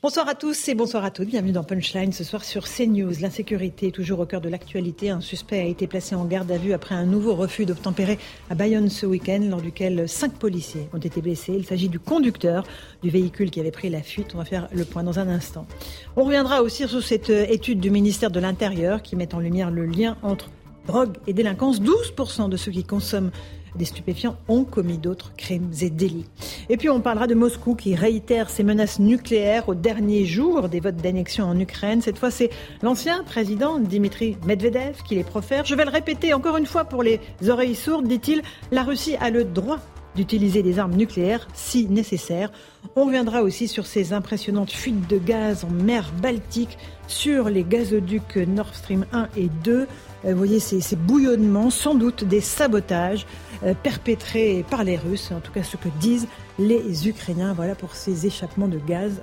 Bonsoir à tous et bonsoir à toutes. Bienvenue dans Punchline ce soir sur CNews. L'insécurité est toujours au cœur de l'actualité. Un suspect a été placé en garde à vue après un nouveau refus d'obtempérer à Bayonne ce week-end, lors duquel cinq policiers ont été blessés. Il s'agit du conducteur du véhicule qui avait pris la fuite. On va faire le point dans un instant. On reviendra aussi sur cette étude du ministère de l'Intérieur qui met en lumière le lien entre drogue et délinquance. 12% de ceux qui consomment des stupéfiants ont commis d'autres crimes et délits. Et puis on parlera de Moscou qui réitère ses menaces nucléaires au dernier jour des votes d'annexion en Ukraine. Cette fois, c'est l'ancien président Dimitri Medvedev qui les profère. Je vais le répéter encore une fois pour les oreilles sourdes, dit-il, la Russie a le droit d'utiliser des armes nucléaires si nécessaire. On reviendra aussi sur ces impressionnantes fuites de gaz en mer Baltique, sur les gazoducs Nord Stream 1 et 2. Euh, vous voyez ces, ces bouillonnements, sans doute des sabotages perpétrés par les Russes, en tout cas ce que disent les Ukrainiens. Voilà pour ces échappements de gaz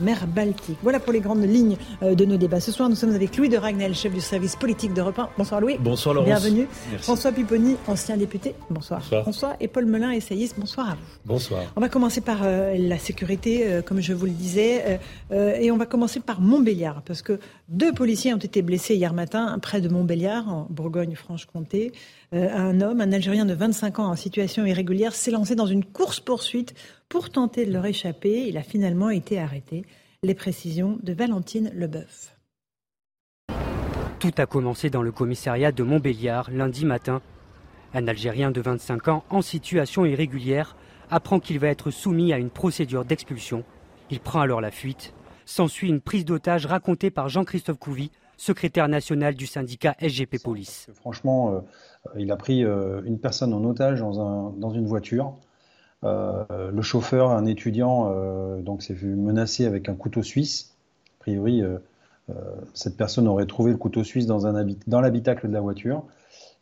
mer Baltique. Voilà pour les grandes lignes euh, de nos débats. Ce soir, nous sommes avec Louis de Ragnel, chef du service politique d'Europe 1. Bonsoir Louis. Bonsoir Laurence. Bienvenue. François Pupponi, ancien député. Bonsoir. François et Paul Melun, essayiste. Bonsoir à vous. Bonsoir. On va commencer par euh, la sécurité, euh, comme je vous le disais, et on va commencer par Montbéliard, parce que deux policiers ont été blessés hier matin près de Montbéliard, en Bourgogne-Franche-Comté. un homme, un Algérien de 25 ans en situation irrégulière, s'est lancé dans une course-poursuite pour tenter de leur échapper. Il a finalement été arrêté. Les précisions de Valentine Leboeuf. Tout a commencé dans le commissariat de Montbéliard lundi matin. Un Algérien de 25 ans en situation irrégulière apprend qu'il va être soumis à une procédure d'expulsion. Il prend alors la fuite. S'ensuit une prise d'otage racontée par Jean-Christophe Couvi, secrétaire national du syndicat SGP Police. Franchement, euh, il a pris euh, une personne en otage dans, un, dans une voiture. Euh, le chauffeur, un étudiant, euh, donc s'est vu menacé avec un couteau suisse. A priori, euh, cette personne aurait trouvé le couteau suisse dans, l'habitacle de la voiture.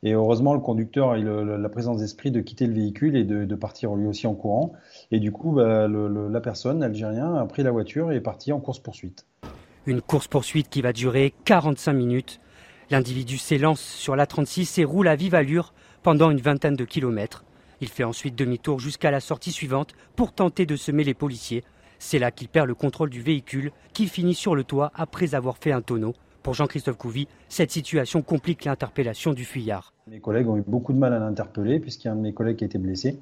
Et heureusement, le conducteur a eu la présence d'esprit de quitter le véhicule et de, partir lui aussi en courant. Et du coup, bah, la personne, l'Algérien, a pris la voiture et est parti en course-poursuite. Une course-poursuite qui va durer 45 minutes. L'individu s'élance sur la 36 et roule à vive allure pendant une vingtaine de kilomètres. Il fait ensuite demi-tour jusqu'à la sortie suivante pour tenter de semer les policiers. C'est là qu'il perd le contrôle du véhicule qui finit sur le toit après avoir fait un tonneau. Pour Jean-Christophe Couvi, cette situation complique l'interpellation du fuyard. Mes collègues ont eu beaucoup de mal à l'interpeller puisqu'il y a un de mes collègues qui a été blessé.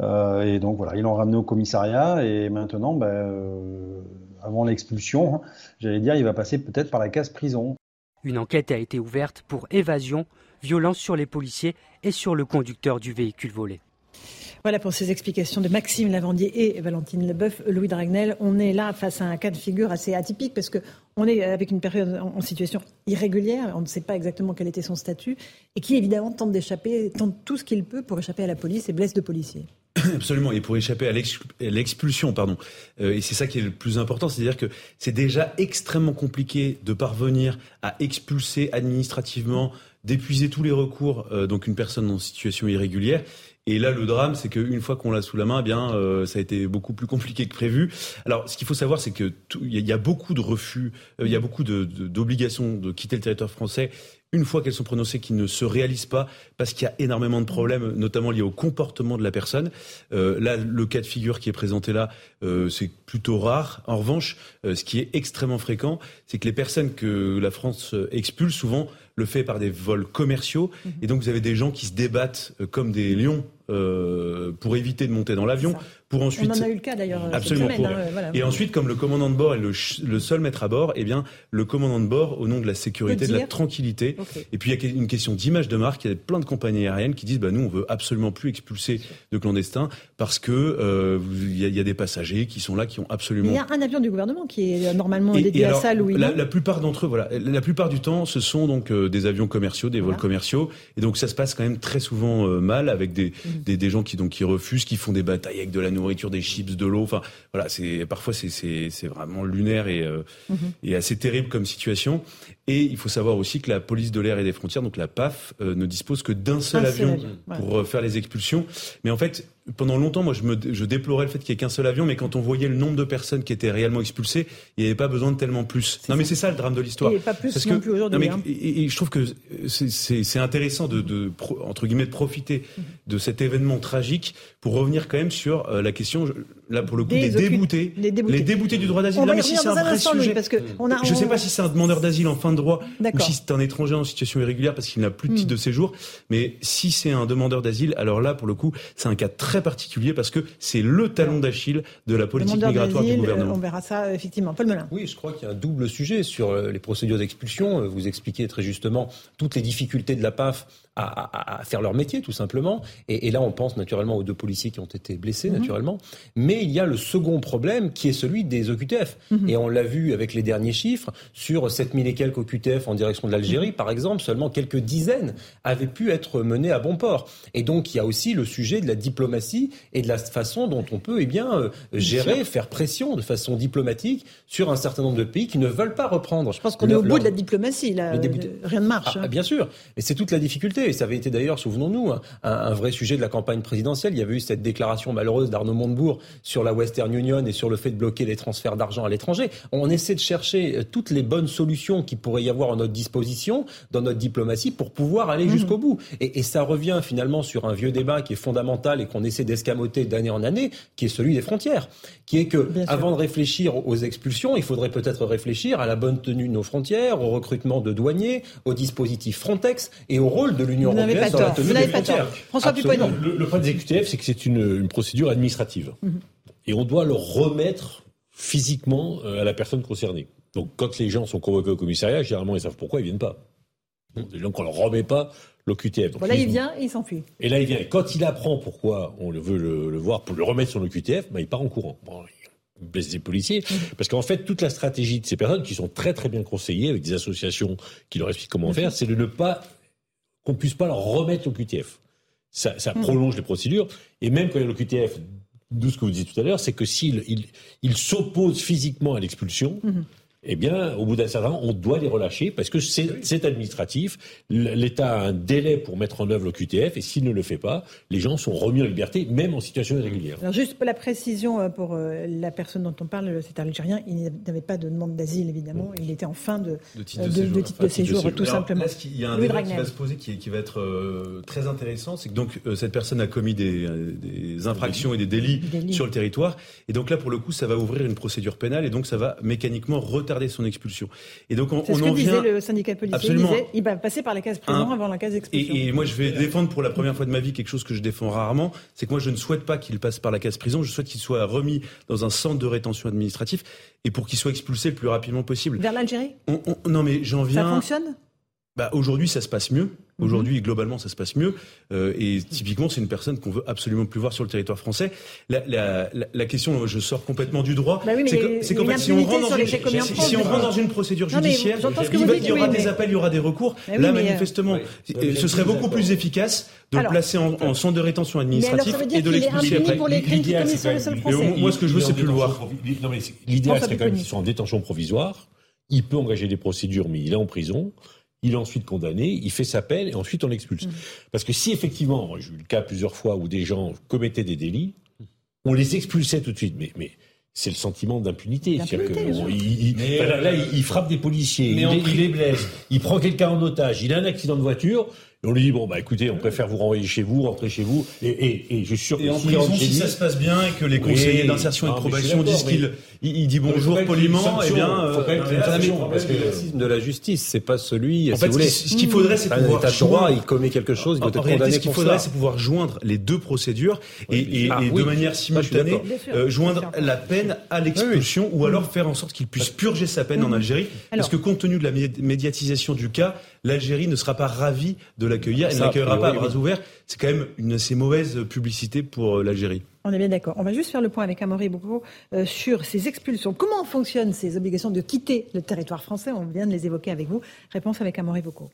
Euh, et donc voilà, ils l'ont ramené au commissariat et maintenant, ben, euh, avant l'expulsion, hein, j'allais dire, il va passer peut-être par la case prison. Une enquête a été ouverte pour évasion violence sur les policiers et sur le conducteur du véhicule volé. Voilà pour ces explications de Maxime Lavandier et Valentine Leboeuf. Louis Dragnel, on est là face à un cas de figure assez atypique parce qu'on est avec une période en situation irrégulière, on ne sait pas exactement quel était son statut, et qui évidemment tente d'échapper, tente tout ce qu'il peut pour échapper à la police et blesse de policiers. Absolument, et pour échapper à l'expulsion, pardon. Euh, et c'est ça qui est le plus important, c'est-à-dire que c'est déjà extrêmement compliqué de parvenir à expulser administrativement d'épuiser tous les recours, euh, donc une personne en situation irrégulière. Et là, le drame, c'est qu'une fois qu'on l'a sous la main, eh bien, euh, ça a été beaucoup plus compliqué que prévu. Alors, ce qu'il faut savoir, c'est que il y, a beaucoup de refus, euh, il y a beaucoup d'obligations de, de, quitter le territoire français une fois qu'elles sont prononcées, qui ne se réalisent pas parce qu'il y a énormément de problèmes, notamment liés au comportement de la personne. Euh, là, le cas de figure qui est présenté là, euh, c'est plutôt rare. En revanche, euh, ce qui est extrêmement fréquent, c'est que les personnes que la France expulse souvent le fait par des vols commerciaux. Mhm. Et donc, vous avez des gens qui se débattent comme des lions pour éviter de monter dans l'avion, pour ensuite. On en a eu le cas d'ailleurs. Absolument. Hein, Et ensuite, comme le commandant de bord est le, le, seul maître à bord, eh bien, le commandant de bord, au nom de la sécurité, de la tranquillité. Et puis il y a une question d'image de marque. Il y a plein de compagnies aériennes qui disent, bah nous, on veut absolument plus expulser de clandestins parce que euh, il y, a des passagers qui sont là, qui ont absolument. Il y a un avion du gouvernement qui est normalement dédié à ça, Louis. La, la, plupart d'entre eux, voilà, la plupart du temps, ce sont donc euh, des avions commerciaux, des vols commerciaux, et donc ça se passe quand même très souvent euh, mal avec des, des, des, gens qui donc qui refusent, qui font des batailles avec de la nourriture, des chips, de l'eau. Enfin, voilà, c'est parfois c'est c'est vraiment lunaire et euh, mhm. et assez terrible comme situation. Et il faut savoir aussi que la police de l'air et des frontières, donc la PAF, euh, ne dispose que d'un seul, avion, pour faire les expulsions. Mais en fait, pendant longtemps, moi, je, me, je déplorais le fait qu'il n'y ait qu'un seul avion, mais quand on voyait le nombre de personnes qui étaient réellement expulsées, il n'y avait pas besoin de tellement plus. Non, mais c'est ça le drame de l'histoire. Et pas plus Parce non plus aujourd'hui. Hein. Et, je trouve que c'est intéressant de, de, entre guillemets, de profiter de cet événement tragique pour revenir quand même sur euh, la question, là pour le coup, des, déboutés, les déboutés, du droit d'asile. Non, mais si c'est un vrai sujet. parce que on a, je ne sais pas si c'est un demandeur d'asile en fin de droit ou si c'est un étranger en situation irrégulière parce qu'il n'a plus de titre hmm. de séjour. Mais si c'est un demandeur d'asile, alors là, pour le coup, c'est un cas très particulier parce que c'est le talon d'Achille de la politique migratoire du gouvernement. On verra ça effectivement. Paul Melun. Oui, je crois qu'il y a un double sujet sur euh, les procédures d'expulsion. Euh, vous expliquez très justement toutes les difficultés de la PAF à, faire leur métier, tout simplement. Et, là, on pense naturellement aux deux policiers qui ont été blessés, mhm. naturellement. Mais il y a le second problème qui est celui des OQTF. Mhm. Et on l'a vu avec les derniers chiffres. Sur 7000 et quelques OQTF en direction de l'Algérie, mhm. par exemple, seulement quelques dizaines avaient pu être menés à bon port. Et donc, il y a aussi le sujet de la diplomatie et de la façon dont on peut eh bien, euh, gérer, faire pression de façon diplomatique sur un certain nombre de pays qui ne veulent pas reprendre. Je pense qu'on est au bout de la diplomatie. Là. Rien ne marche. Ah, hein. Bien sûr. Et c'est toute la difficulté et ça avait été d'ailleurs, souvenons-nous, un, vrai sujet de la campagne présidentielle. Il y avait eu cette déclaration malheureuse d'Arnaud Montebourg sur la Western Union et sur le fait de bloquer les transferts d'argent à l'étranger. On essaie de chercher euh, toutes les bonnes solutions qui pourraient y avoir à notre disposition dans notre diplomatie pour pouvoir aller mhm. jusqu'au bout. Et, ça revient finalement sur un vieux débat qui est fondamental et qu'on essaie d'escamoter d'année en année, qui est celui des frontières, qui est que avant de réfléchir aux expulsions, il faudrait peut-être réfléchir à la bonne tenue de nos frontières, au recrutement de douaniers, au dispositif Frontex et au rôle de l'Union vous n'avez pas tort. Vous n'avez pas tort. François Pupponi. Le, le problème des QTF, c'est que c'est une, procédure administrative. Mhm. Et on doit le remettre physiquement euh, à la personne concernée. Donc quand les gens sont convoqués au commissariat, généralement ils savent pourquoi ils viennent pas. Des gens qu'on ne leur remet pas l'OQTF. Voilà, il vient et il s'enfuit. Et là, il vient. Et quand il apprend pourquoi on veut le, voir pour le remettre sur l'OQTF, ben, il part en courant. il blesse des policiers. Mhm. Parce qu'en fait, toute la stratégie de ces personnes, qui sont très très bien conseillées avec des associations qui leur expliquent comment faire, c'est de ne pas qu'on puisse pas leur remettre l'OQTF. Ça, ça hmm. prolonge les procédures. Et même quand il y a l'OQTF, d'où ce que vous disiez tout à l'heure, c'est que s'il il, il s'oppose physiquement à l'expulsion, hmm eh bien, au bout d'un certain temps, on doit les relâcher parce que c'est administratif. L'État a un délai pour mettre en œuvre le QTF et s'il ne le fait pas, les gens sont remis en liberté, même en situation irrégulière. Alors, juste pour la précision euh, pour euh, la personne dont on parle, c'est algérien, il n'avait pas de demande d'asile, évidemment. Il était en fin de, titre de, séjour, tout simplement. il y a un débat qui va se poser qui, va être euh, très intéressant? C'est que donc, cette personne a commis des, infractions et des délits, sur le territoire. Et donc là, pour le coup, ça va ouvrir une procédure pénale et donc ça va mécaniquement retarder son expulsion. Et donc on, ce que disait le syndicat policier. Absolument. Il, disait, il va passer par la case prison avant la case expulsion. Et, moi je vais défendre pour la première fois de ma vie quelque chose que je défends rarement, c'est que moi je ne souhaite pas qu'il passe par la case prison, je souhaite qu'il soit remis dans un centre de rétention administratif et pour qu'il soit expulsé le plus rapidement possible. Vers l'Algérie? Non mais j'en viens. Ça fonctionne? Bah, Aujourd'hui, ça se passe mieux. Mhm. Aujourd'hui, globalement, ça se passe mieux. Euh, et typiquement, c'est une personne qu'on veut absolument plus voir sur le territoire français. La, la, la, question, je sors complètement du droit. Bah c'est qu'en fait, si on rentre dans une, si, on rentre dans une procédure judiciaire, il, y aura des appels, il y aura des recours. Bah là, manifestement, euh, ce serait beaucoup plus efficace de le placer en, en, centre de rétention administratif et de l'expulser après. Moi, ce que je veux, c'est plus le voir. L'idéal serait quand même qu'il soit en détention provisoire. Il peut engager des procédures, mais il est en prison il est ensuite condamné, il fait sa peine et ensuite on l'expulse. Mmh. Parce que si effectivement, j'ai eu le cas plusieurs fois où des gens commettaient des délits, on les expulsait tout de suite. Mais, mais c'est le sentiment d'impunité. là, il, frappe des policiers, il, il, les blesse, il prend quelqu'un en otage, il a un accident de voiture, on lui dit bon bah écoutez, on préfère vous renvoyer chez vous, rentrer chez vous. Et, et, et je suis sûr et en prison, si ça se passe bien et que les conseillers d'insertion et de probation disent qu'il il, dit bonjour poliment, eh bien, faut quand même euh, parce que le de la justice, c'est pas celui. En fait, ce qu'il faudrait, c'est pouvoir droit, il commet quelque chose, il doit être condamné Ce qu'il faudrait, c'est pouvoir joindre les deux procédures et, ah de manière simultanée euh, joindre la peine à l'expulsion ou alors faire en sorte qu'il puisse purger sa peine en Algérie, parce que compte tenu de la médiatisation du cas, l'Algérie ne sera pas ravie de l'accueillir. Elle n'accueillera pas à bras ouverts. C'est quand même une assez mauvaise publicité pour euh, l'Algérie. On est bien d'accord. On va juste faire le point avec Amaury Boucault euh, sur ces expulsions. Comment fonctionnent ces obligations de quitter le territoire français? On vient de les évoquer avec vous. Réponse avec Amaury Boucault.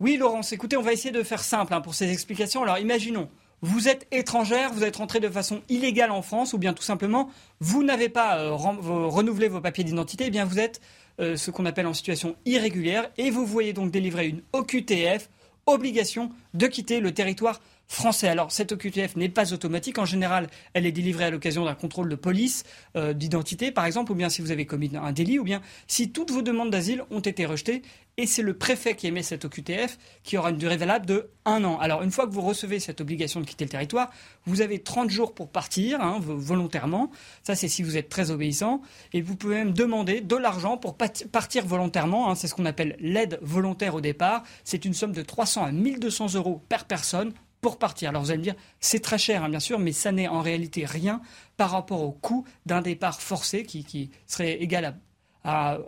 Oui, Laurence, écoutez, on va essayer de faire simple hein, pour ces explications. Alors imaginons, vous êtes étrangère, vous êtes rentrée de façon illégale en France, ou bien tout simplement, vous n'avez pas euh, renouvelé vos papiers d'identité, eh bien vous êtes euh, ce qu'on appelle en situation irrégulière, et vous voyez donc délivrer une OQTF, obligation de quitter le territoire français. Alors, cette OQTF n'est pas automatique. En général, elle est délivrée à l'occasion d'un contrôle de police, euh, d'identité, par exemple, ou bien si vous avez commis un délit, ou bien si toutes vos demandes d'asile ont été rejetées. Et c'est le préfet qui émet cette OQTF qui aura une durée valable de un an. Alors, une fois que vous recevez cette obligation de quitter le territoire, vous avez 30 jours pour partir, hein, volontairement. Ça, c'est si vous êtes très obéissant. Et vous pouvez même demander de l'argent pour partir volontairement. Hein. C'est ce qu'on appelle l'aide volontaire au départ. C'est une somme de 300 à 1200 euros par personne pour partir. Alors vous allez me dire, c'est très cher, hein, bien sûr, mais ça n'est en réalité rien par rapport au coût d'un départ forcé qui, serait égal à,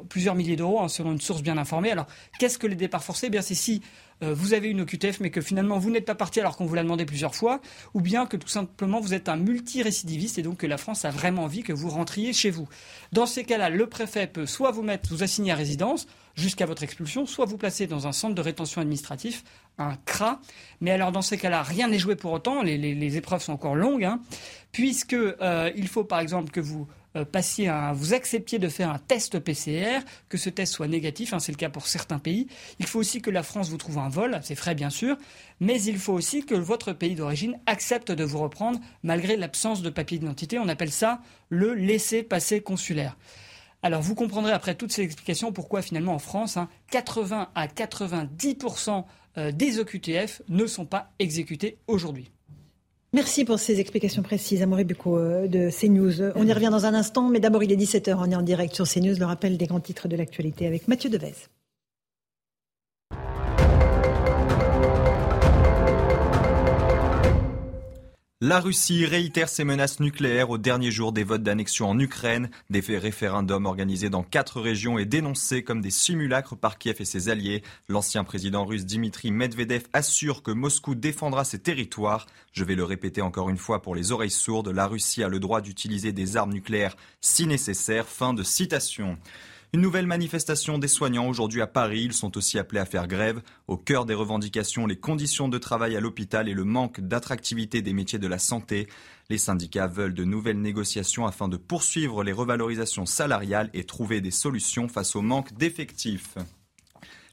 plusieurs milliers d'euros, hein, selon une source bien informée. Alors, qu'est-ce que les départs forcés eh bien, C'est si euh, vous avez une OQTF, mais que finalement vous n'êtes pas parti alors qu'on vous l'a demandé plusieurs fois, ou bien que tout simplement vous êtes un multirécidiviste et donc que la France a vraiment envie que vous rentriez chez vous. Dans ces cas-là, le préfet peut soit vous mettre, vous assigner à résidence jusqu'à votre expulsion, soit vous placer dans un centre de rétention administratif, un CRA. Mais alors dans ces cas-là, rien n'est joué pour autant, les, épreuves sont encore longues, hein, puisque euh, il faut par exemple que vous euh, passiez vous acceptiez de faire un test PCR, que ce test soit négatif, hein, c'est le cas pour certains pays. Il faut aussi que la France vous trouve un vol, c'est frais bien sûr, mais il faut aussi que votre pays d'origine accepte de vous reprendre malgré l'absence de papier d'identité. On appelle ça le laisser-passer consulaire. Alors vous comprendrez après toutes ces explications pourquoi finalement en France, 80 hein, à 90% euh, des OQTF ne sont pas exécutés aujourd'hui. Merci pour ces explications précises, Amaury Bucco euh, de CNews. On y revient dans un instant, mais d'abord il est 17h, on est en direct sur CNews, le rappel des grands titres de l'actualité avec Mathieu Devez. La Russie réitère ses menaces nucléaires au dernier jour des votes d'annexion en Ukraine. Des référendums organisés dans quatre régions et dénoncés comme des simulacres par Kiev et ses alliés. L'ancien président russe Dimitri Medvedev assure que Moscou défendra ses territoires. Je vais le répéter encore une fois pour les oreilles sourdes. La Russie a le droit d'utiliser des armes nucléaires si nécessaire. Fin de citation. Une nouvelle manifestation des soignants aujourd'hui à Paris. Ils sont aussi appelés à faire grève. Au cœur des revendications, les conditions de travail à l'hôpital et le manque d'attractivité des métiers de la santé. Les syndicats veulent de nouvelles négociations afin de poursuivre les revalorisations salariales et trouver des solutions face au manque d'effectifs.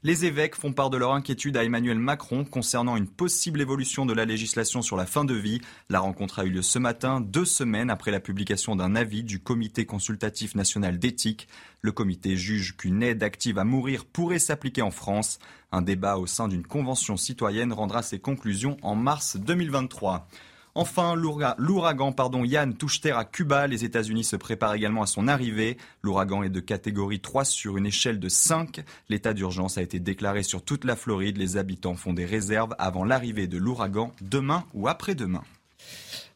Les évêques font part de leur inquiétude à Emmanuel Macron concernant une possible évolution de la législation sur la fin de vie. La rencontre a eu lieu ce matin, deux semaines après la publication d'un avis du Comité consultatif national d'éthique. Le comité juge qu'une aide active à mourir pourrait s'appliquer en France. Un débat au sein d'une convention citoyenne rendra ses conclusions en mars 2023. Enfin, l'ouragan pardon, Yann touche terre à Cuba. Les États-Unis se préparent également à son arrivée. L'ouragan est de catégorie 3 sur une échelle de 5. L'état d'urgence a été déclaré sur toute la Floride. Les habitants font des réserves avant l'arrivée de l'ouragan demain ou après-demain.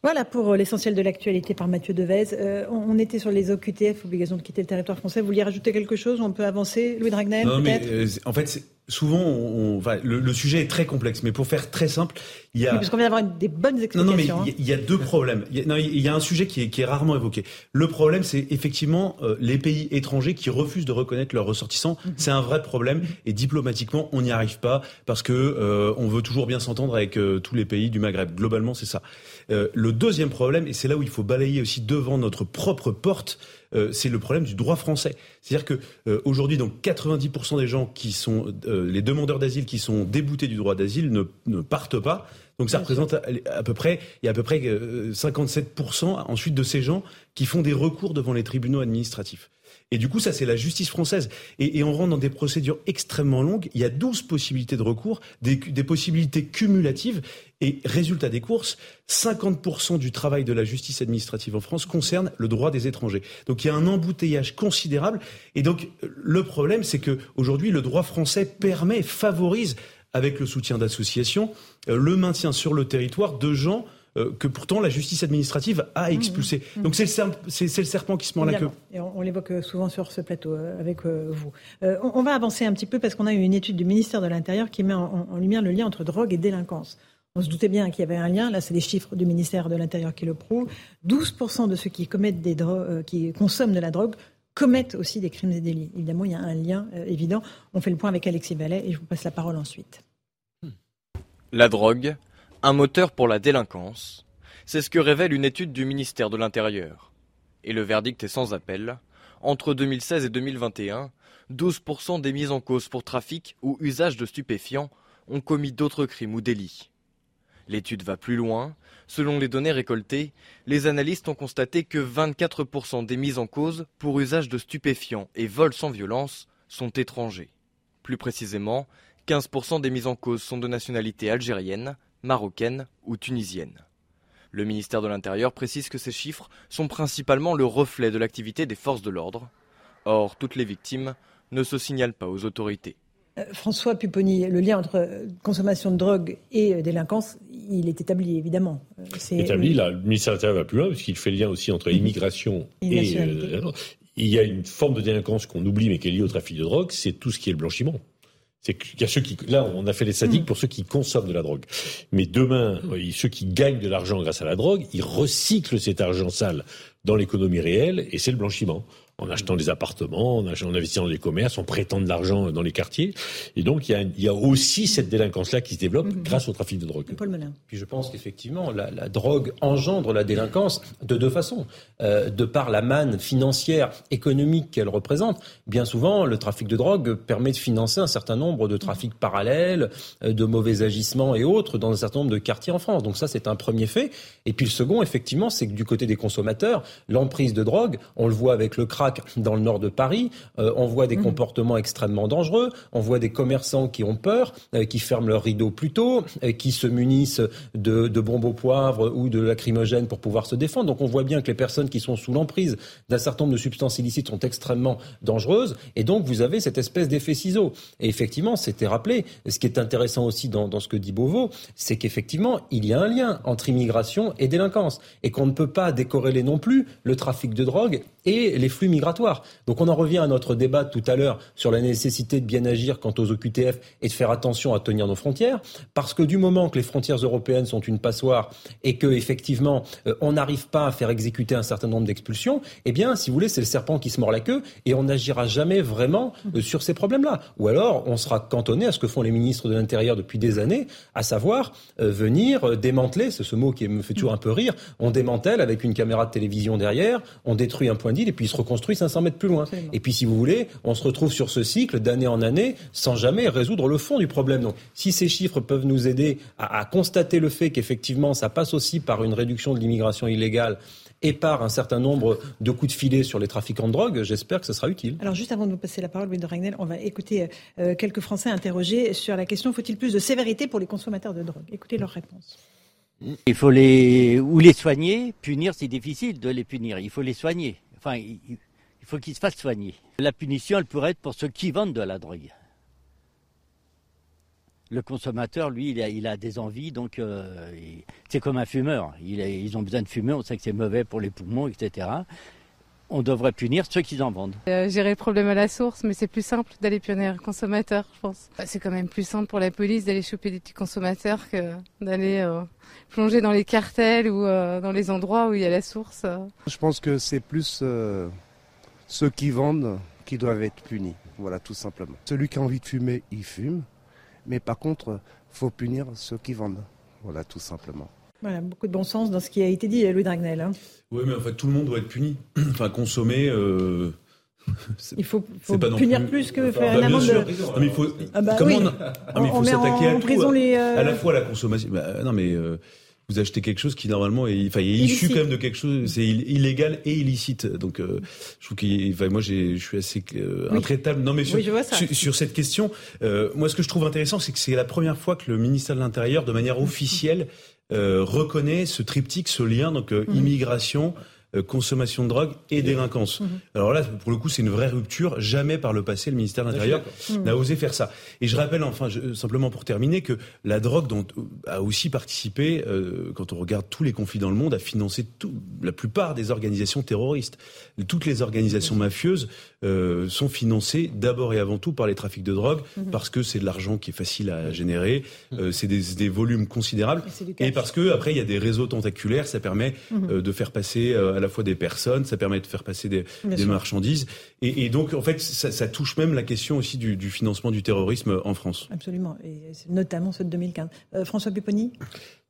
Voilà pour l'essentiel de l'actualité par Mathieu Devez. Euh, on était sur les OQTF, obligation de quitter le territoire français. Vous vouliez rajouter quelque chose? On peut avancer? Louis Dragnel Non, mais euh, en fait, souvent, on, le, sujet est très complexe, mais pour faire très simple, il y a. Oui, parce qu'on vient d'avoir des bonnes explications. Non, non, mais il y, a deux problèmes. Il y a, non, il y a un sujet qui est, qui est, rarement évoqué. Le problème, c'est effectivement euh, les pays étrangers qui refusent de reconnaître leurs ressortissants. Mhm. C'est un vrai problème, et diplomatiquement, on n'y arrive pas parce que euh, on veut toujours bien s'entendre avec euh, tous les pays du Maghreb. Globalement, c'est ça. le deuxième problème, et c'est là où il faut balayer aussi devant notre propre porte, euh, c'est le problème du droit français. C'est-à-dire que euh, aujourd'hui, donc 90% des gens qui sont euh, les demandeurs d'asile qui sont déboutés du droit d'asile ne, partent pas. Donc ça représente à, peu près, il y a à peu près 57% ensuite de ces gens qui font des recours devant les tribunaux administratifs. Et du coup, ça, c'est la justice française. Et, on rentre dans des procédures extrêmement longues. Il y a 12 possibilités de recours, des, possibilités cumulatives. Et résultat des courses, 50% du travail de la justice administrative en France concerne le droit des étrangers. Donc il y a un embouteillage considérable. Et donc le problème, c'est que aujourd'hui, le droit français permet, favorise, avec le soutien d'associations, euh, le maintien sur le territoire de gens euh, que pourtant la justice administrative a mmh, expulsé. Mmh. Donc c'est le, serpent qui se mord la queue. Et on, l'évoque euh, souvent sur ce plateau euh, avec vous. on, va avancer un petit peu parce qu'on a eu une étude du ministère de l'Intérieur qui met en, lumière le lien entre drogue et délinquance. On se doutait bien qu'il y avait un lien. Là, c'est les chiffres du ministère de l'Intérieur qui le prouvent. 12% de ceux qui commettent des qui consomment de la drogue commettent aussi des crimes et délits. Évidemment, il y a un lien évident. On fait le point avec Alexis Vallet et je vous passe la parole ensuite. La drogue, Un moteur pour la délinquance, c'est ce que révèle une étude du ministère de l'Intérieur. Et le verdict est sans appel. Entre 2016 et 2021, 12% des mises en cause pour trafic ou usage de stupéfiants ont commis d'autres crimes ou délits. L'étude va plus loin. Selon les données récoltées, les analystes ont constaté que 24% des mises en cause pour usage de stupéfiants et vols sans violence sont étrangers. Plus précisément, 15% des mises en cause sont de nationalité algérienne, marocaine ou tunisienne. Le ministère de l'Intérieur précise que ces chiffres sont principalement le reflet de l'activité des forces de l'ordre. Or, toutes les victimes ne se signalent pas aux autorités. Euh, François Pupponi, le lien entre euh, consommation de drogue et euh, délinquance, il est établi évidemment. C'est établi. Là, le ministère de l'Intérieur va plus loin parce qu'il fait le lien aussi entre mhm. immigration et. il y a une forme de délinquance qu'on oublie mais qui est liée au trafic de drogue, c'est tout ce qui est le blanchiment. C'est qu'il y a ceux qui, là, on a fait les sadiques mhm. pour ceux qui consomment de la drogue. Mais demain, ceux qui gagnent de l'argent grâce à la drogue, ils recyclent cet argent sale dans l'économie réelle et c'est le blanchiment en achetant des appartements, en, investissant dans des commerces, en prêtant de l'argent dans les quartiers. Et donc, il y a, aussi cette délinquance-là qui se développe mhm. grâce au trafic de drogue. Paul Puis je pense qu'effectivement, la, drogue engendre la délinquance de deux façons. Euh, de par la manne financière, économique qu'elle représente, bien souvent, le trafic de drogue permet de financer un certain nombre de trafics parallèles, euh, de mauvais agissements et autres dans un certain nombre de quartiers en France. Donc ça, c'est un premier fait. Et puis le second, effectivement, c'est que du côté des consommateurs, l'emprise de drogue, on le voit avec le crack dans le nord de Paris. Euh, on voit des mmh. comportements extrêmement dangereux. On voit des commerçants qui ont peur, euh, qui ferment leurs rideaux plus tôt, euh, qui se munissent de, de bombes au poivre ou de lacrymogènes pour pouvoir se défendre. Donc on voit bien que les personnes qui sont sous l'emprise d'un certain nombre de substances illicites sont extrêmement dangereuses. Et donc vous avez cette espèce d'effet ciseau. Et effectivement, c'était rappelé. Ce qui est intéressant aussi dans, dans ce que dit Beauvau, c'est qu'effectivement, il y a un lien entre immigration et délinquance. Et qu'on ne peut pas décorréler non plus le trafic de drogue et les flux migratoires. Donc on en revient à notre débat tout à l'heure sur la nécessité de bien agir quant aux OQTF et de faire attention à tenir nos frontières, parce que du moment que les frontières européennes sont une passoire et que effectivement euh, on n'arrive pas à faire exécuter un certain nombre d'expulsions, eh bien si vous voulez c'est le serpent qui se mord la queue et on n'agira jamais vraiment euh, sur ces problèmes-là. Ou alors on sera cantonné à ce que font les ministres de l'Intérieur depuis des années, à savoir euh, venir démanteler, c'est ce mot qui me fait toujours un peu rire, on démantèle avec une caméra de télévision derrière, on détruit un point et puis il se reconstruit 500 mètres plus loin. Et puis si vous voulez, on se retrouve sur ce cycle d'année en année sans jamais résoudre le fond du problème. Donc si ces chiffres peuvent nous aider à, constater le fait qu'effectivement ça passe aussi par une réduction de l'immigration illégale et par un certain nombre de coups de filet sur les trafiquants de drogue, j'espère que ce sera utile. Alors juste avant de vous passer la parole, Louis de Ragnel, on va écouter euh, quelques Français interrogés sur la question faut-il plus de sévérité pour les consommateurs de drogue? Écoutez leur réponse. Il faut les ou les soigner, punir c'est difficile de les punir, il faut les soigner. Enfin, il, faut qu'ils se fassent soigner. La punition, elle pourrait être pour ceux qui vendent de la drogue. Le consommateur, lui, il a, des envies, donc euh, c'est comme un fumeur. ils ont besoin de fumer, on sait que c'est mauvais pour les poumons, etc. On devrait punir ceux qui en vendent. Euh, gérer le problème à la source, mais c'est plus simple d'aller punir un consommateur, je pense. Bah, c'est quand même plus simple pour la police d'aller choper des petits consommateurs que d'aller euh, plonger dans les cartels ou euh, dans les endroits où il y a la source. Je pense que c'est plus euh, ceux qui vendent qui doivent être punis. Voilà, tout simplement. Celui qui a envie de fumer, il fume. Mais par contre, faut punir ceux qui vendent. Voilà, tout simplement. Voilà, beaucoup de bon sens dans ce qui a été dit, Louis Dragnel. Hein. Oui, mais en fait, tout le monde doit être puni. enfin, consommer. Il faut, punir plus, que faire une amende. Non, mais il faut. Ah bah comment on, ah, mais il faut s'attaquer à tout. Les, À la fois la consommation. Bah, non, mais vous achetez quelque chose qui normalement est, enfin, est issu quand même de quelque chose, c'est illégal et illicite. Donc, euh, je trouve qu'il, enfin, moi, je suis assez euh, intraitable. Non, mais sur, sur, cette question, euh, moi, ce que je trouve intéressant, c'est que c'est la première fois que le ministère de l'Intérieur, de manière officielle, reconnaît ce triptyque, ce lien, donc mhm. immigration. Euh, consommation de drogue et délinquance. Mhm. Alors là, pour le coup, c'est une vraie rupture. Jamais par le passé, le ministère de l'Intérieur n'a osé faire ça. Et je rappelle, enfin, simplement pour terminer, que la drogue dont, euh, a aussi participé, euh, quand on regarde tous les conflits dans le monde, à financer tout, la plupart des organisations terroristes. Toutes les organisations mafieuses euh, sont financées d'abord et avant tout par les trafics de drogue, mhm. parce que c'est de l'argent qui est facile à générer, euh, c'est des, des, volumes considérables, et, parce que après il y a des réseaux tentaculaires, ça permet mhm. de faire passer à la fois des personnes, ça permet de faire passer des, marchandises. Et, donc, en fait, ça, touche même la question aussi du, financement du terrorisme en France. Absolument, et notamment ceux de 2015. Euh, François Pupponi?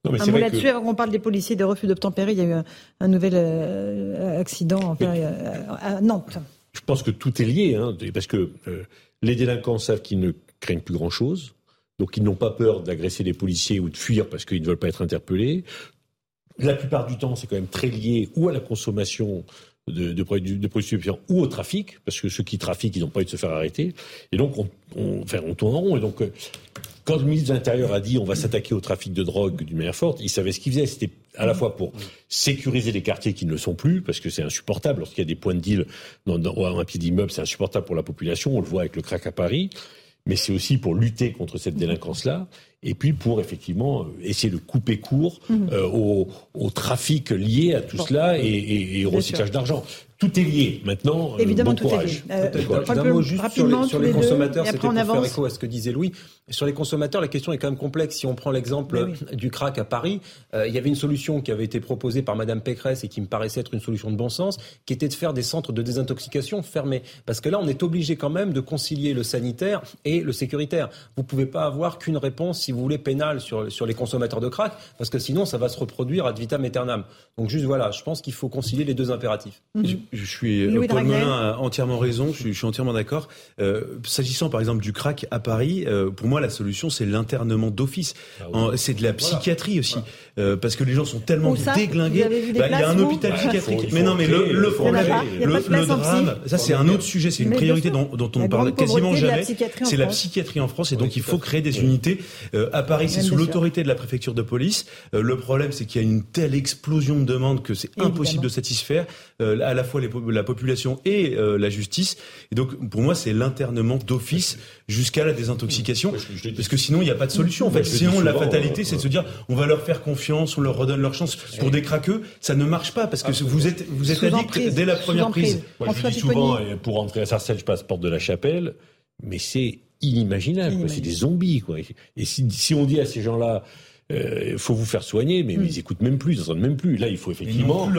Un mot là-dessus, avant qu'on parle des policiers, des refus d'obtempérer, il y a eu un, nouvel euh, accident enfin, euh, à Nantes. Je pense que tout est lié, hein, parce que euh, les délinquants savent qu'ils ne craignent plus grand-chose, donc ils n'ont pas peur d'agresser les policiers ou de fuir parce qu'ils ne veulent pas être interpellés. La plupart du temps, c'est quand même très lié ou à la consommation de, produits, de produits stupéfiants ou au trafic, parce que ceux qui trafiquent, ils n'ont pas eu de se faire arrêter. Et donc, on, on, enfin, on tourne en rond. Et donc, quand le ministre de l'Intérieur a dit on va s'attaquer au trafic de drogue d'une manière forte, il savait ce qu'il faisait. C'était à la fois pour sécuriser les quartiers qui ne le sont plus, parce que c'est insupportable. Lorsqu'il y a des points de deal dans, dans un pied d'immeuble, c'est insupportable pour la population. On le voit avec le crack à Paris. Mais c'est aussi pour lutter contre cette délinquance-là et puis pour effectivement euh, essayer de couper court mhm. euh, au, au, trafic lié à tout cela et, et, et au recyclage d'argent. Tout est lié maintenant. Euh, Évidemment, bon tout courage. est lié. Euh, un mot juste sur les, sur les consommateurs, c'était pour faire écho à ce que disait Louis. Sur les consommateurs, la question est quand même complexe. Si on prend l'exemple oui. du crack à Paris, euh, il y avait une solution qui avait été proposée par Madame Pécresse et qui me paraissait être une solution de bon sens, qui était de faire des centres de désintoxication fermés. Parce que là, on est obligé quand même de concilier le sanitaire et le sécuritaire. Vous pouvez pas avoir qu'une réponse, si vous voulez, pénale sur, sur les consommateurs de crack, parce que sinon, ça va se reproduire ad vitam aeternam. Donc juste voilà, je pense qu'il faut concilier les deux impératifs. Mm -hmm. je, je, suis Louis Paul Melun a entièrement raison. Je suis, je suis entièrement d'accord. Euh, S'agissant par exemple du crack à Paris, euh, pour moi la solution c'est l'internement d'office. Ah oui. C'est de la psychiatrie aussi, voilà. Euh, parce que les gens sont tellement ça, déglingués. Bah, il y a un hôpital bah, psychiatrique. Mais non, mais le, le problème, le, le drame, ça c'est un autre sujet. C'est une priorité dont, dont on ne parle quasiment jamais. C'est la psychiatrie en France, et donc il faut créer des unités. Euh, à Paris, c'est sous l'autorité de la préfecture de police. Euh, le problème, c'est qu'il y a une telle explosion de demandes que c'est impossible de satisfaire à la fois les, la population et la justice. Et donc, pour moi, c'est l'internement d'office jusqu'à la désintoxication, parce que sinon, il n'y a pas de solution. En fait, sinon, la fatalité, c'est de se dire, on va leur faire confiance, on leur redonne leur chance. Pour des craqueux, ça ne marche pas, parce que vous êtes, vous êtes addict dès la première prise. Moi, je dis souvent, pour rentrer à Sarcelles, je passe porte de la Chapelle, mais c'est inimaginable, c'est des zombies, quoi. Et si, si on dit à ces gens-là, il euh, faut vous faire soigner, mais, mm. ils écoutent même plus, ils n'entendent même plus. Là, il faut effectivement,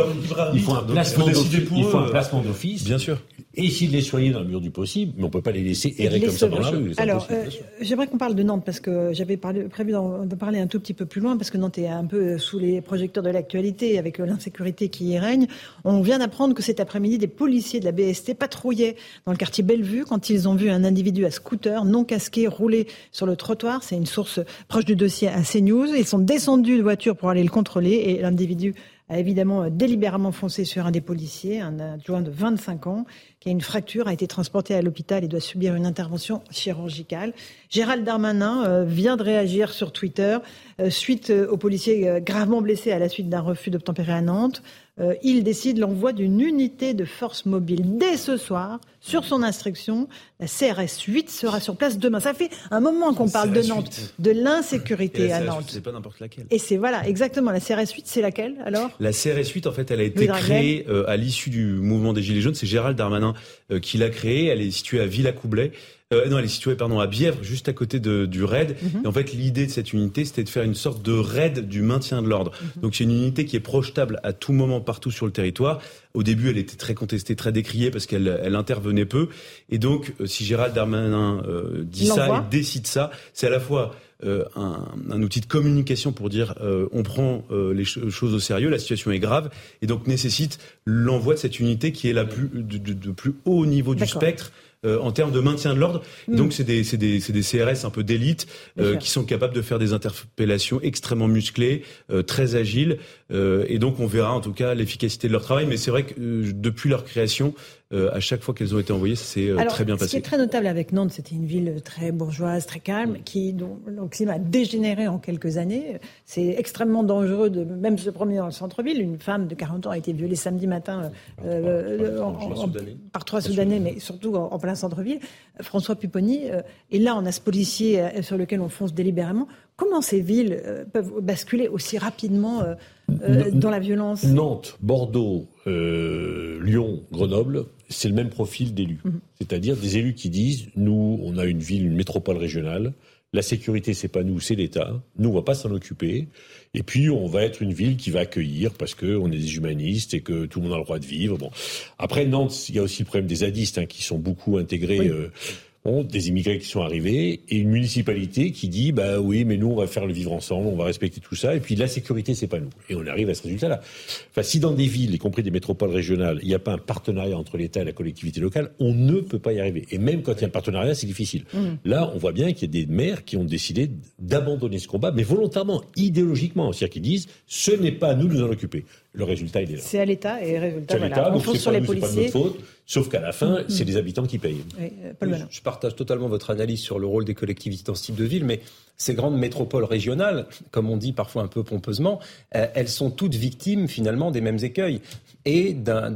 il faut un placement d'office, il faut un placement d'office, bien sûr, et de les soigner dans le mur du possible, mais on peut pas les laisser errer comme ça dans la rue. Alors, euh, j'aimerais qu'on parle de Nantes parce que j'avais prévu de parler un tout petit peu plus loin parce que Nantes est un peu sous les projecteurs de l'actualité avec l'insécurité qui y règne. On vient d'apprendre que cet après-midi, des policiers de la BST patrouillaient dans le quartier Bellevue quand ils ont vu un individu à scooter non casqué rouler sur le trottoir. C'est une source proche du dossier à CNews. Ils sont descendus de voiture pour aller le contrôler et l'individu a évidemment délibérément foncé sur un des policiers, un adjoint de 25 ans, qui a une fracture, a été transporté à l'hôpital et doit subir une intervention chirurgicale. Gérald Darmanin euh, vient de réagir sur Twitter euh, suite euh, aux policiers gravement blessés à la suite d'un refus d'obtempérer à Nantes. Euh, il décide l'envoi d'une unité de force mobile dès ce soir sur son instruction. La CRS 8 sera sur place demain. Ça fait un moment qu'on parle de Nantes, 8. de l'insécurité à Nantes. C'est pas n'importe laquelle. Et c'est voilà, exactement. La CRS 8, c'est laquelle alors? La CRS 8, en fait, elle a été créée euh, à l'issue du mouvement des Gilets jaunes. C'est Gérald Darmanin euh, qui l'a créée. Elle est située à Villacoublay. Euh, non, elle est située pardon à Bièvre, juste à côté de, du raid. Mm -hmm. Et en fait, l'idée de cette unité, c'était de faire une sorte de raid du maintien de l'ordre. Mm -hmm. Donc c'est une unité qui est projetable à tout moment partout sur le territoire. Au début, elle était très contestée, très décriée parce qu'elle elle intervenait peu. Et donc, euh, si Gérald Darmanin euh, dit ça et décide ça, c'est à la fois euh, un, un, outil de communication pour dire euh, on prend euh, les ch choses au sérieux, la situation est grave et donc nécessite l'envoi de cette unité qui est la plus de, de, de plus haut niveau du spectre euh, en termes de maintien de l'ordre. Mm. Donc c'est des, des, des, CRS un peu d'élite euh, qui sont capables de faire des interpellations extrêmement musclées, euh, très agiles. Euh, et donc on verra en tout cas l'efficacité de leur travail. Mais c'est vrai que euh, depuis leur création, euh, à chaque fois qu'elles ont été envoyées, c'est très bien passé. Ce qui est très notable avec Nantes, c'était une ville très bourgeoise, très calme, mm. qui dont le climat a dégénéré en quelques années. C'est extrêmement dangereux de même se promener dans le centre-ville. Une femme de 40 ans a été violée samedi matin par trois Soudanais, mais surtout en, plein centre-ville. François Pupponi. Et là, on a ce policier sur lequel on fonce délibérément. Comment ces villes peuvent basculer aussi rapidement dans la violence Nantes, Bordeaux, Lyon, Grenoble, c'est le même profil d'élus. -hmm. C'est-à-dire des élus qui disent nous, on a une ville, une métropole régionale. La sécurité, c'est pas nous, c'est l'État. Nous, on va pas s'en occuper. Et puis, on va être une ville qui va accueillir parce qu'on est des humanistes et que tout le monde a le droit de vivre. Bon. Après, Nantes, il y a aussi le problème des zadistes hein, qui sont beaucoup intégrés. Oui. Euh, ont des immigrés qui sont arrivés et une municipalité qui dit bah oui mais nous on va faire le vivre ensemble, on va respecter tout ça et puis la sécurité c'est pas nous et on arrive à ce résultat-là. Enfin si dans des villes, y compris des métropoles régionales, il n'y a pas un partenariat entre l'État et la collectivité locale, on ne peut pas y arriver. Et même quand il y a un partenariat, c'est difficile. Mmh. Là, on voit bien qu'il y a des maires qui ont décidé d'abandonner ce combat, mais volontairement, idéologiquement, c'est-à-dire qu'ils disent ce n'est pas à nous de nous en occuper. Le résultat, il est là. C'est à l'État et résultat, C'est à voilà. l'État, on donc fonce c'est sur pas, les c'est pas de policiers. notre faute, sauf qu'à la fin, Mm. c'est les habitants qui payent. Oui, euh, Paul Oui, Melun. je partage totalement votre analyse sur le rôle des collectivités dans ce type de ville, mais ces grandes métropoles régionales, comme on dit parfois un peu pompeusement, euh, elles sont toutes victimes finalement des mêmes écueils et d'un-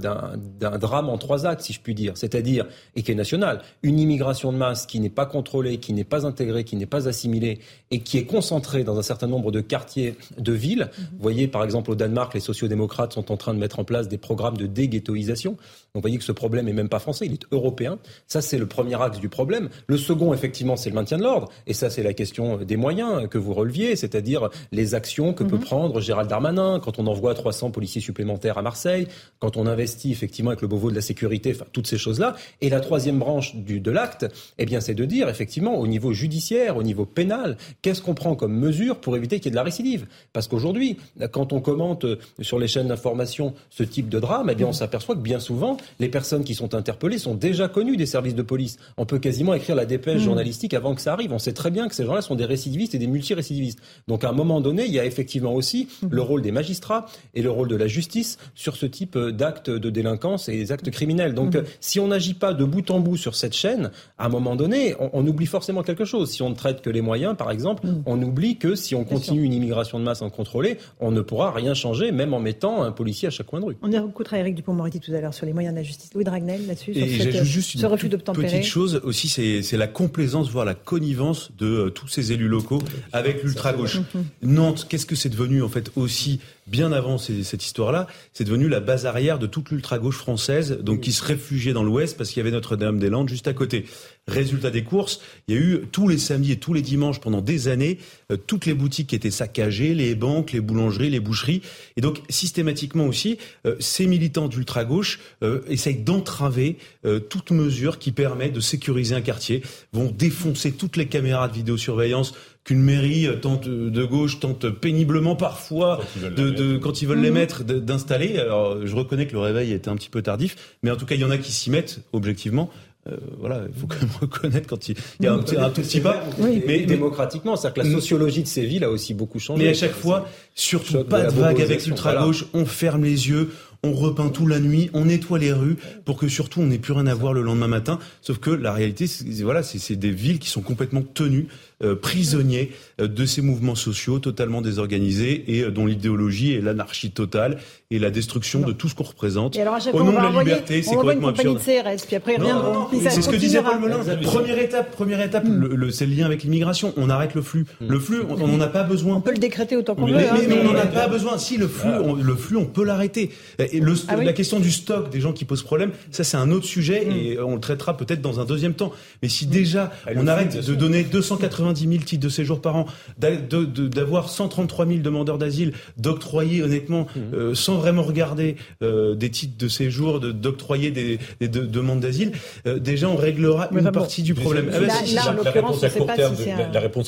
drame en trois actes, si je puis dire, c'est-à-dire, et qui est national, une immigration de masse qui n'est pas contrôlée, qui n'est pas intégrée, qui n'est pas assimilée et qui est concentrée dans un certain nombre de quartiers de villes. Vous voyez, par exemple, au Danemark, les sociodémocrates sont en train de mettre en place des programmes de déghettoisation. Donc, vous voyez que ce problème est même pas français, il est européen. Ça, c'est le premier axe du problème. Le second, effectivement, c'est le maintien de l'ordre. Et ça, c'est la question des moyens que vous releviez, c'est-à-dire les actions que peut prendre Gérald Darmanin quand on envoie 300 policiers supplémentaires à Marseille, quand on investit effectivement avec le Beauvau de la sécurité, enfin, toutes ces choses-là. Et la troisième branche du, de l'acte, eh bien, c'est de dire, effectivement, au niveau judiciaire, au niveau pénal, qu'est-ce qu'on prend comme mesure pour éviter qu'il y ait de la récidive? Parce qu'aujourd'hui, quand on commente euh, sur les chaînes d'information ce type de drame, eh bien, on s'aperçoit que bien souvent, les personnes qui sont interpellées sont déjà connues des services de police. On peut quasiment écrire la dépêche journalistique avant que ça arrive. On sait très bien que ces gens-là sont des récidivistes et des multirécidivistes. Donc, à un moment donné, il y a effectivement aussi le rôle des magistrats et le rôle de la justice sur ce type euh, d'actes de délinquance et des actes criminels. Donc, euh, si on n'agit pas de bout en bout sur cette chaîne, à un moment donné, on, on oublie forcément quelque chose. Si on ne traite que les moyens, par exemple, on oublie que si on continue une immigration de masse incontrôlée, on ne pourra rien changer, même en mettant un policier à chaque coin de rue. On y écoutera Eric Dupont-Moretti tout à l'heure sur les moyens de la justice. Louis Dragnel, là-dessus, sur cette- juste ce une refus d'obtempérer. petite chose aussi, c'est c'est la complaisance, voire la connivence de euh, tous ces élus locaux avec l'ultra-gauche. Nantes, qu'est-ce que c'est devenu en fait aussi bien avant cette histoire-là? C'est devenu la base arrière de toute l'ultra-gauche française, donc qui se réfugiait dans l'Ouest parce qu'il y avait Notre-Dame-des-Landes juste à côté. Résultat des courses, il y a eu tous les samedis et tous les dimanches pendant des années, euh, toutes les boutiques qui étaient saccagées, les banques, les boulangeries, les boucheries. Et donc systématiquement aussi, euh, ces militants d'ultra-gauche euh, essayent d'entraver euh, toute mesure qui permet de sécuriser un quartier, vont défoncer toutes les caméras de vidéosurveillance qu'une mairie euh, tente euh, de gauche tente péniblement parfois Quand ils veulent de, de- quand ils veulent les mettre de- d'installer. Alors je reconnais que le réveil était un petit peu tardif, mais en tout cas il y en a qui s'y mettent objectivement. Euh, voilà, il faut quand même reconnaître quand il, il y a un, petit- un tout petit pas. Mais, Mais- démocratiquement, c'est-à-dire que la sociologie de ces villes a aussi beaucoup changé. Mais à chaque fois, surtout de pas de vague avec l'ultra-gauche, on ferme les yeux, on repeint tout la nuit, on nettoie les rues pour que surtout on n'ait plus rien à voir le lendemain matin. Sauf que la réalité, c'est voilà, c'est c'est des villes qui sont complètement tenues euh, prisonniers euh, de ces mouvements sociaux totalement désorganisés et euh, dont l'idéologie est l'anarchie totale et la destruction de tout ce qu'on représente. Et alors à Au nom de la liberté, c'est complètement absurde. De CRS, puis après, non, non, c'est ce que disait Paul Melun. Première étape, première étape, hmm. c'est le lien avec l'immigration. On arrête le flux. Le flux, on n'en a pas besoin. On peut le décréter autant qu'on veut. Mais, hein, mais, on n'en a pas besoin. Si le flux, on, le flux, on peut l'arrêter. Et ah la question du stock des gens qui posent problème, ça c'est un autre sujet hmm. et on le traitera peut-être dans un deuxième temps. Mais si déjà on arrête de donner 280 90 000 titres de séjour par an, d'avoir 133 000 demandeurs d'asile, d'octroyer honnêtement, mmh. euh, sans vraiment regarder euh, des titres de séjour, d'octroyer de, des, des, demandes d'asile, euh, déjà on réglera une partie du problème. La, réponse à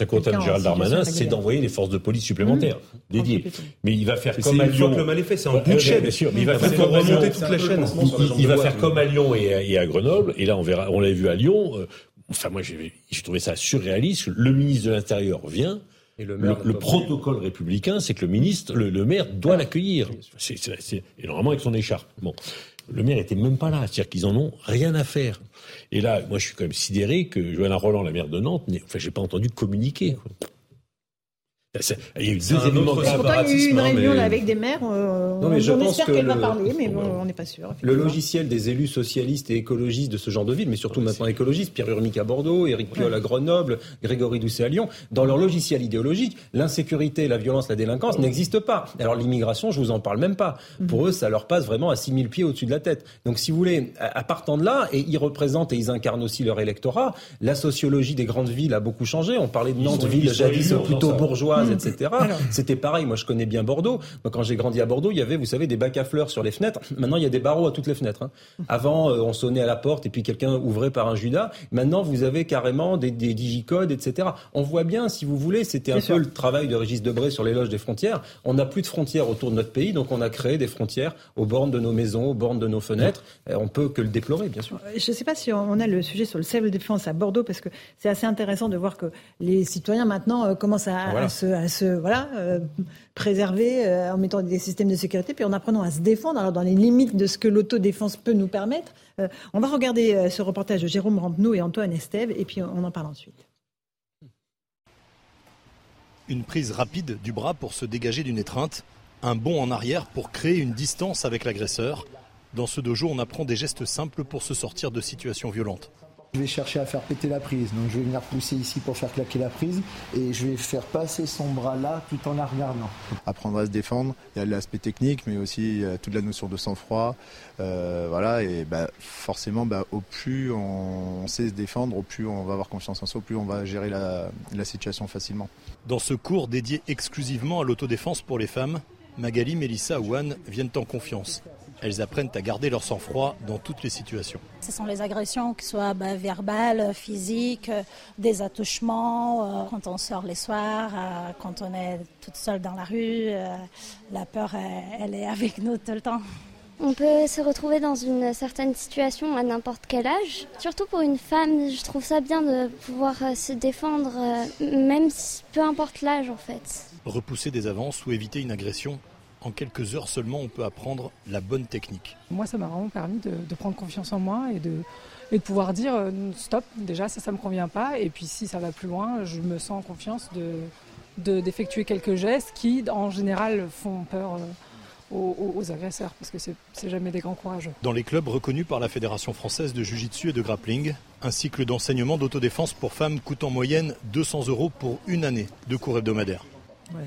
court terme, de Gérald Darmanin, c'est d'envoyer des forces de police supplémentaires mmh. dédiées. Mmh. Mais il va faire comme à Lyon. que le mal est fait, c'est un bout de chaîne. il va faire. Il va faire comme à Lyon et à Grenoble. Et là, on verra, on l'a vu à Lyon Enfin, moi, j'ai trouvé ça surréaliste. Le ministre de l'Intérieur vient. Et le maire protocole républicain, c'est que le ministre, le, le maire doit l'accueillir. C'est- c'est- et normalement avec son écharpe. Bon, le maire était même pas là, c'est-à-dire qu'ils en ont rien à faire. Et là, moi, je suis quand même sidéré que Johanna Roland, la maire de Nantes, enfin, j'ai pas entendu communiquer. quoi. C'est- Il y a eu deux événements graves. Il y a eu une hein, réunion mais- là, avec des maires. euh, Non, mais je on pense espère que qu'elle va le- parler, mais bon, on n'est pas sûr. Le logiciel des élus socialistes et écologistes de ce genre de ville, mais surtout maintenant écologistes, Pierre Urmic à Bordeaux, Éric Piolle à Grenoble, Grégory Doucet à Lyon, dans leur logiciel idéologique, l'insécurité, la violence, la délinquance n'existent pas. Alors l'immigration, je vous en parle même pas. Pour eux, ça leur passe vraiment à 6000 pieds au-dessus de la tête. Donc si vous voulez, à partant de là, et ils représentent et ils incarnent aussi leur électorat, la sociologie des grandes villes a beaucoup changé. On parlait de Nantes, ville jadis plutôt bourgeoise, phases, etc. C'était pareil. Moi, je connais bien Bordeaux. Moi, quand j'ai grandi à Bordeaux, il y avait, vous savez, des bacs à fleurs sur les fenêtres. Maintenant, il y a des barreaux à toutes les fenêtres. Hein. Avant, euh, on sonnait à la porte et puis quelqu'un ouvrait par un Judas. Maintenant, vous avez carrément des, des digicodes, etc. On voit bien, si vous voulez, c'était un peu le travail de Régis Debray sur l'éloge des frontières. On n'a plus de frontières autour de notre pays, donc on a créé des frontières aux bornes de nos maisons, aux bornes de nos fenêtres. On peut que le déplorer, bien sûr. Je ne sais pas si on a le sujet sur le self-défense à Bordeaux, parce que c'est assez intéressant de voir que les citoyens maintenant euh, commencent à, se, voilà, euh, préserver euh, en mettant des systèmes de sécurité, puis en apprenant à se défendre, alors dans les limites de ce que l'autodéfense peut nous permettre. on va regarder ce reportage de Jérôme Rampenou et Antoine Estève, et puis on en parle ensuite. Une prise rapide du bras pour se dégager d'une étreinte, un bond en arrière pour créer une distance avec l'agresseur. Dans ce dojo, on apprend des gestes simples pour se sortir de situations violentes. Je vais chercher à faire péter la prise. Donc je vais venir pousser ici pour faire claquer la prise et je vais faire passer son bras là tout en la regardant. Apprendre à se défendre, il y a l'aspect technique mais aussi toute la notion de sang-froid. Euh, voilà, et bah, forcément, bah, au plus on sait se défendre, au plus on va avoir confiance en soi, au plus on va gérer la, la situation facilement. Dans ce cours dédié exclusivement à l'autodéfense pour les femmes, Magali, Mélissa ou Anne viennent en confiance. Elles apprennent à garder leur sang-froid dans toutes les situations. Ce sont les agressions, que ce soit bah, verbales, physiques, des attouchements, euh, quand on sort les soirs, euh, quand on est toute seule dans la rue. Euh, la peur, elle est avec nous tout le temps. On peut se retrouver dans une certaine situation à n'importe quel âge. Surtout pour une femme, je trouve ça bien de pouvoir se défendre, même peu importe l'âge en fait. Repousser des avances ou éviter une agression, en quelques heures seulement, on peut apprendre la bonne technique. Moi, ça m'a vraiment permis de, prendre confiance en moi et de, et de pouvoir dire euh, stop, déjà ça, ça ne me convient pas. Et puis si ça va plus loin, je me sens en confiance de, d'effectuer quelques gestes qui, en général, font peur. Euh, aux, agresseurs, parce que c'est, c'est jamais des grands courageux. Dans les clubs reconnus par la Fédération française de Jiu-Jitsu et de Grappling, un cycle d'enseignement d'autodéfense pour femmes coûte en moyenne 200 euros pour une année de cours hebdomadaires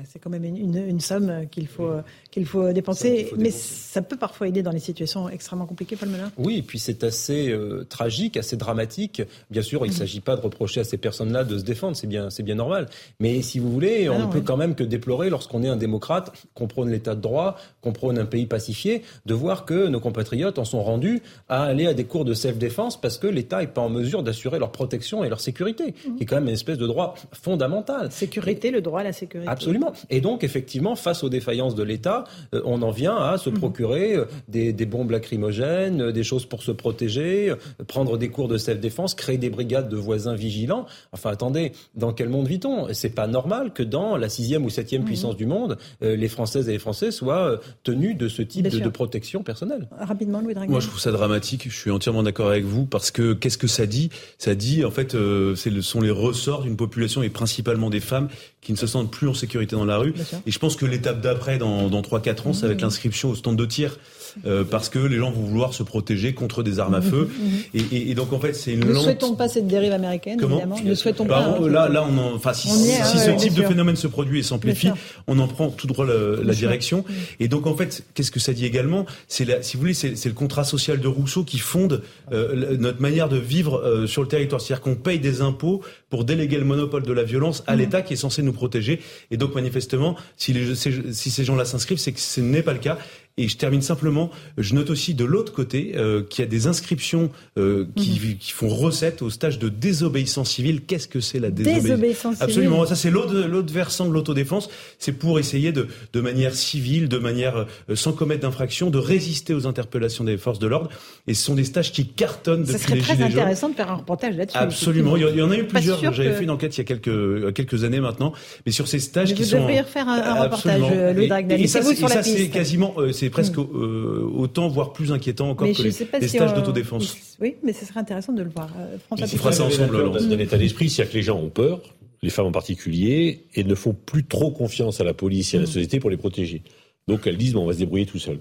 c'est quand même une, somme qu'il faut, qu'il faut dépenser, mais ça peut parfois aider dans les situations extrêmement compliquées, Paul Melun. Oui, et puis c'est assez euh, tragique, assez dramatique. Bien sûr, il ne mhm. s'agit pas de reprocher à ces personnes-là de se défendre, c'est bien, c'est bien normal. Mais si vous voulez, ah on ne peut quand même que déplorer, lorsqu'on est un démocrate, qu'on prône l'état de droit, qu'on prône un pays pacifié, de voir que nos compatriotes en sont rendus à aller à des cours de self-défense parce que l'État n'est pas en mesure d'assurer leur protection et leur sécurité, mhm. qui est quand même une espèce de droit fondamental. Sécurité, le droit à la sécurité. Absolument. Et donc, effectivement, face aux défaillances de l'État, euh, on en vient à se mhm. procurer euh, des, bombes lacrymogènes, euh, des choses pour se protéger, prendre des cours de self-défense, créer des brigades de voisins vigilants. Enfin, attendez, dans quel monde vit-on? C'est pas normal que dans la sixième ou septième mhm. puissance du monde, les Françaises et les Français soient tenus de ce type de, protection personnelle. Rapidement, Louis Dragon. Moi, je trouve ça dramatique. Je suis entièrement d'accord avec vous parce que qu'est-ce que ça dit? Ça dit, en fait, ce sont les ressorts d'une population et principalement des femmes qui ne se sentent plus en sécurité dans la rue. Et je pense que l'étape d'après, dans, dans 3-4 ans, ça va être mmh. l'inscription au stand de tir. Euh, parce que les gens vont vouloir se protéger contre des armes à feu. Mmh, mmh, et, et, donc en fait, c'est une. Ne lente... souhaitons pas cette dérive américaine, évidemment. Ne souhaitons bah, pas. là, là, on en... enfin, si, si ce type de phénomène se produit et s'amplifie, on en prend tout droit la, la direction. Et donc en fait, qu'est-ce que ça dit également? C'est si vous voulez, c'est le contrat social de Rousseau qui fonde euh, notre manière de vivre euh, sur le territoire. C'est-à-dire qu'on paye des impôts pour déléguer le monopole de la violence à l'État qui est censé nous protéger. Et donc manifestement, si, les, si ces gens-là s'inscrivent, c'est que ce n'est pas le cas. Et je termine simplement, je note aussi de l'autre côté euh, qu'il y a des inscriptions euh, qui, mhm. qui, font recette au stage de désobéissance civile. Qu'est-ce que c'est la désobéissance, désobéissance Absolument, ça c'est l'autre versant de l'autodéfense. C'est pour essayer de, de manière civile, de manière euh, sans commettre d'infraction, de résister aux interpellations des forces de l'ordre. Et ce sont des stages qui cartonnent depuis les Gilets jaunes. Ça serait très intéressant de faire un reportage là-dessus. Absolument, il y en a eu plusieurs. J'avais fait une enquête il y a quelques, quelques années maintenant, mais sur ces stages qui sont... Vous devriez refaire un, reportage, Louis Et, et, ça, c'est quasiment, c'est presque... Mm. Euh, autant, voire plus inquiétant encore que les, stages d'autodéfense. Oui, mais ce serait intéressant de le voir. Euh, François, fera ça ensemble. D'un état d'esprit, c'est-à-dire que les gens ont peur, les femmes en particulier, et ne font plus trop confiance à la police et à la mm. société pour les protéger. Donc elles disent, bon, on va se débrouiller tout seul.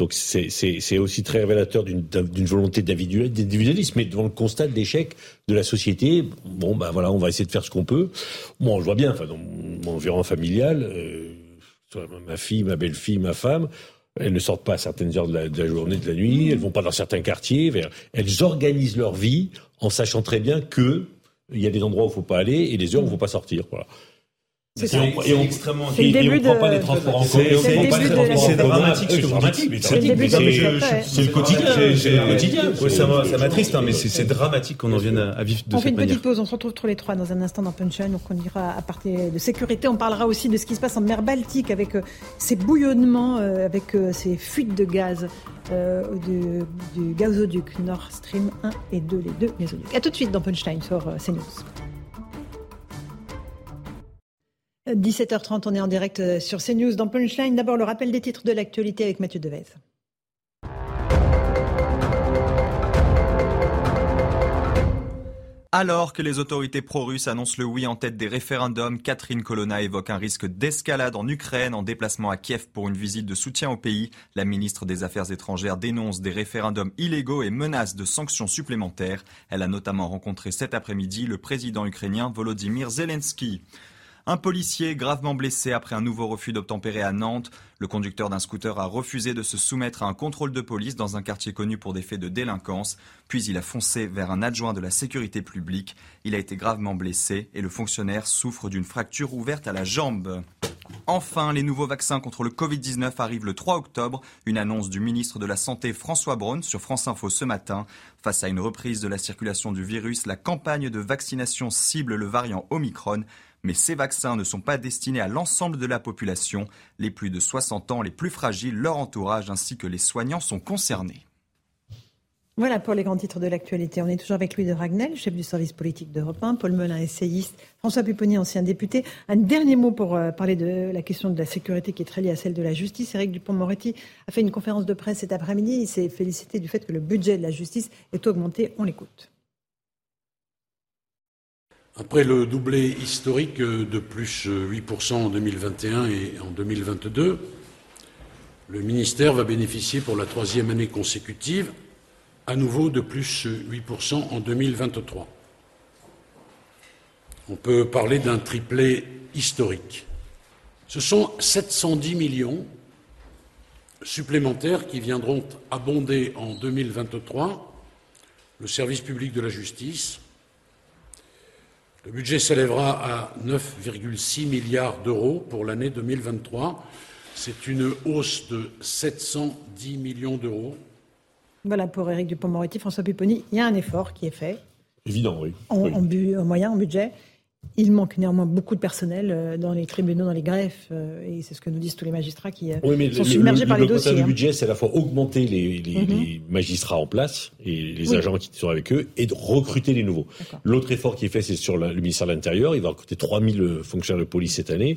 Donc c'est aussi très révélateur d'une volonté d'individualisme, mais devant le constat d'échec de la société, bon ben voilà, on va essayer de faire ce qu'on peut. Moi, je vois bien, enfin dans mon environnement familial, euh, ma fille, ma belle-fille, ma femme, elles ne sortent pas à certaines heures de la, journée, de la nuit. Elles vont pas dans certains quartiers. Elles organisent leur vie en sachant très bien que il y a des endroits où il faut pas aller et des heures où il faut pas sortir. Voilà. C'est on, et on, C'est et- et le on début prend pas des transports en C'est- commun. c'est dramatique ce que C'est dramatique, c'est le quotidien. C'est le quotidien. Ça m'a- ça m'attriste, hein, mais c'est dramatique qu'on en vienne à vivre de On fait cette une manière. petite pause, on se retrouve tous les trois dans un instant dans Punchline. Donc on ira à partir de sécurité, on parlera aussi de ce qui se passe en mer Baltique avec euh, ces bouillonnements, euh, avec euh, ces fuites de gaz du, du gazoduc Nord Stream 1 et 2, les deux gazoducs. A tout de suite dans Punchline sur CNews. 17h30, on est en direct euh, sur CNews dans Punchline. D'abord le rappel des titres de l'actualité avec Mathieu Devez. Alors que les autorités pro-russes annoncent le oui en tête des référendums, Catherine Colonna évoque un risque d'escalade en Ukraine en déplacement à Kiev pour une visite de soutien au pays. La ministre des Affaires étrangères dénonce des référendums illégaux et menace de sanctions supplémentaires. Elle a notamment rencontré cet après-midi le président ukrainien Volodymyr Zelensky. Un policier gravement blessé après un nouveau refus d'obtempérer à Nantes. Le conducteur d'un scooter a refusé de se soumettre à un contrôle de police dans un quartier connu pour des faits de délinquance. Puis il a foncé vers un adjoint de la sécurité publique. Il a été gravement blessé et le fonctionnaire souffre d'une fracture ouverte à la jambe. Enfin, les nouveaux vaccins contre le Covid-19 arrivent le 3 octobre. Une annonce du ministre de la Santé François Braun sur France Info ce matin. Face à une reprise de la circulation du virus, la campagne de vaccination cible le variant Omicron. Mais ces vaccins ne sont pas destinés à l'ensemble de la population. Les plus de 60 ans, les plus fragiles, leur entourage ainsi que les soignants sont concernés. Voilà pour les grands titres de l'actualité. On est toujours avec Louis de Ragnel, chef du service politique d'Europe 1, Paul Melun, essayiste, François Pupponi, ancien député. Un dernier mot pour euh, parler de la question de la sécurité qui est très liée à celle de la justice. Éric Dupont-Moretti a fait une conférence de presse cet après-midi. Il s'est félicité du fait que le budget de la justice est augmenté. On l'écoute. Après le doublé historique de plus 8% en 2021 et en 2022, le ministère va bénéficier pour la troisième année consécutive à nouveau de plus 8% en 2023. On peut parler d'un triplé historique. Ce sont 710 millions supplémentaires qui viendront abonder en 2023 le service public de la justice, le budget s'élèvera à 9,6 milliards d'euros pour l'année 2023. C'est une hausse de 710 millions d'euros. Voilà pour Éric Dupont-Moretti, François Pupponi. Il y a un effort qui est fait Évident, oui. en, Oui. en bu- en moyen, en budget. Il manque néanmoins beaucoup de personnel euh, dans les tribunaux, dans les greffes, euh, et c'est ce que nous disent tous les magistrats qui euh, Oui, mais sont le- submergés le- par les l'augmentation dossiers. du hein. budget, c'est à la fois augmenter les, les- Mhm. les magistrats en place et les Oui. agents qui sont avec eux et de recruter les nouveaux. L'autre effort qui est fait, c'est sur la- le ministère de l'Intérieur. Il va recruter 3000 fonctionnaires de police cette année.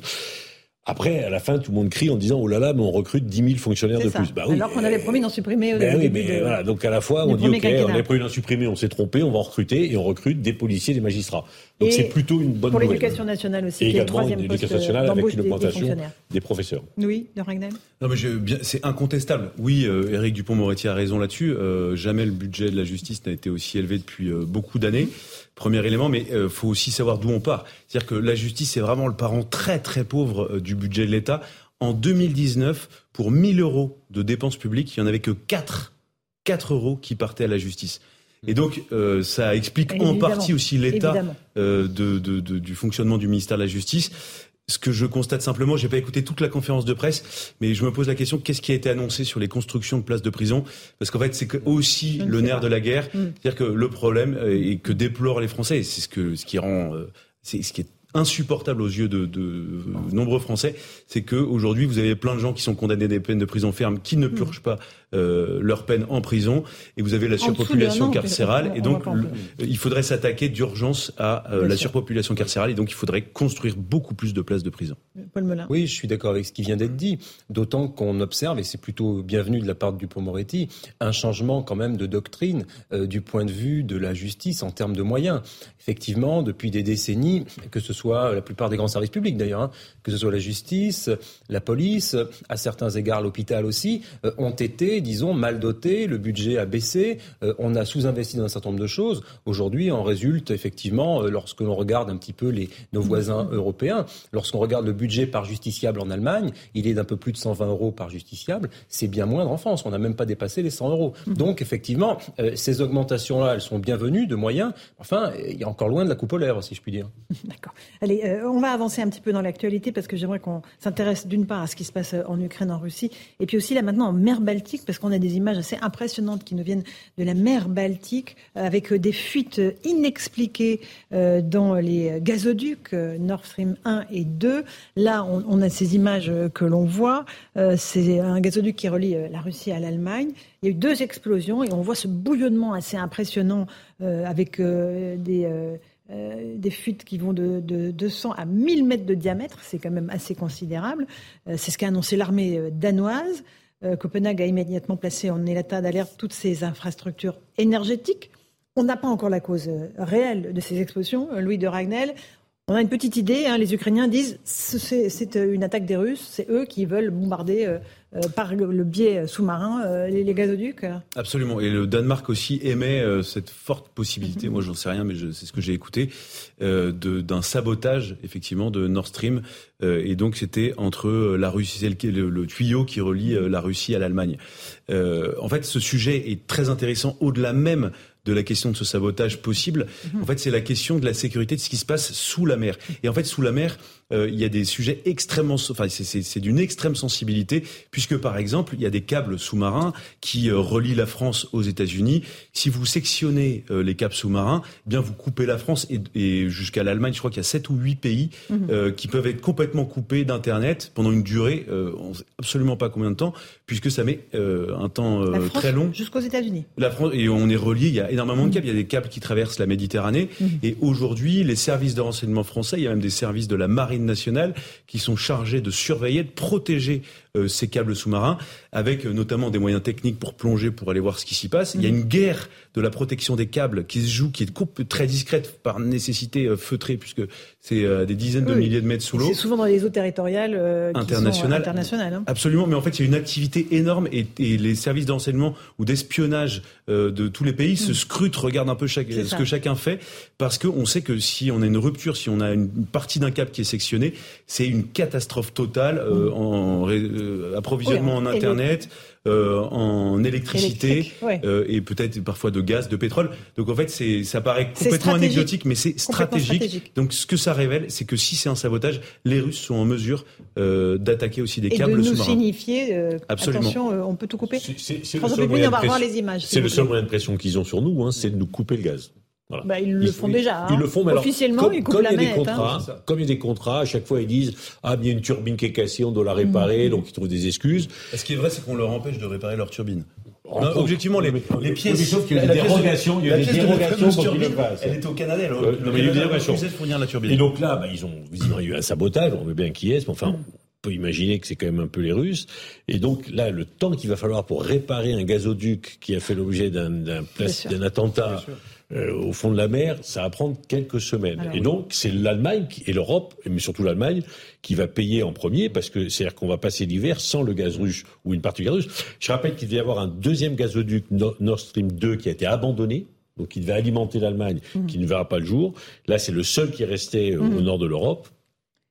Après, à la fin, tout le monde crie en disant, oh là là, mais on recrute 10 000 fonctionnaires de ça. plus. Bah oui, Alors qu'on avait promis d'en supprimer au ben oui, mais de- voilà. Donc à la fois, on dit ok, on avait prévu d'en supprimer, on s'est trompé, on va en recruter et on recrute des policiers, des magistrats. Donc c'est plutôt une bonne Pour nouvelle. l'éducation nationale aussi, Et qui également troisième une poste éducation nationale avec une des- des augmentation des professeurs. Oui, de Ragnel? Non, mais je- bien, c'est incontestable. Oui, euh, Éric Dupont-Moretti a raison là-dessus. Euh, jamais le budget de la justice n'a été aussi élevé depuis euh, beaucoup d'années. Premier élément, mais euh, faut aussi savoir d'où on part. C'est-à-dire que la justice c'est vraiment le parent très très pauvre euh, du budget de l'État. En 2019, pour 1000 euros de dépenses publiques, il n'y en avait que 4, 4 euros qui partaient à la justice. Et donc, euh, ça explique en Évidemment. partie aussi l'état euh, de, de- de- du fonctionnement du ministère de la Justice. Ce que je constate simplement, j'ai pas écouté toute la conférence de presse, mais je me pose la question qu'est-ce qui a été annoncé sur les constructions de places de prison? Parce qu'en fait, c'est aussi ne le nerf pas. de la guerre, Mm. c'est-à-dire que le problème euh, et que déplorent les Français, et c'est ce que ce qui rend, euh, c'est ce qui est insupportable aux yeux de, de euh, nombreux Français, c'est que aujourd'hui vous avez plein de gens qui sont condamnés à des peines de prison ferme qui ne purgent pas euh, leur peine en prison, et vous avez la surpopulation carcérale, on- et on donc le- il faudrait s'attaquer d'urgence à euh, la sûr. surpopulation carcérale, et donc il faudrait construire beaucoup plus de places de prison. Paul Melun. Oui, je suis d'accord avec ce qui vient d'être dit. D'autant qu'on observe, et c'est plutôt bienvenu de la part de Dupont-Moretti, un changement quand même de doctrine euh, du point de vue de la justice en termes de moyens. Effectivement, depuis des décennies, que ce soit la plupart des grands services publics d'ailleurs, hein, que ce soit la justice, la police, à certains égards l'hôpital aussi, euh, ont été, disons, mal dotés, le budget a baissé, euh, on a sous-investi dans un certain nombre de choses. Aujourd'hui, en résulte effectivement, euh, lorsque l'on regarde un petit peu les, nos voisins européens, lorsqu'on regarde le budget par justiciable en Allemagne, il est d'un peu plus de 120 euros par justiciable. C'est bien moindre en France. On n'a même pas dépassé les 100 euros. Mmh. Donc, effectivement, euh, ces augmentations-là, elles sont bienvenues de moyens. Enfin, il y a encore loin de la coupe aux lèvres, si je puis dire. D'accord. Allez, euh, on va avancer un petit peu dans l'actualité parce que j'aimerais qu'on s'intéresse d'une part à ce qui se passe en Ukraine, en Russie, et puis aussi là maintenant en mer Baltique, parce qu'on a des images assez impressionnantes qui nous viennent de la mer Baltique, avec des fuites inexpliquées dans les gazoducs Nord Stream 1 et 2. Là, on, a ces images que l'on voit. C'est un gazoduc qui relie la Russie à l'Allemagne. Il y a eu deux explosions et on voit ce bouillonnement assez impressionnant avec des euh, fuites qui vont de, 200 à 1000 mètres de diamètre, c'est quand même assez considérable. Euh, c'est ce qu'a annoncé l'armée euh. Copenhague a immédiatement placé en état d'alerte toutes ses infrastructures énergétiques. On n'a pas encore la cause réelle de ces explosions. Louis de Ragnel, on a une petite idée. Hein. les Ukrainiens disent c'est une attaque des Russes. C'est eux qui veulent bombarder euh, par le biais sous-marin euh, les, gazoducs Absolument. Et le Danemark aussi émet euh, cette forte possibilité, moi j'en sais rien, mais c'est ce que j'ai écouté, d'un sabotage effectivement de Nord Stream. et donc c'était entre la Russie, c'est le, le, tuyau qui relie la Russie à l'Allemagne. en fait, ce sujet est très intéressant au-delà même de la question de ce sabotage possible. Mhm. En fait, c'est la question de la sécurité de ce qui se passe sous la mer. Et en fait, sous la mer, euh, il y a des sujets extrêmement, enfin c'est d'une extrême sensibilité puisque par exemple il y a des câbles sous-marins qui euh, relient la France aux États-Unis. Si vous sectionnez euh, les câbles sous-marins, eh bien vous coupez la France et, et jusqu'à l'Allemagne. Je crois qu'il y a sept ou huit pays mhm. qui peuvent être complètement coupés d'internet pendant une durée, on ne sait absolument pas combien de temps, puisque ça met un temps très long. Jusqu'aux États-Unis. La France et on est relié. Il y a énormément de câbles. Il y a des câbles qui traversent la Méditerranée. Mhm. Et aujourd'hui, les services de renseignement français, il y a même des services de la marine nationales qui sont chargés de surveiller, de protéger ces câbles sous-marins, avec euh, notamment des moyens techniques pour plonger, pour aller voir ce qui s'y passe. Il y a mhm. une guerre de la protection des câbles qui se joue, qui est très discrète par nécessité euh, feutrée, puisque c'est des dizaines de milliers de mètres sous l'eau. C'est souvent dans les eaux territoriales internationales. Hein. Absolument, mais en fait, il y a une activité énorme et, les services d'enseignement ou d'espionnage de tous les pays se mhm. scrutent, regardent un peu chaque, ce que chacun fait, parce qu'on sait que si on a une rupture, si on a une partie d'un câble qui est sectionné, c'est une catastrophe totale mhm. en euh, approvisionnement en Internet, euh, en électricité euh, et peut-être parfois de gaz, de pétrole. Donc en fait, c'est ça paraît complètement anecdotique, mais c'est stratégique. Donc ce que ça révèle, c'est que si c'est un sabotage, les Russes sont en mesure d'attaquer aussi des câbles sous-marins. Et de nous signifier, attention, on peut tout couper. C'est le seul moyen de pression qu'ils ont sur nous, hein, c'est de nous couper le gaz. Bah, ils le font déjà. Ils le font, mais officiellement, comme, ils coupent la il y a des hein. contrats, Comme il y a des contrats, à chaque fois ils disent ah il y a une turbine qui est cassée, on doit la réparer, mmh. donc ils trouvent des excuses. Ce qui est vrai, c'est qu'on leur empêche de réparer leur turbine. objectivement, les, les pièces. Sauf qu'il y a des dérogations, il y a des dérogations pour qu'ils le fassent. Elle est au Canada, elle, euh, le, il y a des dérogations. fournir la turbine. Et donc là, bah, ils ont, ils ont eu un sabotage, on veut bien qui est, mais enfin, on peut imaginer que c'est quand même un peu les Russes. Et donc là, le temps qu'il va falloir pour réparer un gazoduc qui a fait l'objet d'un attentat euh, au fond de la mer, ça va prendre quelques semaines. et donc, c'est l'Allemagne et l'Europe, mais surtout l'Allemagne, qui va payer en premier, parce que c'est-à-dire qu'on va passer l'hiver sans le gaz russe ou une partie du gaz russe. Je rappelle qu'il devait y avoir un deuxième gazoduc Nord Stream 2 qui a été abandonné, donc il devait alimenter l'Allemagne, mmh. qui ne verra pas le jour. Là, c'est le seul qui est resté euh, mmh. au nord de l'Europe.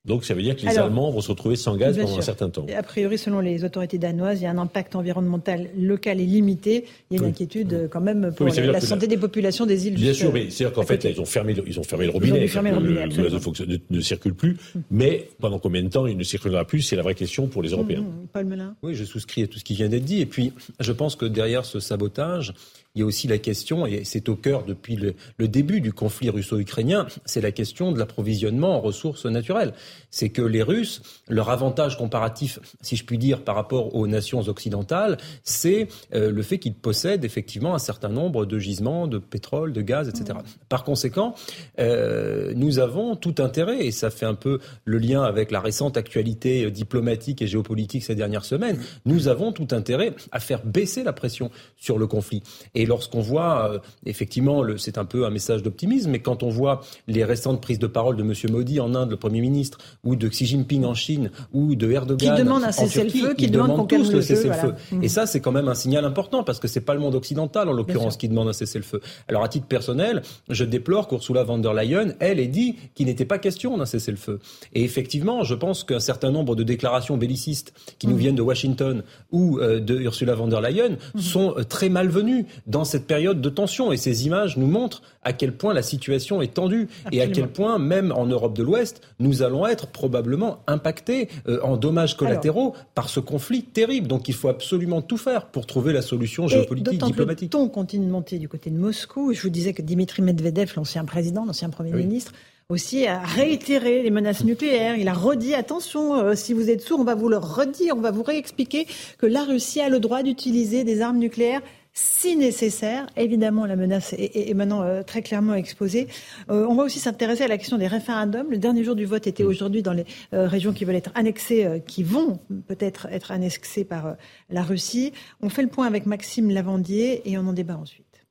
Donc ça veut dire que les Allemands vont se retrouver sans gaz pendant un certain temps. A priori, selon les autorités danoises, il y a un impact environnemental local et limité. Il y a une inquiétude quand même pour la, santé des populations des îles. Bien sûr, mais c'est-à-dire qu'en fait, ils ont fermé, ils ont fermé le robinet. le, gaz ne, circule plus. Mm. Mais pendant combien de temps il ne circulera plus C'est la vraie question pour les mm, Européens. Mm, Paul Melun. Oui, je souscris à tout ce qui vient d'être dit. Et puis, je pense que derrière ce sabotage, il y a aussi la question, et c'est au cœur depuis le, début du conflit russo-ukrainien, c'est la question de l'approvisionnement en ressources naturelles. C'est que les Russes, leur avantage comparatif, si je puis dire, par rapport aux nations occidentales, c'est euh, le fait qu'ils possèdent effectivement un certain nombre de gisements de pétrole, de gaz, etc. Mmh. Par conséquent, euh, nous avons tout intérêt, et ça fait un peu le lien avec la récente actualité diplomatique et géopolitique ces dernières semaines, nous avons tout intérêt à faire baisser la pression sur le conflit. Et Et lorsqu'on voit, effectivement, c'est un peu un message d'optimisme, mais quand on voit les récentes prises de parole de M. Modi en Inde, le Premier ministre, ou de Xi Jinping en Chine, ou de Erdogan qui demande un cessez-le-feu, qui demande tous le cessez-le-feu. Et ça, c'est quand même un signal important parce que c'est pas le monde occidental, en l'occurrence, qui demande un cessez-le-feu. Alors, à titre personnel, je déplore qu'Ursula von der Leyen, elle, ait dit qu'il n'était pas question d'un cessez-le-feu. Et effectivement, je pense qu'un certain nombre de déclarations bellicistes qui nous mmh. viennent de Washington ou euh, de Ursula von der Leyen mmh. sont euh, très malvenues dans cette période de tension. Et ces images nous montrent à quel point la situation est tendue et à quel point, même en Europe de l'Ouest, nous allons être probablement impactés euh, en dommages collatéraux par ce conflit terrible. Donc il faut absolument tout faire pour trouver la solution géopolitique, diplomatique. Que le ton continue de monter du côté de Moscou. Je vous disais que Dimitri Medvedev, l'ancien président, l'ancien Premier ministre, aussi a réitéré les menaces nucléaires. Il a redit attention, euh, si vous êtes sourd, on va vous le redire, on va vous réexpliquer que la Russie a le droit d'utiliser des armes nucléaires si nécessaire. Évidemment, la menace est, maintenant euh, très clairement exposée. Euh, on va aussi s'intéresser à la question des référendums. Le dernier jour du vote était aujourd'hui dans les euh, régions qui veulent être annexées, qui vont peut-être être annexées par la Russie. On fait le point avec Maxime Lavandier et on en débat ensuite.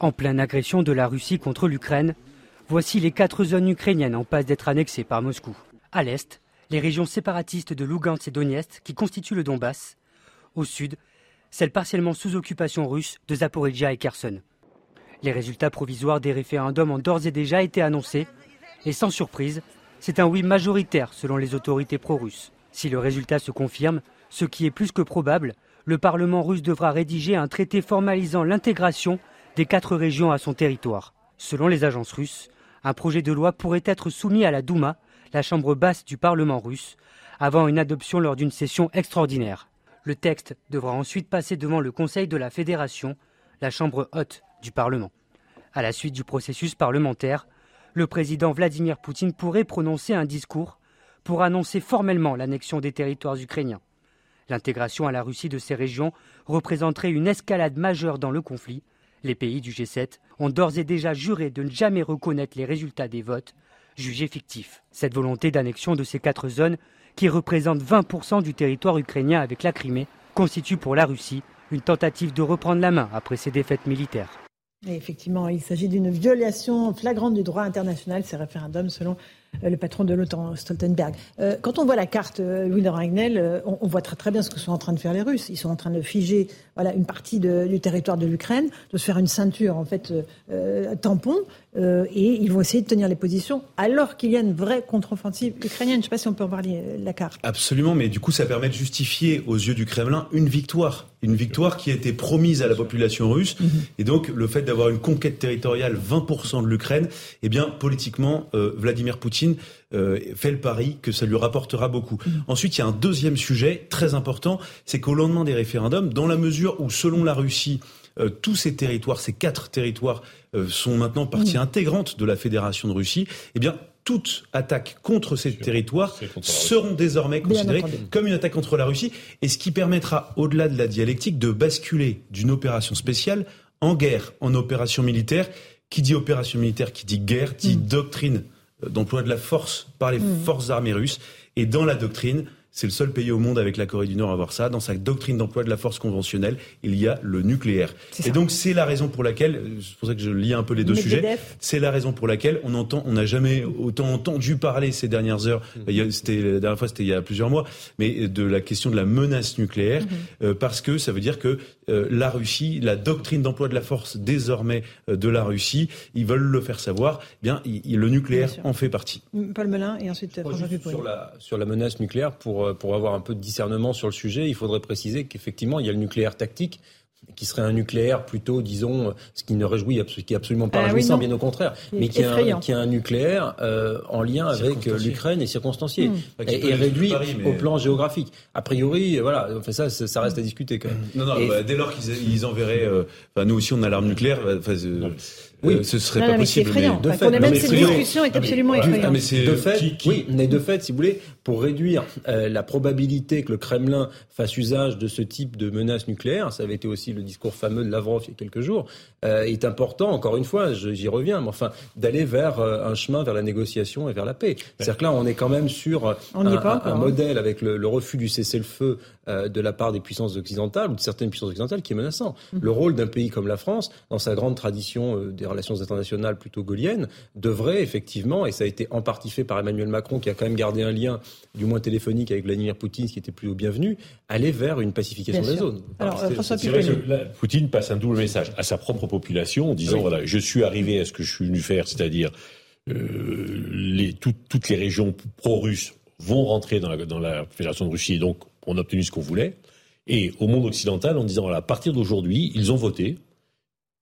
En pleine agression de la Russie contre l'Ukraine, voici les quatre zones ukrainiennes en passe d'être annexées par Moscou. À l'est, les régions séparatistes de Lugansk et Donetsk qui constituent le Donbass. Au sud, celle partiellement sous occupation russe de Zaporizhia et Kherson. Les résultats provisoires des référendums ont d'ores et déjà été annoncés, et sans surprise, c'est un oui majoritaire selon les autorités pro-russes. Si le résultat se confirme, ce qui est plus que probable, le Parlement russe devra rédiger un traité formalisant l'intégration des quatre régions à son territoire. Selon les agences russes, un projet de loi pourrait être soumis à la Douma, la chambre basse du Parlement russe, avant une adoption lors d'une session extraordinaire. Le texte devra ensuite passer devant le Conseil de la Fédération, la Chambre haute du Parlement. À la suite du processus parlementaire, le président Vladimir Poutine pourrait prononcer un discours pour annoncer formellement l'annexion des territoires ukrainiens. L'intégration à la Russie de ces régions représenterait une escalade majeure dans le conflit. Les pays du G7 ont d'ores et déjà juré de ne jamais reconnaître les résultats des votes, jugés fictifs. Cette volonté d'annexion de ces quatre zones qui représente 20% du territoire ukrainien avec la Crimée, constitue pour la Russie une tentative de reprendre la main après ses défaites militaires. effectivement, il s'agit d'une violation flagrante du droit international, ces référendums, selon le patron de l'OTAN, Stoltenberg. Euh, quand on voit la carte, euh, Louis de Ragnel, on, voit très très bien ce que sont en train de faire les Russes. Ils sont en train de figer voilà, une partie du territoire de l'Ukraine, de se faire une ceinture en fait tampon, et ils vont essayer de tenir les positions alors qu'il y a une vraie contre-offensive ukrainienne. Je ne sais pas si on peut en parler, la carte. Absolument, mais du coup ça permet de justifier aux yeux du Kremlin une victoire. Une victoire qui a été promise à la population russe. Mhm. Et donc le fait d'avoir une conquête territoriale 20% de l'Ukraine, eh bien politiquement, Vladimir Poutine euh, fait le pari que ça lui rapportera beaucoup. Mm. Ensuite, il y a un deuxième sujet très important, c'est qu'au lendemain des référendums, dans la mesure où, selon la Russie, euh, tous ces territoires, ces quatre territoires, euh, sont maintenant partie mm. intégrante de la Fédération de Russie, eh bien, toute attaque contre ces territoires seront désormais considérées comme une attaque contre la Russie, et ce qui permettra, au-delà de la dialectique, de basculer d'une opération spéciale en guerre, en opération militaire. Qui dit opération militaire, qui dit guerre, dit mm. doctrine d'emploi de la force par les mmh. forces armées russes. Et dans la doctrine, c'est le seul pays au monde avec la Corée du Nord à avoir ça. Dans sa doctrine d'emploi de la force conventionnelle, il y a le nucléaire. Et donc c'est la raison pour laquelle, c'est pour ça que je lis un peu les deux sujets, c'est la raison pour laquelle on entend, on n'a jamais autant entendu parler ces dernières heures. Mmh. C'était la dernière fois, c'était il y a plusieurs mois, mais de la question de la menace nucléaire, mmh. euh, parce que ça veut dire que euh, la Russie, la doctrine d'emploi de la force désormais euh, de la Russie, ils veulent le faire savoir. Eh bien, le nucléaire en fait partie. Paul Melun et ensuite François sur la, sur la menace nucléaire pour euh, pour avoir un peu de discernement sur le sujet, il faudrait préciser qu'effectivement, il y a le nucléaire tactique qui serait un nucléaire plutôt, disons, ce qui ne réjouit, qui est absolument pas ah réjouissant, bien au contraire, mais qui a, un, qui a un nucléaire euh, en lien avec l'Ukraine et circonstancié, mmh. et, réduit au plan géographique. A priori, voilà, enfin ça, ça reste à discuter quand même. Non, non, bah, dès lors qu'ils enverraient, euh, enfin, nous aussi on a l'arme nucléaire, enfin, euh, oui, euh, ce serait pas possible. Mais de fait, même cette discussion est absolument effrayante. de fait, oui, mais de fait, si vous voulez, pour réduire euh, la probabilité que le Kremlin fasse usage de ce type de menace nucléaire, ça avait été aussi le discours fameux de Lavrov il y a quelques jours, euh, est important, encore une fois, j'y reviens, mais enfin, d'aller vers un chemin vers la négociation et vers la paix. C'est-à-dire que là, on est quand même sur un, un, modèle avec le, le refus du cessez-le-feu euh, de la part des puissances occidentales ou de certaines puissances occidentales qui est menaçant. Mm. Le rôle d'un pays comme la France, dans sa grande tradition euh, des relations internationales plutôt gauliennes, devrait effectivement, et ça a été en partie fait par Emmanuel Macron, qui a quand même gardé un lien, du moins téléphonique, avec Vladimir Poutine, ce qui était plutôt bienvenu, aller vers une pacification des zones. Alors, c'est vrai que Poutine passe un double message à sa propre population en disant voilà, je suis arrivé à ce que je suis venu faire, c'est-à-dire euh, les, toutes les régions pro-russes vont rentrer dans la, dans la Fédération de Russie, et donc on a obtenu ce qu'on voulait. Et au monde occidental, en disant voilà, à partir d'aujourd'hui, ils ont voté,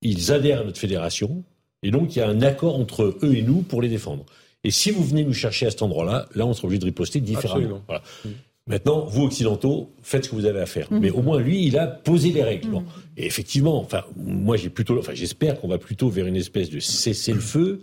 ils adhèrent à notre fédération, et donc il y a un accord entre eux et nous pour les défendre. Et si vous venez nous chercher à cet endroit-là, là, on sera obligé de riposter différemment. Voilà. Mm. Maintenant, vous occidentaux, faites ce que vous avez à faire. Mm. Mais au moins, lui, il a posé les règles. Mm. Et effectivement, enfin, moi, j'ai plutôt, enfin, j'espère qu'on va plutôt vers une espèce de cesser le feu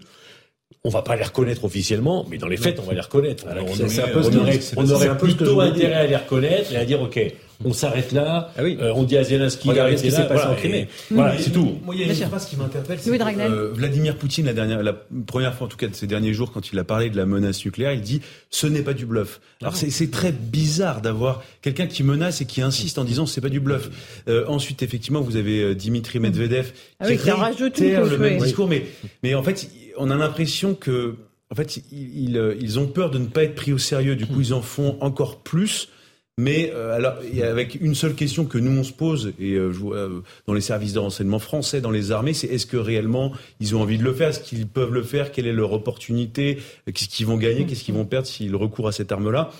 on va pas les reconnaître officiellement, mais dans les faits, on va les reconnaître. on, aurait, on aurait plutôt intérêt à les reconnaître et à dire, OK, on s'arrête là, ah oui. euh, on dit à Zelensky d'arrêter là. Passé en Crimée. Voilà, c'est tout. Moi, il y a une phrase qui m'interpelle. C'est euh, Vladimir Poutine, la dernière, la première fois en tout cas de ces derniers jours, quand il a parlé de la menace nucléaire, il dit ce n'est pas du bluff. Alors c'est très bizarre d'avoir quelqu'un qui menace et qui insiste en disant c'est pas du bluff. Euh, ensuite, effectivement, vous avez Dimitri Medvedev ah qui ah réitère le même discours, mais mais en fait on a l'impression que, en fait, ils, ils, ont peur de ne pas être pris au sérieux. Du coup, ils en font encore plus. Mais euh, alors, avec une seule question que nous on se pose, et euh, euh, dans les services de renseignement français, dans les armées, c'est est-ce que réellement ils ont envie de le faire? Est-ce qu'ils peuvent le faire? Quelle est leur opportunité? Qu'est-ce qu'ils vont gagner? Qu'est-ce qu'ils vont perdre s'ils recourent à cette arme-là?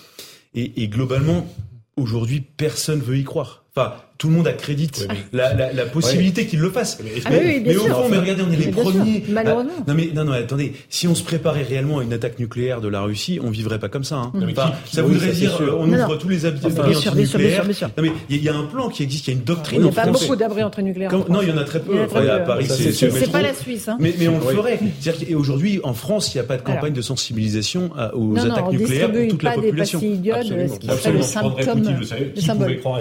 Et, et globalement, aujourd'hui, personne veut y croire. Enfin, tout le monde accrédite la, la, la, possibilité qu'il le fasse. Mais, ah oui, mais au fond, mais regardez, on est les premiers. Malheureusement. non, mais non, non, attendez. Si on se préparait réellement à une attaque nucléaire de la Russie, on vivrait pas comme ça. Hein. Enfin, ça voudrait dire, on ouvre tous les abris antinucléaires. Non, mais il y a un plan qui existe, il y a une doctrine. Il n'y a pas beaucoup d'abris antinucléaires. Non, il y en a très peu. À Paris, c'est pas la Suisse. Hein. Mais on le ferait. Et aujourd'hui, en France, il n'y a pas de campagne de sensibilisation aux attaques nucléaires pour toute la population. Absolument. Ce qui serait le symptôme.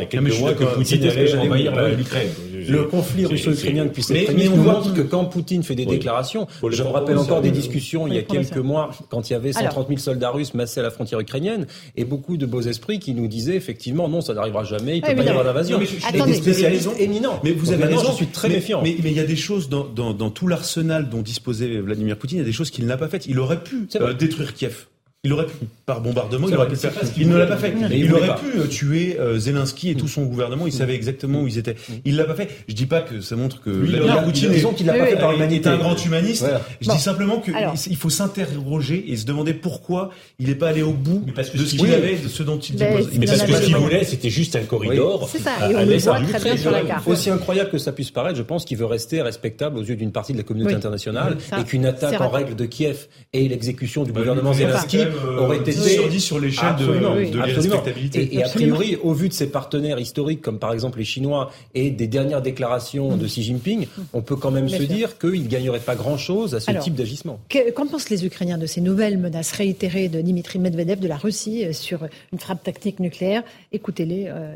Qui pouvait que Poutine allait envahir l'Ukraine. Le conflit russo-ukrainien depuis cette Mais on voit que quand Poutine fait des déclarations, je me rappelle encore des discussions il y a quelques mois quand il y avait 130 000 soldats russes massés à la frontière ukrainienne et beaucoup de beaux esprits qui nous disaient effectivement non, ça n'arrivera jamais, il peut pas y avoir d'invasion. Et des spécialistes éminents. Mais vous avez raison, je suis très méfiant. Mais il y a des choses dans tout l'arsenal dont disposait Vladimir Poutine, il y a des choses qu'il n'a pas faites. Il aurait pu euh, détruire Kiev. Il aurait pu, par bombardement, il aurait pu faire. Il ne l'a pas fait. il, il aurait pu euh, tuer euh, Zelensky et tout son gouvernement. Il savait exactement où ils étaient. Il l'a pas fait. Je dis pas que ça montre que Lui, Poutine, disons qu'il l'a pas fait par l'humanité. un grand humaniste. Je dis simplement qu'il faut s'interroger et se demander pourquoi il n'est pas allé au bout de ce qu'il avait, de ce dont il dispose. Mais parce que ce qu'il voulait, c'était juste un corridor. C'est ça. Et on le voit très bien sur la carte. Aussi incroyable que ça puisse paraître, je pense qu'il veut rester respectable aux yeux d'une partie de la communauté internationale et qu'une attaque en règle de Kiev et l'exécution du gouvernement Zelensky aurait été sur l'échelle de, de Et, a priori, au vu de ses partenaires historiques, comme par exemple les Chinois, et des dernières déclarations de Xi Jinping, on peut quand même se dire qu'il ne gagnerait pas grand-chose à ce type d'agissement. Qu'en pensent les Ukrainiens de ces nouvelles menaces réitérées de Dimitri Medvedev de la Russie euh, sur une frappe tactique nucléaire? Écoutez-les euh,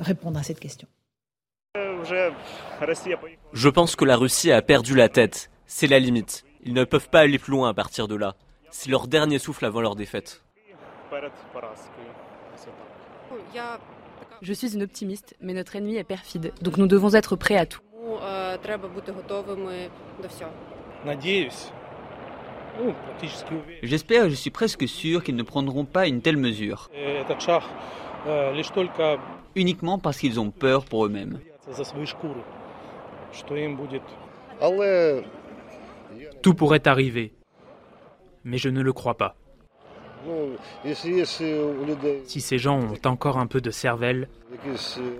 répondre à cette question. Je pense que la Russie a perdu la tête. C'est la limite. Ils ne peuvent pas aller plus loin à partir de là. C'est leur dernier souffle avant leur défaite. Je suis une optimiste, mais notre ennemi est perfide, donc nous devons être prêts à tout. J'espère et je suis presque sûr qu'ils ne prendront pas une telle mesure. Uniquement parce qu'ils ont peur pour eux-mêmes. Tout pourrait arriver, mais je ne le crois pas. Si ces gens ont encore un peu de cervelle,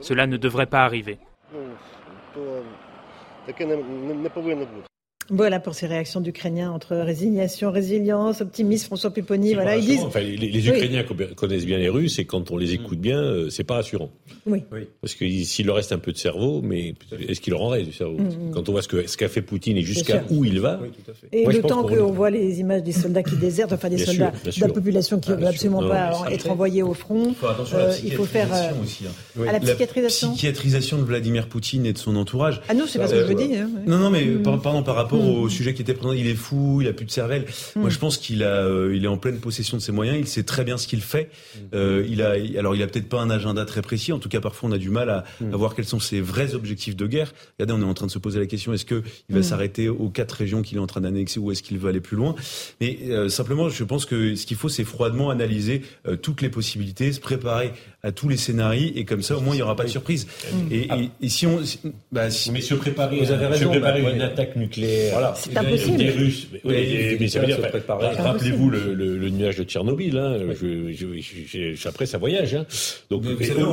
cela ne devrait pas arriver. Voilà pour ces réactions d'Ukrainiens entre résignation, résilience, optimisme. François Pupponi, voilà, ils disent. les, Ukrainiens connaissent bien les Russes et quand on les écoute bien, euh, c'est pas rassurant. Oui. Parce que s'il leur reste un peu de cerveau, mais est-ce qu'il leur en reste du cerveau mm, mm. Quand on voit ce qu'a fait Poutine et jusqu'à où il va. Et le temps qu'on voit les images des soldats qui désertent, enfin des soldats de la population qui ne veut absolument pas être envoyés au front, euh, il faut faire euh, aussi, hein. à la psychiatrisation. psychiatrisation de Vladimir Poutine et de son entourage. Ah non, c'est pas ce que je veux dire. Non, non, mais pardon par rapport rapport Mm. au sujet qui était présent, il est fou, il a plus de cervelle. Moi, Mm. je pense qu'il a, euh, il est en pleine possession de ses moyens. Il sait très bien ce qu'il fait. Euh, il a, alors, il a peut-être pas un agenda très précis. En tout cas, parfois, on a du mal à, à voir quels sont ses vrais objectifs de guerre. Regardez, on est en train de se poser la question est-ce que il va Mm. s'arrêter aux quatre régions qu'il est en train d'annexer ou est-ce qu'il veut aller plus loin? Mais euh, simplement, je pense que ce qu'il faut, c'est froidement analyser euh, toutes les possibilités, se préparer à tous les scénarios, et comme ça, au moins, il n'y aura pas de surprise. Mm. Et, et- et si on, si- bah, si- Mais se préparer, Vous avez se raison, préparer bah, une ouais. attaque nucléaire Voilà. C'est des- impossible. des Russes. Mais, oui, Mais mais, ça veut dire, se préparer. ra- rappelez-vous le, le- le nuage de Tchernobyl. Hein, je, je, je- je- après, ça voyage. Hein. Donc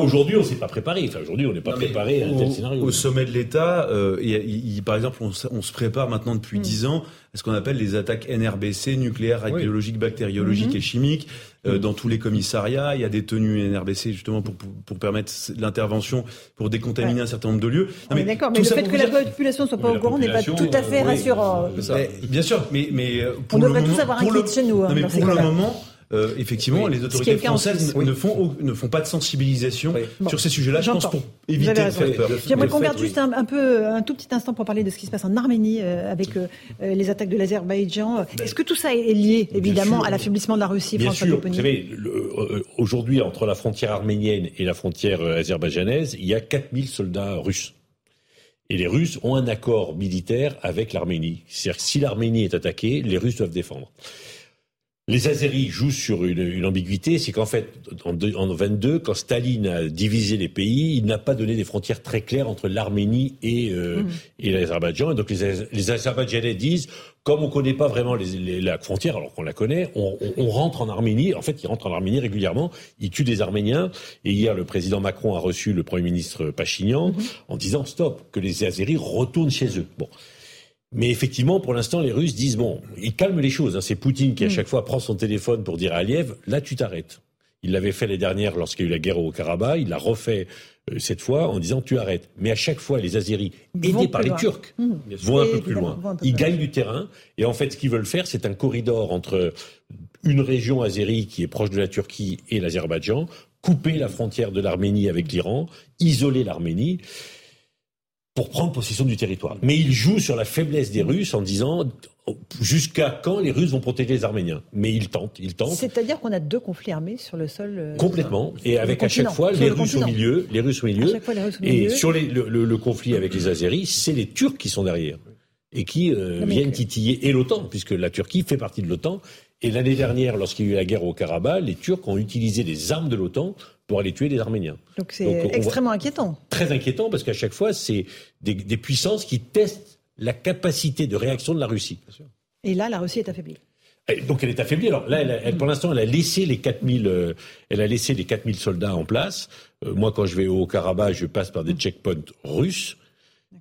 aujourd'hui, on ne s'est pas préparé. Enfin, aujourd'hui, on n'est pas Non, préparé à un au, tel scénario. au sommet de l'État, euh, y par exemple, on, on se prépare maintenant depuis Mm. dix ans à ce qu'on appelle les attaques NRBC, nucléaires, Oui. radiologiques, bactériologiques Mhm. et chimiques. Euh, dans tous les commissariats, il y a des tenues NRBC justement pour, pour, pour permettre l'intervention, pour décontaminer un certain nombre de lieux. Non, On est d'accord, mais le fait que la dire- population soit pas Mais au courant n'est pas tout à fait euh, oui, rassurant. Mais, bien sûr, mais, mais euh, pour On le devrait moment, tous avoir un pour le- hein, mais moment, euh, effectivement, Oui. les autorités françaises ne font ne font pas de sensibilisation Bon. sur ces sujets-là. Je pense pour éviter de faire peur. J'aimerais qu'on garde oui. juste un, un peu, un tout petit instant pour parler de ce qui se passe en Arménie euh, avec euh, euh, les attaques de l'Azerbaïdjan. Est-ce que tout ça est lié, évidemment, sûr. à l'affaiblissement de la Russie, Bien François sûr, vous savez, euh, aujourd'hui, entre la frontière arménienne et la frontière euh, azerbaïdjanaise, il y a 4000 soldats russes. Et les Russes ont un accord militaire avec l'Arménie. C'est-à-dire que si l'Arménie est attaquée, les Russes doivent défendre. Les Azeris jouent sur une, une ambiguïté, c'est qu'en fait, en, en 22, quand Staline a divisé les pays, il n'a pas donné des frontières très claires entre l'Arménie et, euh, et l'Azerbaïdjan. Et donc les, Az- les Azerbaïdjanais disent, comme on connaît pas vraiment les, les- la frontière, alors qu'on la connaît, on, on- on rentre en Arménie. En fait, ils rentrent en Arménie régulièrement, ils tuent des Arméniens. Et hier, le président Macron a reçu le Premier ministre Pachignan en disant, stop, que les Azeris retournent chez eux. Bon. Mais effectivement, pour l'instant, les Russes disent bon, ils calment les choses. hein. C'est Poutine qui à Mm. chaque fois prend son téléphone pour dire à Aliyev, là tu t'arrêtes. Il l'avait fait les dernières lorsqu'il y a eu la guerre au Karabakh. Il l'a refait euh, cette fois en disant tu arrêtes. Mais à chaque fois, les Ils vont aidés par les loin. Turcs, Mmh. vont un peu plus loin. vont un peu Ils plus loin. gagnent du terrain. Et en fait, ce qu'ils veulent faire, c'est un corridor entre une région azérie qui est proche de la Turquie et l'Azerbaïdjan, couper la frontière de l'Arménie avec l'Iran, isoler l'Arménie pour prendre possession du territoire. Mais ils jouent sur la faiblesse des Russes en disant jusqu'à quand les Russes vont protéger les Arméniens? Mais ils tentent, ils tentent. C'est-à-dire qu'on a deux conflits armés sur le sol. euh, Complètement. Et avec à chaque fois les le Russes au milieu, les Russes au milieu. Et sur les- le, le- le conflit avec les Azeris, c'est les Turcs qui sont derrière et qui euh, viennent titiller et l'OTAN, puisque la Turquie fait partie de l'OTAN. Et l'année dernière, lorsqu'il y a eu la guerre au Karabakh, les Turcs ont utilisé les armes de l'OTAN pour aller tuer les Arméniens. Donc c'est extrêmement inquiétant. Très inquiétant parce qu'à chaque fois, c'est des, des puissances qui testent la capacité de réaction de la Russie. Et là, la Russie est affaiblie. Et Donc elle est affaiblie. Alors là, elle a- elle- pour l'instant, elle a laissé les 4000, euh, elle a laissé les 4000 soldats en place. Euh, moi, quand je vais au Karabakh, je passe par des checkpoints russes.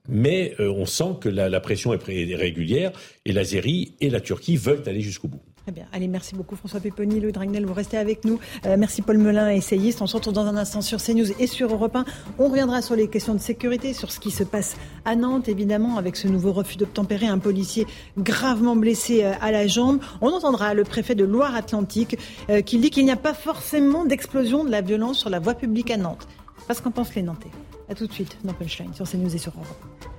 Mais euh, on sent que la, la pression est, est régulière et l'Azérie et la Turquie veulent aller jusqu'au bout. Très bien. Allez, merci beaucoup François Pupponi, Louis Dragnel, vous restez avec nous. Euh, merci Paul Melun, essayiste. On se retrouve dans un instant sur CNews et sur Europe 1. On reviendra sur les questions de sécurité, sur ce qui se passe à Nantes, évidemment, avec ce nouveau refus d'obtempérer, un policier gravement blessé euh, à la jambe. On entendra le préfet de Loire-Atlantique euh, qui dit qu'il n'y a pas forcément d'explosion de la violence sur la voie publique à Nantes. Parce qu'en pensent les Nantais. À tout de suite dans Punchline sur CNews et sur Europe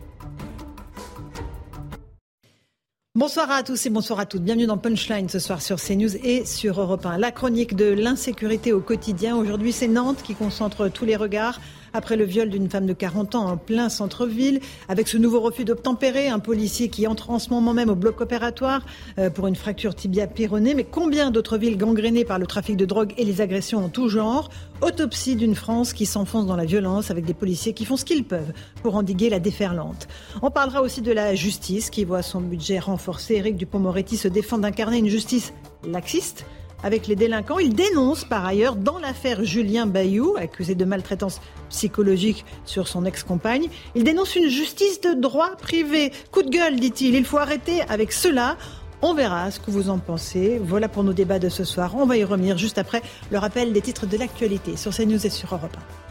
Bonsoir à tous et bonsoir à toutes. Bienvenue dans Punchline ce soir sur CNews et sur Europe 1. La chronique de l'insécurité au quotidien. Aujourd'hui, c'est Nantes qui concentre tous les regards. Après le viol d'une femme de 40 ans en plein centre-ville, avec ce nouveau refus d'obtempérer, un policier qui entre en ce moment même au bloc opératoire euh, pour une fracture tibia péronée. Mais combien d'autres villes gangrénées par le trafic de drogue et les agressions en tout genre? Autopsie d'une France qui s'enfonce dans la violence avec des policiers qui font ce qu'ils peuvent pour endiguer la déferlante. On parlera aussi de la justice qui voit son budget renforcé. Éric Dupont-Moretti se défend d'incarner une justice laxiste avec les délinquants. Il dénonce par ailleurs dans l'affaire Julien Bayou, accusé de maltraitance psychologique sur son ex-compagne, il dénonce une justice de droit privé. Coup de gueule, dit-il, il faut arrêter avec cela. On verra ce que vous en pensez. Voilà pour nos débats de ce soir. On va y revenir juste après le rappel des titres de l'actualité sur CNews et sur Europe 1.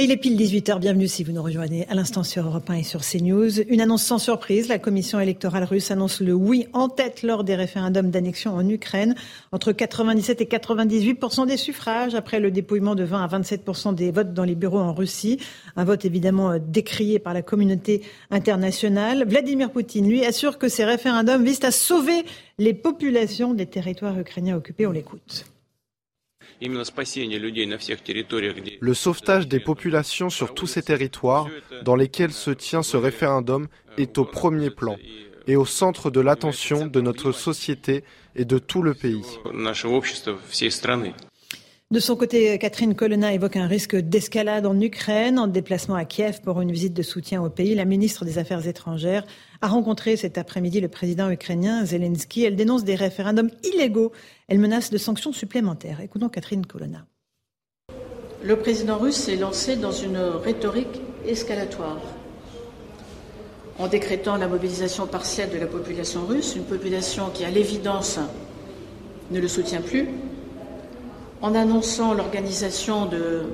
Et il est pile 18h, bienvenue si vous nous rejoignez à l'instant sur Europe 1 et sur CNews. Une annonce sans surprise, la commission électorale russe annonce le oui en tête lors des référendums d'annexion en Ukraine. Entre 97 et 98% des suffrages après le dépouillement de 20 à 27% des votes dans les bureaux en Russie. Un vote évidemment décrié par la communauté internationale. Vladimir Poutine, lui, assure que ces référendums visent à sauver les populations des territoires ukrainiens occupés. On l'écoute. Le sauvetage des populations sur tous ces territoires dans lesquels se tient ce référendum est au premier plan et au centre de l'attention de notre société et de tout le pays. De son côté, Catherine Colonna évoque un risque d'escalade en Ukraine. En déplacement à Kiev pour une visite de soutien au pays, la ministre des Affaires étrangères a rencontré cet après-midi le président ukrainien Zelensky. Elle dénonce des référendums illégaux. Elle menace de sanctions supplémentaires. Écoutons Catherine Colonna. Le président russe s'est lancé dans une rhétorique escalatoire en décrétant la mobilisation partielle de la population russe, une population qui, à l'évidence, ne le soutient plus, en annonçant l'organisation de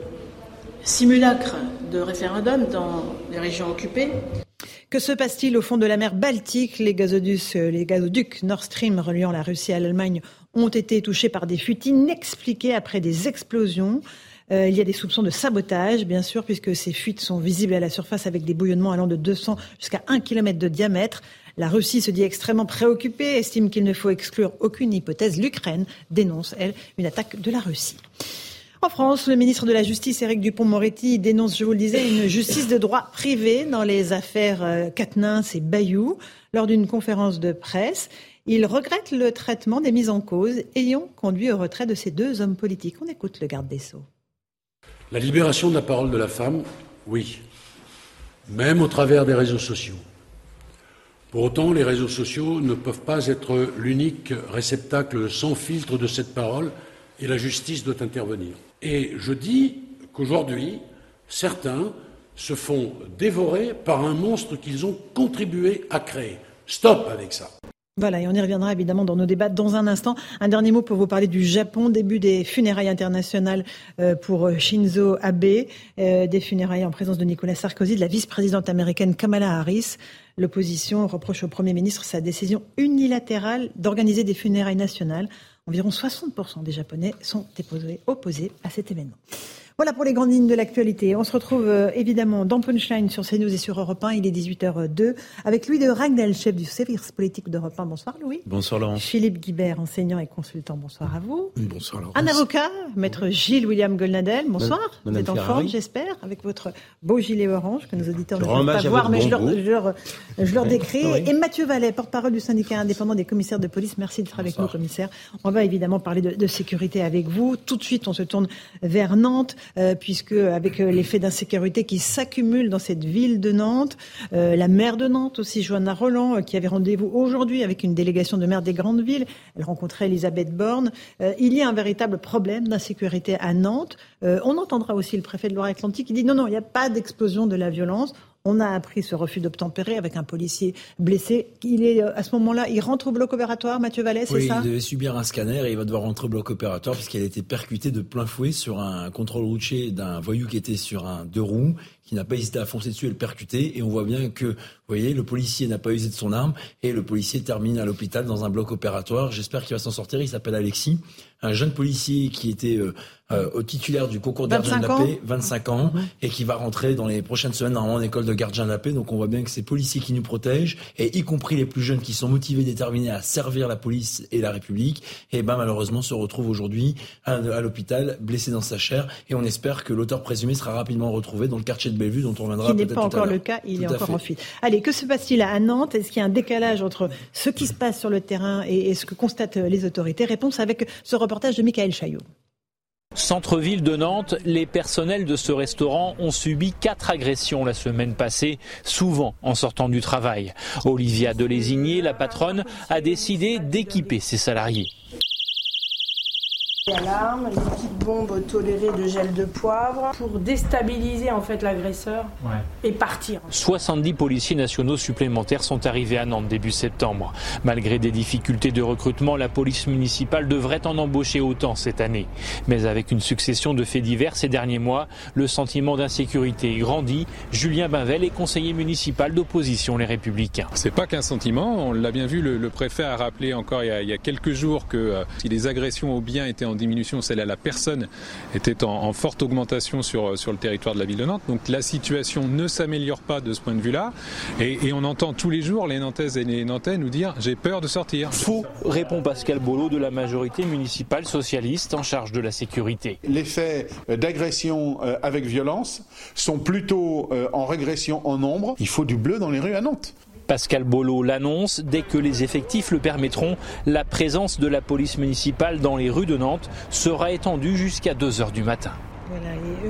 simulacres de référendums dans les régions occupées. Que se passe-t-il au fond de la mer Baltique? Les gazoducs, les gazoducs Nord Stream reliant la Russie à l'Allemagne ont été touchés par des fuites inexpliquées après des explosions. Euh, il y a des soupçons de sabotage, bien sûr, puisque ces fuites sont visibles à la surface avec des bouillonnements allant de 200 jusqu'à 1 km de diamètre. La Russie se dit extrêmement préoccupée, estime qu'il ne faut exclure aucune hypothèse. L'Ukraine dénonce, elle, une attaque de la Russie. En France, le ministre de la Justice, Éric Dupont-Moretti, dénonce, je vous le disais, une justice de droit privé dans les affaires Quatennens euh, et Bayou. Lors d'une conférence de presse, il regrette le traitement des mises en cause ayant conduit au retrait de ces deux hommes politiques. On écoute le garde des Sceaux. La libération de la parole de la femme, oui, même au travers des réseaux sociaux. Pour autant, les réseaux sociaux ne peuvent pas être l'unique réceptacle sans filtre de cette parole et la justice doit intervenir. Et je dis qu'aujourd'hui, certains se font dévorer par un monstre qu'ils ont contribué à créer. Stop avec ça. Voilà, et on y reviendra évidemment dans nos débats dans un instant. Un dernier mot pour vous parler du Japon, début des funérailles internationales euh, pour Shinzo Abe, euh, des funérailles en présence de Nicolas Sarkozy, de la vice-présidente américaine Kamala Harris. L'opposition reproche au Premier ministre sa décision unilatérale d'organiser des funérailles nationales. Environ 60% des Japonais sont opposés à cet événement. Voilà pour les grandes lignes de l'actualité. On se retrouve euh, évidemment dans Punchline sur CNews et sur Europe 1. Il est 18h02 avec Louis de Ragnel, chef du service politique d'Europe 1. Bonsoir Louis. Bonsoir Laurent. Philippe Guibert, enseignant et consultant. Bonsoir à vous. Bonsoir Laurent. Un avocat, maître Gilles William Golnadel. Bonsoir. vous êtes en forme, j'espère, avec votre beau gilet orange que nos auditeurs ne peuvent pas voir, mais je leur, je, leur, je leur, décris. Et Mathieu Vallet, porte-parole du syndicat indépendant des commissaires de police. Merci d'être avec nous, commissaire. On va évidemment parler de, de, sécurité avec vous. Tout de suite, on se tourne vers Nantes, puisque avec euh, les faits d'insécurité qui s'accumulent dans cette ville de Nantes. Euh, la maire de Nantes aussi, Joanna Roland, euh, qui avait rendez-vous aujourd'hui avec une délégation de maires des grandes villes. Elle rencontrait Elisabeth Borne. Euh, il y a un véritable problème d'insécurité à Nantes. Euh, on entendra aussi le préfet de Loire-Atlantique qui dit non, non, il n'y a pas d'explosion de la violence. On a appris ce refus d'obtempérer avec un policier blessé. Il est à ce moment-là, il rentre au bloc opératoire, Mathieu Vallet, c'est oui, ça Il devait subir un scanner et il va devoir rentrer au bloc opératoire puisqu'il a été percuté de plein fouet sur un contrôle routier d'un voyou qui était sur un deux roues qui n'a pas hésité à foncer dessus et le percuter. Et on voit bien que, vous voyez, le policier n'a pas usé de son arme et le policier termine à l'hôpital dans un bloc opératoire. J'espère qu'il va s'en sortir. Il s'appelle Alexis, un jeune policier qui était euh, euh, au titulaire du concours de gardien de la paix, 25 ans, et qui va rentrer dans les prochaines semaines normalement en école de gardien de la paix. Donc on voit bien que c'est policiers qui nous protègent, et y compris les plus jeunes qui sont motivés, déterminés à servir la police et la République, et ben malheureusement se retrouvent aujourd'hui à, à l'hôpital, blessé dans sa chair, et on espère que l'auteur présumé sera rapidement retrouvé dans le quartier de Bellevue, dont on reviendra Qui n'est pas encore le cas, il Tout est encore fait. en fuite. Allez, que se passe-t-il à Nantes? Est-ce qu'il y a un décalage entre ce qui se passe sur le terrain et, et ce que constatent les autorités? Réponse avec ce reportage Centre-ville de Nantes, les personnels de ce restaurant ont subi quatre agressions la semaine passée, souvent en sortant du travail. Olivia Delésigné, la patronne, a décidé d'équiper ses salariés. Alarme, les petites bombes tolérées de gel de poivre pour déstabiliser en fait l'agresseur et partir. 70 policiers nationaux supplémentaires sont arrivés à Nantes début septembre. Malgré des difficultés de recrutement, la police municipale devrait en embaucher autant cette année. Mais avec une succession de faits divers ces derniers mois, le sentiment d'insécurité grandit. Julien Bavel est conseiller municipal d'opposition Les Républicains. C'est pas qu'un sentiment, on l'a bien vu, le, préfet a rappelé encore il y a, quelques jours que euh, si les agressions aux biens étaient en diminution, celle à la personne était en, forte augmentation sur, sur le territoire de la ville de Nantes. Donc la situation ne s'améliore pas de ce point de vue-là. Et, on entend tous les jours les Nantaises et les Nantais nous dire j'ai peur de sortir. Faux, répond Pascal Bolo de la majorité municipale socialiste en charge de la sécurité. Les faits d'agression euh, avec violence sont plutôt euh, en régression en nombre. Il faut du bleu dans les rues à Nantes. Pascal Bolo l'annonce, dès que les effectifs le permettront, la présence de la police municipale dans les rues de Nantes sera étendue jusqu'à 2 heures du matin.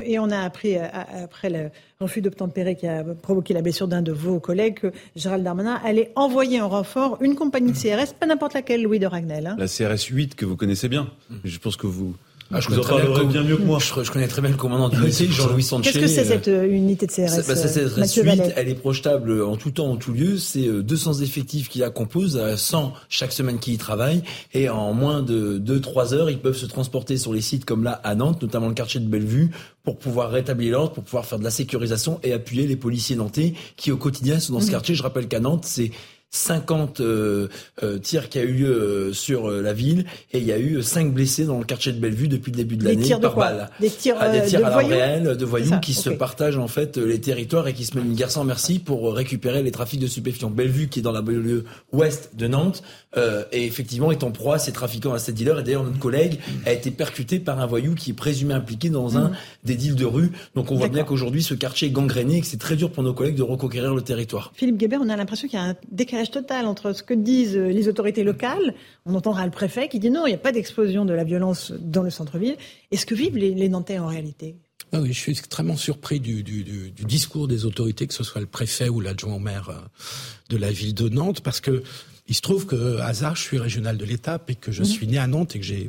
et, on a appris euh, après le refus d'obtempérer qui a provoqué la blessure d'un de vos collègues que Gérald Darmanin allait envoyer en renfort une compagnie de CRS, pas n'importe laquelle, Louis de Ragnel. Hein. La CRS 8 que vous connaissez bien. Je pense que vous ah, je, connais bien, mieux que moi. Je, connais très bien le commandant du lycée, Jean-Louis Sanchez. Qu'est-ce que c'est cette euh, unité de CRS bah, Cette CRS elle est projetable en tout temps, en tout lieu. C'est 200 euh, effectifs qui la composent, 100 chaque semaine qui y travaillent. Et en moins de 2-3 heures, ils peuvent se transporter sur les sites comme là à Nantes, notamment le quartier de Bellevue, pour pouvoir rétablir l'ordre, pour pouvoir faire de la sécurisation et appuyer les policiers nantais qui au quotidien sont dans ce mmh. quartier. Je rappelle qu'à Nantes, c'est 50 euh, euh, tirs qui a eu lieu euh, sur la ville et il y a eu 5 blessés dans le quartier de Bellevue depuis le début de l'année par balle. Des tirs, ah, des tirs à l'arme réelle de voyous qui se partagent en fait les territoires et qui se mènent une guerre sans merci pour récupérer les trafics de stupéfiants. Bellevue qui est dans la banlieue ouest de Nantes et effectivement est en proie à ces trafiquants, à ces dealers et d'ailleurs notre collègue a été percuté par un voyou qui est présumé impliqué dans un mmh. des deals de rue. Donc on voit bien qu'aujourd'hui ce quartier est gangréné et que c'est très dur pour nos collègues de reconquérir le territoire. Philippe Guébert, on a l'impression qu'il y a un décalage total entre ce que disent les autorités locales. On entendra le préfet qui dit non, il n'y a pas d'explosion de la violence dans le centre-ville. Et ce que vivent les, Nantais en réalité? Ah oui, je suis extrêmement surpris du, discours des autorités, que ce soit le préfet ou l'adjoint au maire euh, de la ville de Nantes, parce que il se trouve que hasard, je suis régional de l'étape et que je mhm. suis né à Nantes et que j'ai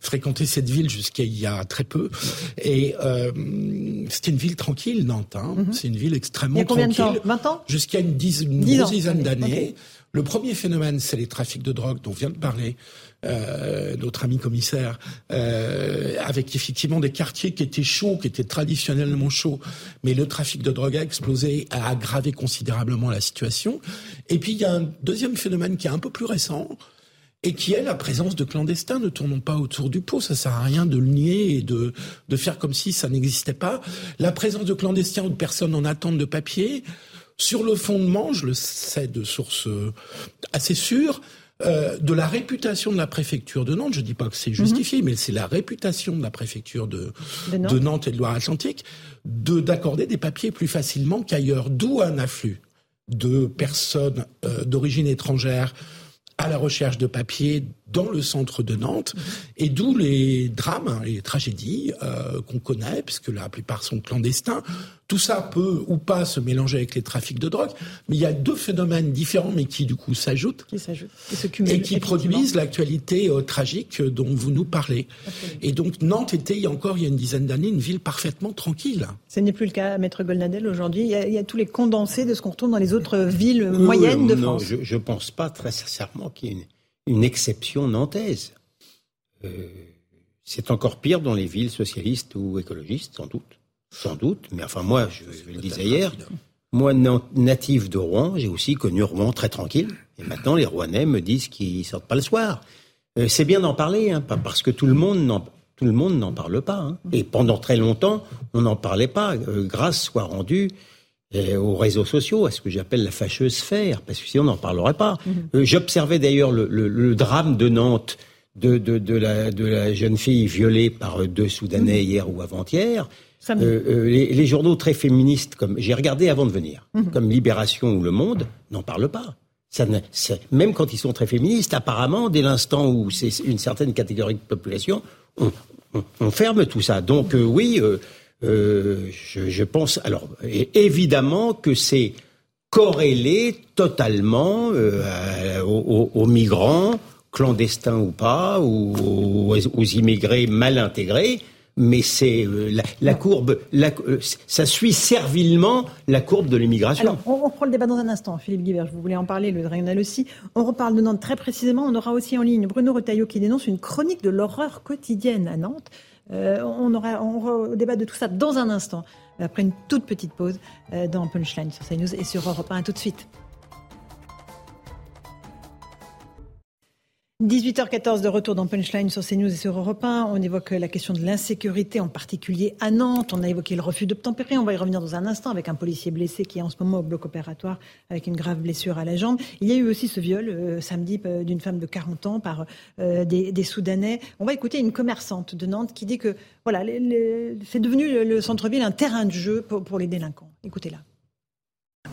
fréquenté cette ville jusqu'à il y a très peu. Et euh, c'était une ville tranquille, Nantes. Hein. Mhm. C'est une ville extrêmement tranquille. Il y a combien de temps? 20 ans? Jusqu'à une, dizaine d'années. Le premier phénomène, c'est les trafics de drogue dont vient de parler euh, notre ami commissaire, euh, avec effectivement des quartiers qui étaient chauds, qui étaient traditionnellement chauds, mais le trafic de drogue a explosé, a aggravé considérablement la situation. Et puis il y a un deuxième phénomène qui est un peu plus récent, et qui est la présence de clandestins. Ne tournons pas autour du pot, ça sert à rien de le nier et de, de faire comme si ça n'existait pas. La présence de clandestins ou de personnes en attente de papier, sur le fondement, je le sais de sources assez sûres, euh, de la réputation de la préfecture de Nantes, je ne dis pas que c'est justifié, mhm. mais c'est la réputation de la préfecture de, Nantes. et de Loire-Atlantique de d'accorder des papiers plus facilement qu'ailleurs, d'où un afflux de personnes euh, d'origine étrangère à la recherche de papiers dans le centre de Nantes, mhm. et d'où les drames, les tragédies euh, qu'on connaît, puisque la plupart sont clandestins, tout ça peut ou pas se mélanger avec les trafics de drogue, mais il y a deux phénomènes différents, mais qui du coup s'ajoutent et, qui produisent l'actualité euh, tragique dont vous nous parlez. Et donc Nantes était il y a encore il y a une dizaine d'années une ville parfaitement tranquille. Ce n'est plus le cas, Maître Golnadel, aujourd'hui. Il, y a tous les condensés de ce qu'on retrouve dans les autres villes moyennes de France. Non, je ne pense pas très sincèrement qu'il y ait une, exception nantaise. Euh, c'est encore pire dans les villes socialistes ou écologistes, sans doute. Sans doute, mais enfin moi, je, le disais hier, moi natif de Rouen, j'ai aussi connu Rouen très tranquille. Et maintenant, les Rouennais me disent qu'ils sortent pas le soir. Euh, c'est bien d'en parler, hein, parce que tout le monde n'en tout le monde n'en parle pas. Hein. Et pendant très longtemps, on n'en parlait pas. Euh, grâce soit rendue euh, aux réseaux sociaux, à ce que j'appelle la fâcheuse sphère, parce que sinon on n'en parlerait pas. Mhm. J'observais d'ailleurs le, drame de Nantes de, de, la, de la jeune fille violée par deux Soudanais mhm. hier ou avant-hier. Euh, euh, les, journaux très féministes, comme j'ai regardé avant de venir, mhm. comme Libération ou Le Monde, n'en parlent pas. Ça même quand ils sont très féministes, apparemment, dès l'instant où c'est une certaine catégorie de population, on, ferme tout ça. Donc euh, oui, je, pense. Alors évidemment que c'est corrélé totalement aux, aux, migrants clandestins ou pas, ou aux immigrés mal intégrés mais c'est euh, la, courbe, euh, ça suit servilement la courbe de l'immigration. Alors, on, reprend le débat dans un instant. Philippe Guibert, vous voulez en parler, le Dragnel aussi. On reparle de Nantes très précisément. On aura aussi en ligne Bruno Retailleau qui dénonce une chronique de l'horreur quotidienne à Nantes. Euh, on, aura, on débat de tout ça dans un instant, après une toute petite pause dans Punchline sur CNews et sur Europe 1. tout de suite. 18h14 de retour dans Punchline sur CNews et sur Europe 1. On évoque la question de l'insécurité, en particulier à Nantes. On a évoqué le refus d'obtempérer. On va y revenir dans un instant avec un policier blessé qui est en ce moment au bloc opératoire avec une grave blessure à la jambe. Il y a eu aussi ce viol euh, samedi euh, d'une femme de 40 ans par euh, des, Soudanais. On va écouter une commerçante de Nantes qui dit que voilà, c'est devenu le, centre-ville un terrain de jeu pour, pour les délinquants. Écoutez-la.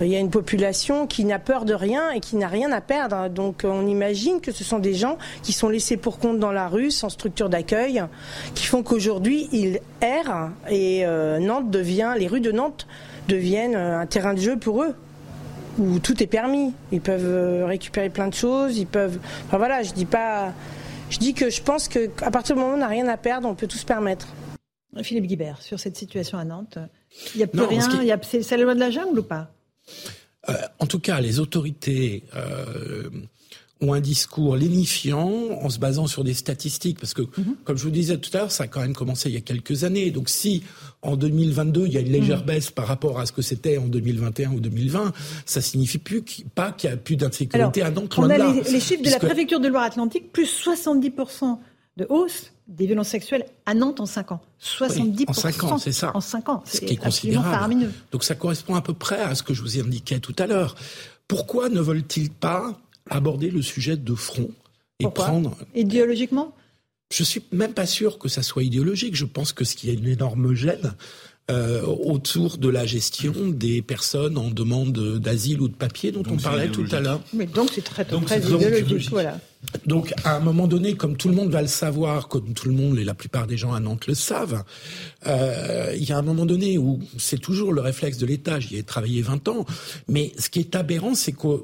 Il y a une population qui n'a peur de rien et qui n'a rien à perdre. Donc on imagine que ce sont des gens qui sont laissés pour compte dans la rue, sans structure d'accueil, qui font qu'aujourd'hui ils errent et euh, Nantes devient, les rues de Nantes deviennent euh, un terrain de jeu pour eux où tout est permis. Ils peuvent euh, récupérer plein de choses, ils peuvent. Enfin voilà, je dis pas. Je dis que je pense qu'à partir du moment où on n'a rien à perdre, on peut tout se permettre. Philippe Guibert, sur cette situation à Nantes, il n'y a plus rien. C'est la loi de la jungle ou pas? En tout cas, les autorités euh, ont un discours lénifiant en se basant sur des statistiques, parce que, mhm. comme je vous disais tout à l'heure, ça a quand même commencé il y a quelques années. Donc si en 2022, il y a une légère mhm. baisse par rapport à ce que c'était en 2021 ou 2020, ça signifie plus pas qu'il y a plus d'insécurité à. On a les, chiffres de la préfecture de Loire-Atlantique, plus 70% de hausse des violences sexuelles à Nantes en 5 ans. 70%. en 5 ans, c'est ça. En 5 ans. Ce qui est considérable. Donc ça correspond à peu près à ce que je vous ai indiqué tout à l'heure. Pourquoi ne veulent-ils pas aborder le sujet de front et prendre. Idéologiquement Je suis même pas sûr que ça soit idéologique. Je pense que ce qui est une énorme gêne, euh, autour de la gestion des personnes en demande d'asile ou de papier dont on parlait tout à l'heure. Mais donc c'est très, très idéologique, voilà. Donc, à un moment donné, comme tout le monde va le savoir, comme tout le monde et la plupart des gens à Nantes le savent, euh, il y a un moment donné où c'est toujours le réflexe de l'État. J'y ai travaillé 20 ans, mais ce qui est aberrant, c'est qu'on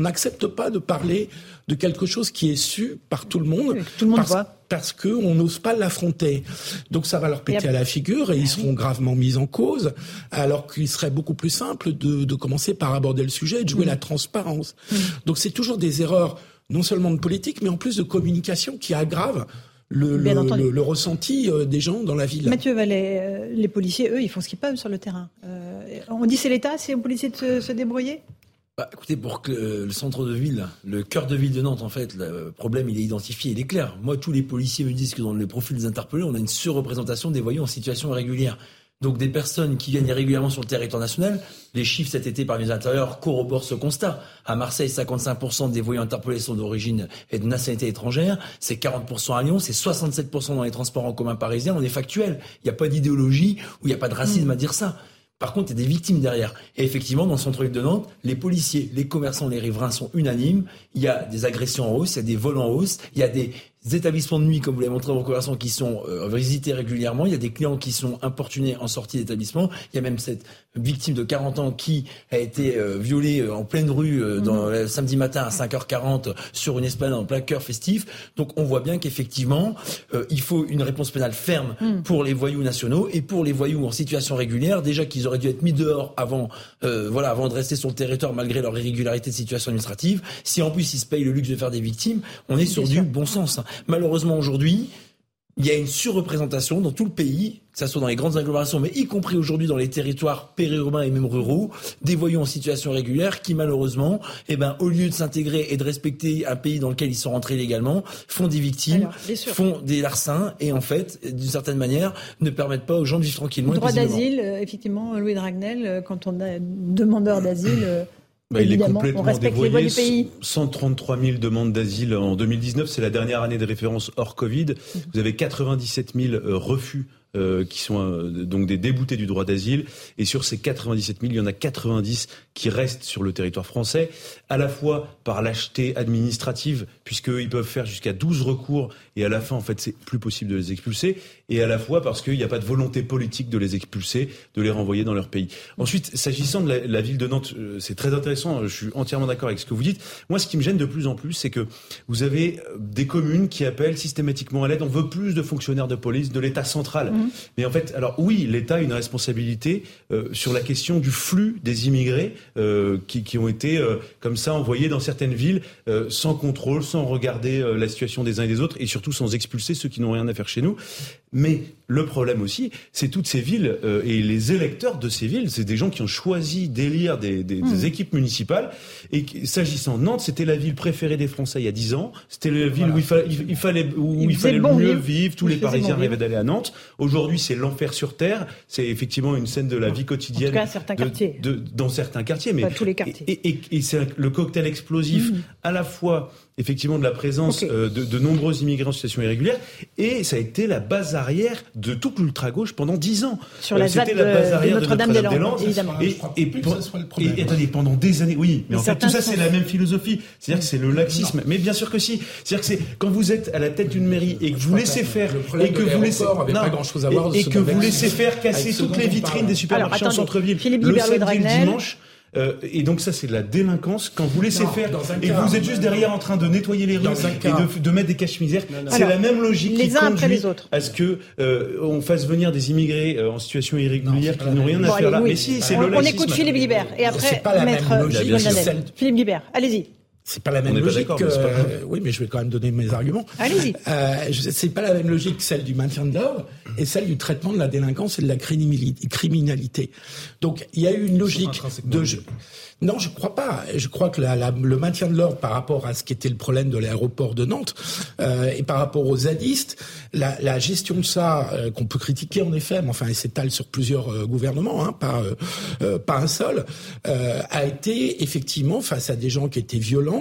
n'accepte pas de parler de quelque chose qui est su par tout le monde. tout le monde parce, voit. Parce qu'on n'ose pas l'affronter. Donc ça va leur péter à la figure et ils seront gravement mis en cause, alors qu'il serait beaucoup plus simple de, de, commencer par aborder le sujet et de jouer la transparence. Donc c'est toujours des erreurs non seulement de politique, mais en plus de communication qui aggrave le, le, ressenti euh, des gens dans la ville. Mathieu Vallet, euh, les policiers, eux, ils font ce qu'ils peuvent sur le terrain. Euh, on dit c'est l'État, c'est aux policiers de se, débrouiller? Bah, écoutez, pour que le centre de ville, le cœur de ville de Nantes, en fait, le problème, il est identifié, il est clair. Moi, tous les policiers me disent que dans le profil des interpellés, on a une surreprésentation des voyous en situation irrégulière. Donc des personnes qui viennent régulièrement sur le territoire national, les chiffres cet été par les intérieurs corroborent ce constat. À Marseille, 55% des voyants interpellés sont d'origine et de nationalité étrangère, c'est 40% à Lyon, c'est 67% dans les transports en commun parisiens, on est factuel. Il n'y a pas d'idéologie ou il n'y a pas de racisme à dire ça. Par contre, il y a des victimes derrière. Et effectivement, dans le centre-ville de Nantes, les policiers, les commerçants, les riverains sont unanimes. Il y a des agressions en hausse, il y a des vols en hausse, il y a des établissements de nuit, comme vous l'avez montré dans vos conversations, qui sont euh, visités régulièrement. Il y a des clients qui sont importunés en sortie d'établissement. Il y a même cette victime de 40 ans qui a été euh, violée euh, en pleine rue dans, mhm. samedi matin à 5h40 sur une esplanade en plein cœur festif. Donc on voit bien qu'effectivement, il faut une réponse pénale ferme mhm. pour les voyous nationaux et pour les voyous en situation régulière. Déjà qu'ils auraient dû être mis dehors avant, voilà, avant de rester sur le territoire malgré leur irrégularité de situation administrative. Si en plus ils se payent le luxe de faire des victimes, on est sur du bon sens. Malheureusement, aujourd'hui, il y a une surreprésentation dans tout le pays, que ce soit dans les grandes agglomérations, mais y compris aujourd'hui dans les territoires périurbains et même ruraux, des voyous en situation régulière qui, malheureusement, eh ben, au lieu de s'intégrer et de respecter un pays dans lequel ils sont rentrés légalement, font des victimes, font des larcins et, en fait, d'une certaine manière, ne permettent pas aux gens de vivre tranquillement. Le droit d'asile, euh, effectivement, Louis Dragnel, euh, quand on a demandeur d'asile, euh, bah, il est complètement dévoyé. 133 000 demandes d'asile en 2019. C'est la dernière année de référence hors Covid. Vous avez 97 000 euh, refus euh, qui sont euh, donc des déboutés du droit d'asile. Et sur ces 97 000, il y en a 90 qui restent sur le territoire français, à la fois par lâcheté administrative, puisqu'ils peuvent faire jusqu'à 12 recours, et à la fin, en fait, c'est plus possible de les expulser, et à la fois parce qu'il n'y a pas de volonté politique de les expulser, de les renvoyer dans leur pays. Ensuite, s'agissant de la, ville de Nantes, euh, c'est très intéressant, je suis entièrement d'accord avec ce que vous dites. Moi, ce qui me gêne de plus en plus, c'est que vous avez des communes qui appellent systématiquement à l'aide, on veut plus de fonctionnaires de police de l'État central. Mmh. Mais en fait, alors oui, l'État a une responsabilité euh, sur la question du flux des immigrés euh, qui, qui, ont été euh, comme ça envoyés dans certaines villes sans contrôle, sans regarder la situation des uns et des autres, et surtout sans expulser ceux qui n'ont rien à faire chez nous. Mais le problème aussi, c'est toutes ces villes euh, et les électeurs de ces villes, c'est des gens qui ont choisi d'élire des, des, des, hmm. équipes municipales. Et s'agissant de Nantes, c'était la ville préférée des Français il y a dix ans. C'était la ville où il, fallait, il, fallait, où il, fallait le mieux vivre. Tous les Parisiens rêvaient d'aller à Nantes. Aujourd'hui, c'est l'enfer sur terre. C'est effectivement une scène de la vie quotidienne. En tout cas, certains quartiers. De, dans certains quartiers, mais Pas tous les quartiers. Et, et, et c'est le cocktail explosif hmm. à la fois effectivement de la présence euh, de, de, nombreux immigrés en situation irrégulière. Et ça a été la base arrière de toute l'ultra-gauche pendant dix ans. Sur la, euh, la base arrière de Notre-Dame-des-Landes, évidemment. Et, et, et, attendez, pendant des années, oui, mais, en fait tout ça c'est la même philosophie. C'est-à-dire que c'est le laxisme. Mais bien sûr que si. C'est-à-dire que c'est quand vous êtes à la tête d'une mairie et que vous laissez faire et que vous laissez non, et, que vous laissez faire casser toutes les vitrines des supermarchés en centre-ville. Le samedi dimanche euh, et donc ça, c'est de la délinquance. Quand vous laissez faire et vous êtes juste derrière en train de nettoyer les rues et de, de, mettre des caches misères, c'est la même logique les qui uns conduit après les autres. à ce que euh, on fasse venir des immigrés euh, en situation irrégulière qui n'ont rien à faire là. Mais si, c'est le On écoute Philippe Guibert et après Maître Philippe Guibert. Allez-y. C'est pas la même logique. Que, oui, mais je vais quand même donner mes arguments. Allez-y. Euh, c'est pas la même logique que celle du maintien de l'ordre et celle du traitement de la délinquance et de la criminalité. Donc, il y a eu une logique de. Non, je crois pas. Je crois que la, la, le maintien de l'ordre par rapport à ce qui était le problème de l'aéroport de Nantes euh, et par rapport aux zadistes, la, la gestion de ça euh, qu'on peut critiquer en effet, mais enfin, elle s'étale sur plusieurs euh, gouvernements, hein, pas euh, pas un seul, a été effectivement face à des gens qui étaient violents,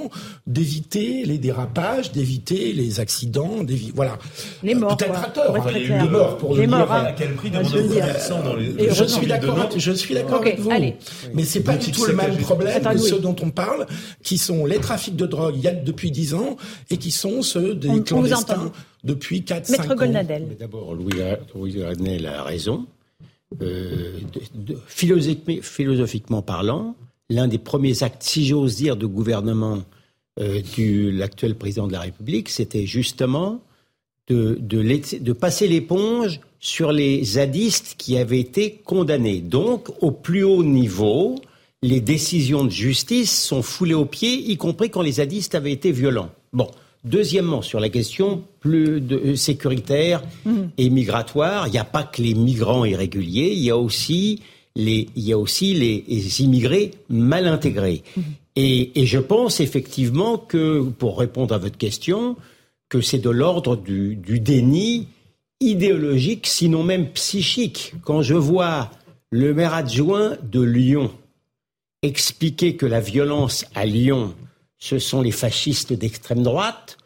d'éviter les dérapages, d'éviter les accidents, d'éviter voilà. Les morts. Peut-être à tort. Hein, les morts pour les le morts, dire. Hein. À quel prix de dans les... Je suis d'accord. Je suis d'accord avec vous. Allez. Mais c'est pas du tout le même problèmes que ceux dont on parle, qui sont les trafics de drogue il y a depuis 10 ans et qui sont ceux des on, clandestins depuis 4-5 ans. Golnadel. Mais d'abord, Louis, Louis a raison. Euh, de, de, philosophiquement, philosophiquement parlant, l'un des premiers actes, si j'ose dire, de gouvernement euh, de l'actuel président de la République, c'était justement de, de, de passer l'éponge sur les zadistes qui avaient été condamnés. Donc, au plus haut niveau, les décisions de justice sont foulées aux pieds, y compris quand les zadistes avaient été violents. Bon. Deuxièmement, sur la question plus de, euh, sécuritaire mmh. et migratoire, il n'y a pas que les migrants irréguliers, il y a aussi les, il y a aussi les, immigrés mal intégrés. Mmh. Et, et, je pense effectivement que, pour répondre à votre question, que c'est de l'ordre du, du déni idéologique, sinon même psychique. Quand je vois le maire adjoint de Lyon expliquer que la violence à Lyon, ce sont les fascistes d'extrême droite,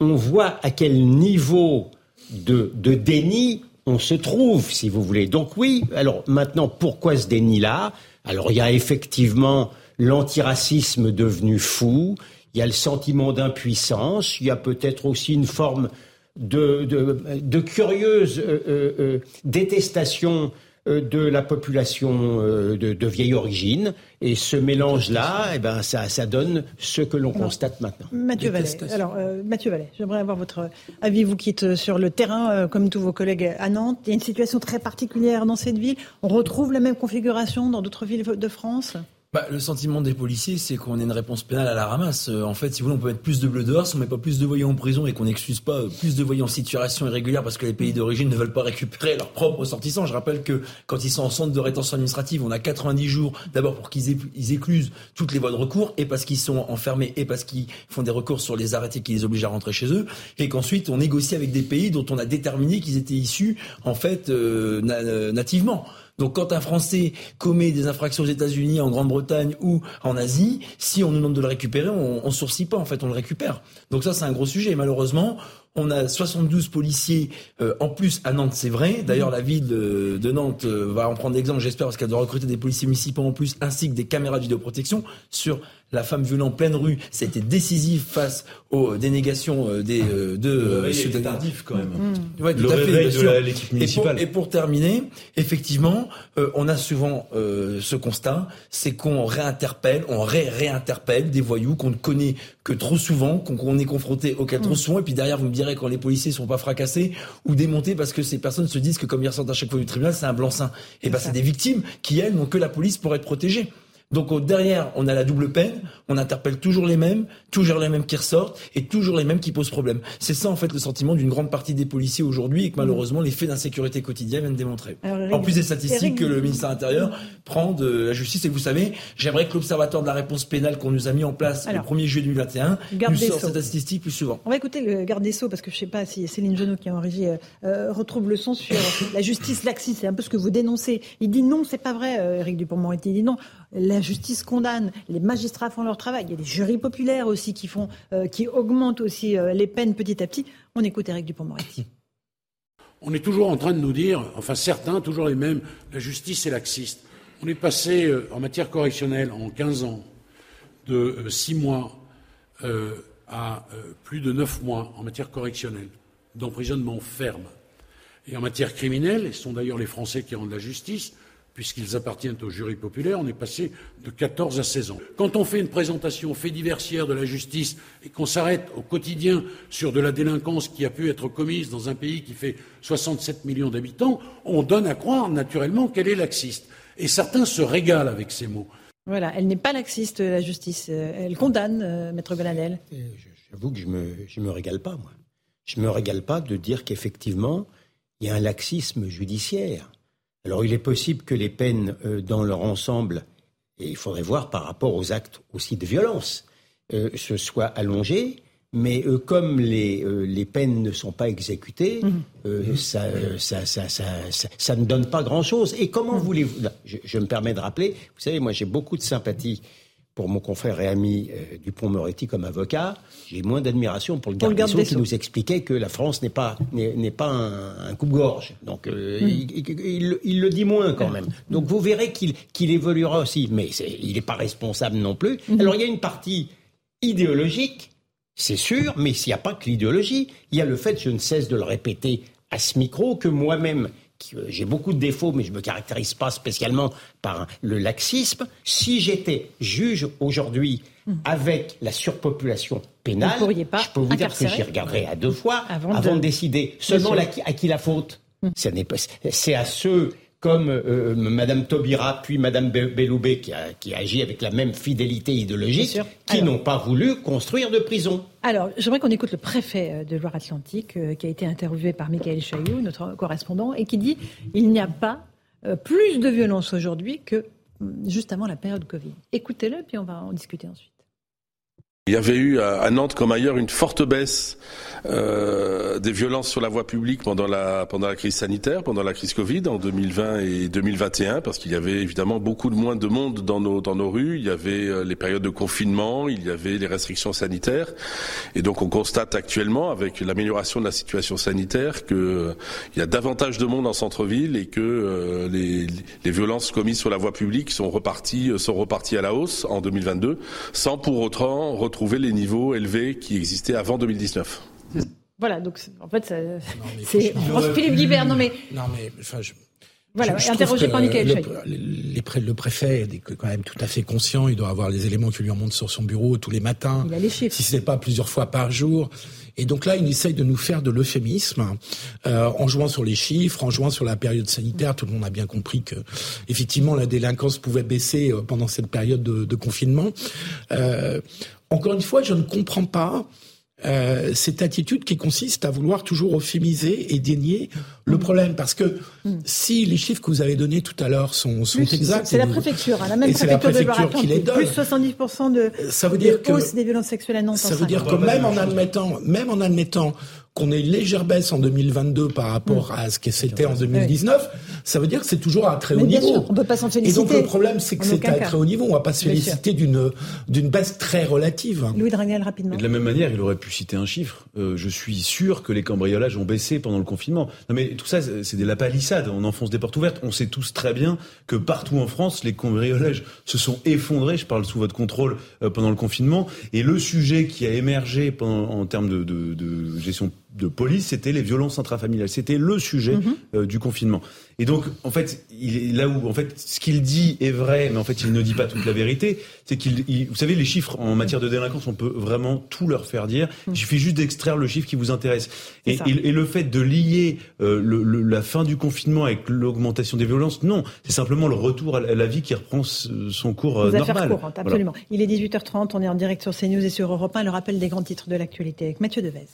on voit à quel niveau de, de, déni on se trouve, si vous voulez. Donc oui, alors maintenant, pourquoi ce déni-là? Alors il y a effectivement l'antiracisme devenu fou, il y a le sentiment d'impuissance, il y a peut-être aussi une forme de, de, curieuse euh, euh, euh détestation de la population euh, de, de, vieille origine. Et ce mélange-là, eh ben, ça, ça, donne ce que l'on constate maintenant. Mathieu Vallet. Alors, euh, Mathieu Vallet, j'aimerais avoir votre avis. Vous qui êtes sur le terrain, euh, comme tous vos collègues à Nantes. Il y a une situation très particulière dans cette ville. On retrouve la même configuration dans d'autres villes de France? Bah, le sentiment des policiers, c'est qu'on ait une réponse pénale à la ramasse. Euh, en fait, si vous voulez, on peut mettre plus de bleu dehors, si on met pas plus de voyants en prison et qu'on n'excuse pas euh, plus de voyants en situation irrégulière parce que les pays d'origine ne veulent pas récupérer leurs propres sortissants. Je rappelle que quand ils sont en centre de rétention administrative, on a 90 jours d'abord pour qu'ils éclusent toutes les voies de recours et parce qu'ils sont enfermés et parce qu'ils font des recours sur les arrêtés qui les obligent à rentrer chez eux et qu'ensuite on négocie avec des pays dont on a déterminé qu'ils étaient issus en fait euh, nativement. Donc quand un Français commet des infractions aux États-Unis, en Grande-Bretagne ou en Asie, si on nous demande de le récupérer, on, on sourcille pas en fait, on le récupère. Donc ça c'est un gros sujet. Et malheureusement, On a 72 policiers euh, en plus à Nantes, c'est vrai. D'ailleurs, la ville de, Nantes euh, va en prendre exemple, j'espère, parce qu'elle doit recruter des policiers municipaux en plus, ainsi que des caméras de vidéoprotection sur la femme violente en pleine rue, c'était décisif face aux dénégations euh, des euh, deux euh, tardif quand même. Mmh. Ouais, tout le à réveil fait, de l'équipe municipale. Et pour, et pour, terminer, effectivement, euh, on a souvent euh, ce constat, c'est qu'on réinterpelle, on ré-réinterpelle des voyous qu'on ne connaît que trop souvent, qu'on est confronté auxquels mmh. trop souvent, et puis derrière vous me direz quand les policiers sont pas fracassés ou démontés parce que ces personnes se disent que comme ils ressortent à chaque fois du tribunal, c'est un blanc-seing. Et ben c'est des victimes qui elles n'ont que la police pour être protégées. Donc derrière, on a la double peine, on interpelle toujours les mêmes, toujours les mêmes qui ressortent et toujours les mêmes qui posent problème. C'est ça en fait le sentiment d'une grande partie des policiers aujourd'hui et que malheureusement les faits d'insécurité quotidienne viennent démontrer. Alors, en plus des statistiques que le ministère de l'Intérieur prend de la justice et vous savez, j'aimerais que l'observatoire de la réponse pénale qu'on nous a mis en place le 1er juillet 2021 nous sorte cette statistique plus souvent. On va écouter le garde des Sceaux parce que je sais pas si Céline Genot qui est en régie euh, retrouve le son sur la justice laxiste, c'est un peu ce que vous dénoncez. Il dit non, c'est pas vrai, euh, Éric Dupond-Moretti, il dit non, la justice condamne, les magistrats font leur travail, il y a des jurys populaires aussi qui, font, euh, qui augmentent aussi euh, les peines petit à petit. On écoute Eric Dupont-Moretti. On est toujours en train de nous dire, enfin certains, toujours les mêmes, la justice est laxiste. On est passé euh, en matière correctionnelle en 15 ans de 6 mois à plus de 9 mois en matière correctionnelle d'emprisonnement ferme. Et en matière criminelle, et ce sont d'ailleurs les Français qui rendent la justice, puisqu'ils appartiennent au jury populaire, on est passé de 14 à 16 ans. Quand on fait une présentation fait diversière de la justice et qu'on s'arrête au quotidien sur de la délinquance qui a pu être commise dans un pays qui fait 67 millions d'habitants, on donne à croire naturellement qu'elle est laxiste. Et certains se régalent avec ces mots. Voilà, elle n'est pas laxiste, la justice. Euh, elle condamne, euh, Maître Gonadel. J'avoue que je ne me, je me régale pas, moi. Je ne me régale pas de dire qu'effectivement, il y a un laxisme judiciaire. Alors il est possible que les peines euh, dans leur ensemble, et il faudrait voir par rapport aux actes aussi de violence, euh, se soient allongées, mais euh, comme les, les, peines ne sont pas exécutées, mmh. ça, ça, ça, ça, ne donne pas grand-chose. Et comment mmh. voulez-vous... Je, je, me permets de rappeler, vous savez, moi j'ai beaucoup de sympathie pour mon confrère et ami euh, Dupont-Moretti comme avocat, j'ai moins d'admiration pour le garde, des qui nous expliquait que la France n'est pas n'est pas un, coupe-gorge. Donc euh, hmm. il, il, le dit moins quand même. Donc vous verrez qu'il qu'il évoluera aussi, mais il n'est pas responsable non plus. Hmm. Alors il y a une partie idéologique, c'est sûr, mais s'il n'y a pas que l'idéologie, il y a le fait, je ne cesse de le répéter à ce micro, que moi-même j'ai beaucoup de défauts, mais je me caractérise pas spécialement par le laxisme. Si j'étais juge aujourd'hui hmm. avec la surpopulation pénale, je peux vous dire que j'y regarderai à deux fois avant, de... décider seulement à qui la faute. Hmm. C'est à ceux comme euh, euh, Madame Taubira puis Madame Belloubet qui a, qui agi avec la même fidélité idéologique, qui n'ont pas voulu construire de prison. Alors, j'aimerais qu'on écoute le préfet euh, de Loire-Atlantique, qui a été interviewé par Michael Chailloux, notre correspondant, et qui dit il n'y a pas plus de violence aujourd'hui que mm, juste avant la période Covid. Écoutez-le, puis on va en discuter ensuite. Il y avait eu à Nantes comme ailleurs une forte baisse euh, des violences sur la voie publique pendant la pendant la crise sanitaire, pendant la crise Covid en 2020 et 2021, parce qu'il y avait évidemment beaucoup de moins de monde dans nos dans nos rues. Il y avait euh, les périodes de confinement, il y avait les restrictions sanitaires, et donc on constate actuellement avec l'amélioration de la situation sanitaire que euh, y a davantage de monde en centre-ville et que euh, les, les violences commises sur la voie publique sont reparties sont reparties à la hausse en 2022, sans pour autant retrouver retrouver les niveaux élevés qui existaient avant 2019. Voilà, donc en fait, c'est Philippe Guibert. Non mais. Non mais, enfin, je... Voilà, interrogé par Michael le, le, préfet est quand même tout à fait conscient. Il doit avoir les éléments qui lui remontent sur son bureau tous les matins. Il a les chiffres. Si ce n'est pas plusieurs fois par jour. Et donc là, il essaye de nous faire de l'euphémisme euh, en jouant sur les chiffres, en jouant sur la période sanitaire. Tout le monde a bien compris que, effectivement, la délinquance pouvait baisser euh, pendant cette période de, confinement. Euh, encore une fois, je ne comprends pas euh, cette attitude qui consiste à vouloir toujours euphémiser et dénier le problème. Parce que mm. si les chiffres que vous avez donnés tout à l'heure sont, sont exacts... C'est la préfecture, hein, la même préfecture, la préfecture de qui les donne. Plus 70% de, ça veut dire que, hausse des violences sexuelles à Nantes Ça veut dire que même en admettant, même en admettant qu'on ait une légère baisse en 2022 par rapport à ce que c'était en 2019, ça veut dire que c'est toujours à très haut bien niveau. Sûr, on peut pas s'en féliciter. Et donc le problème, c'est que c'est à très haut niveau. On va pas se féliciter d'une d'une baisse très relative. Louis Dragel, rapidement. de la même manière, il aurait pu citer un chiffre. Euh, je suis sûr que les cambriolages ont baissé pendant le confinement. Non mais tout ça, c'est des la palissade. On enfonce des portes ouvertes. On sait tous très bien que partout en France, les cambriolages se sont effondrés. Je parle sous votre contrôle euh, pendant le confinement. Et le sujet qui a émergé pendant, en termes de, de, de gestion de police, c'était les violences intrafamiliales. C'était le sujet mhm. euh, du confinement. Et donc, en fait, il est là où, en fait, ce qu'il dit est vrai, mais en fait, il ne dit pas toute la vérité. C'est qu'il, vous savez, les chiffres en matière de délinquance, on peut vraiment tout leur faire dire. Mhm. Il suffit juste d'extraire le chiffre qui vous intéresse. Et, et, le fait de lier euh, le, la fin du confinement avec l'augmentation des violences, non, c'est simplement le retour à la vie qui reprend son cours euh, normal. Courantes, absolument. Il est 18h30, on est en direct sur CNews et sur Europe 1. Le rappel des grands titres de l'actualité avec Mathieu Devez.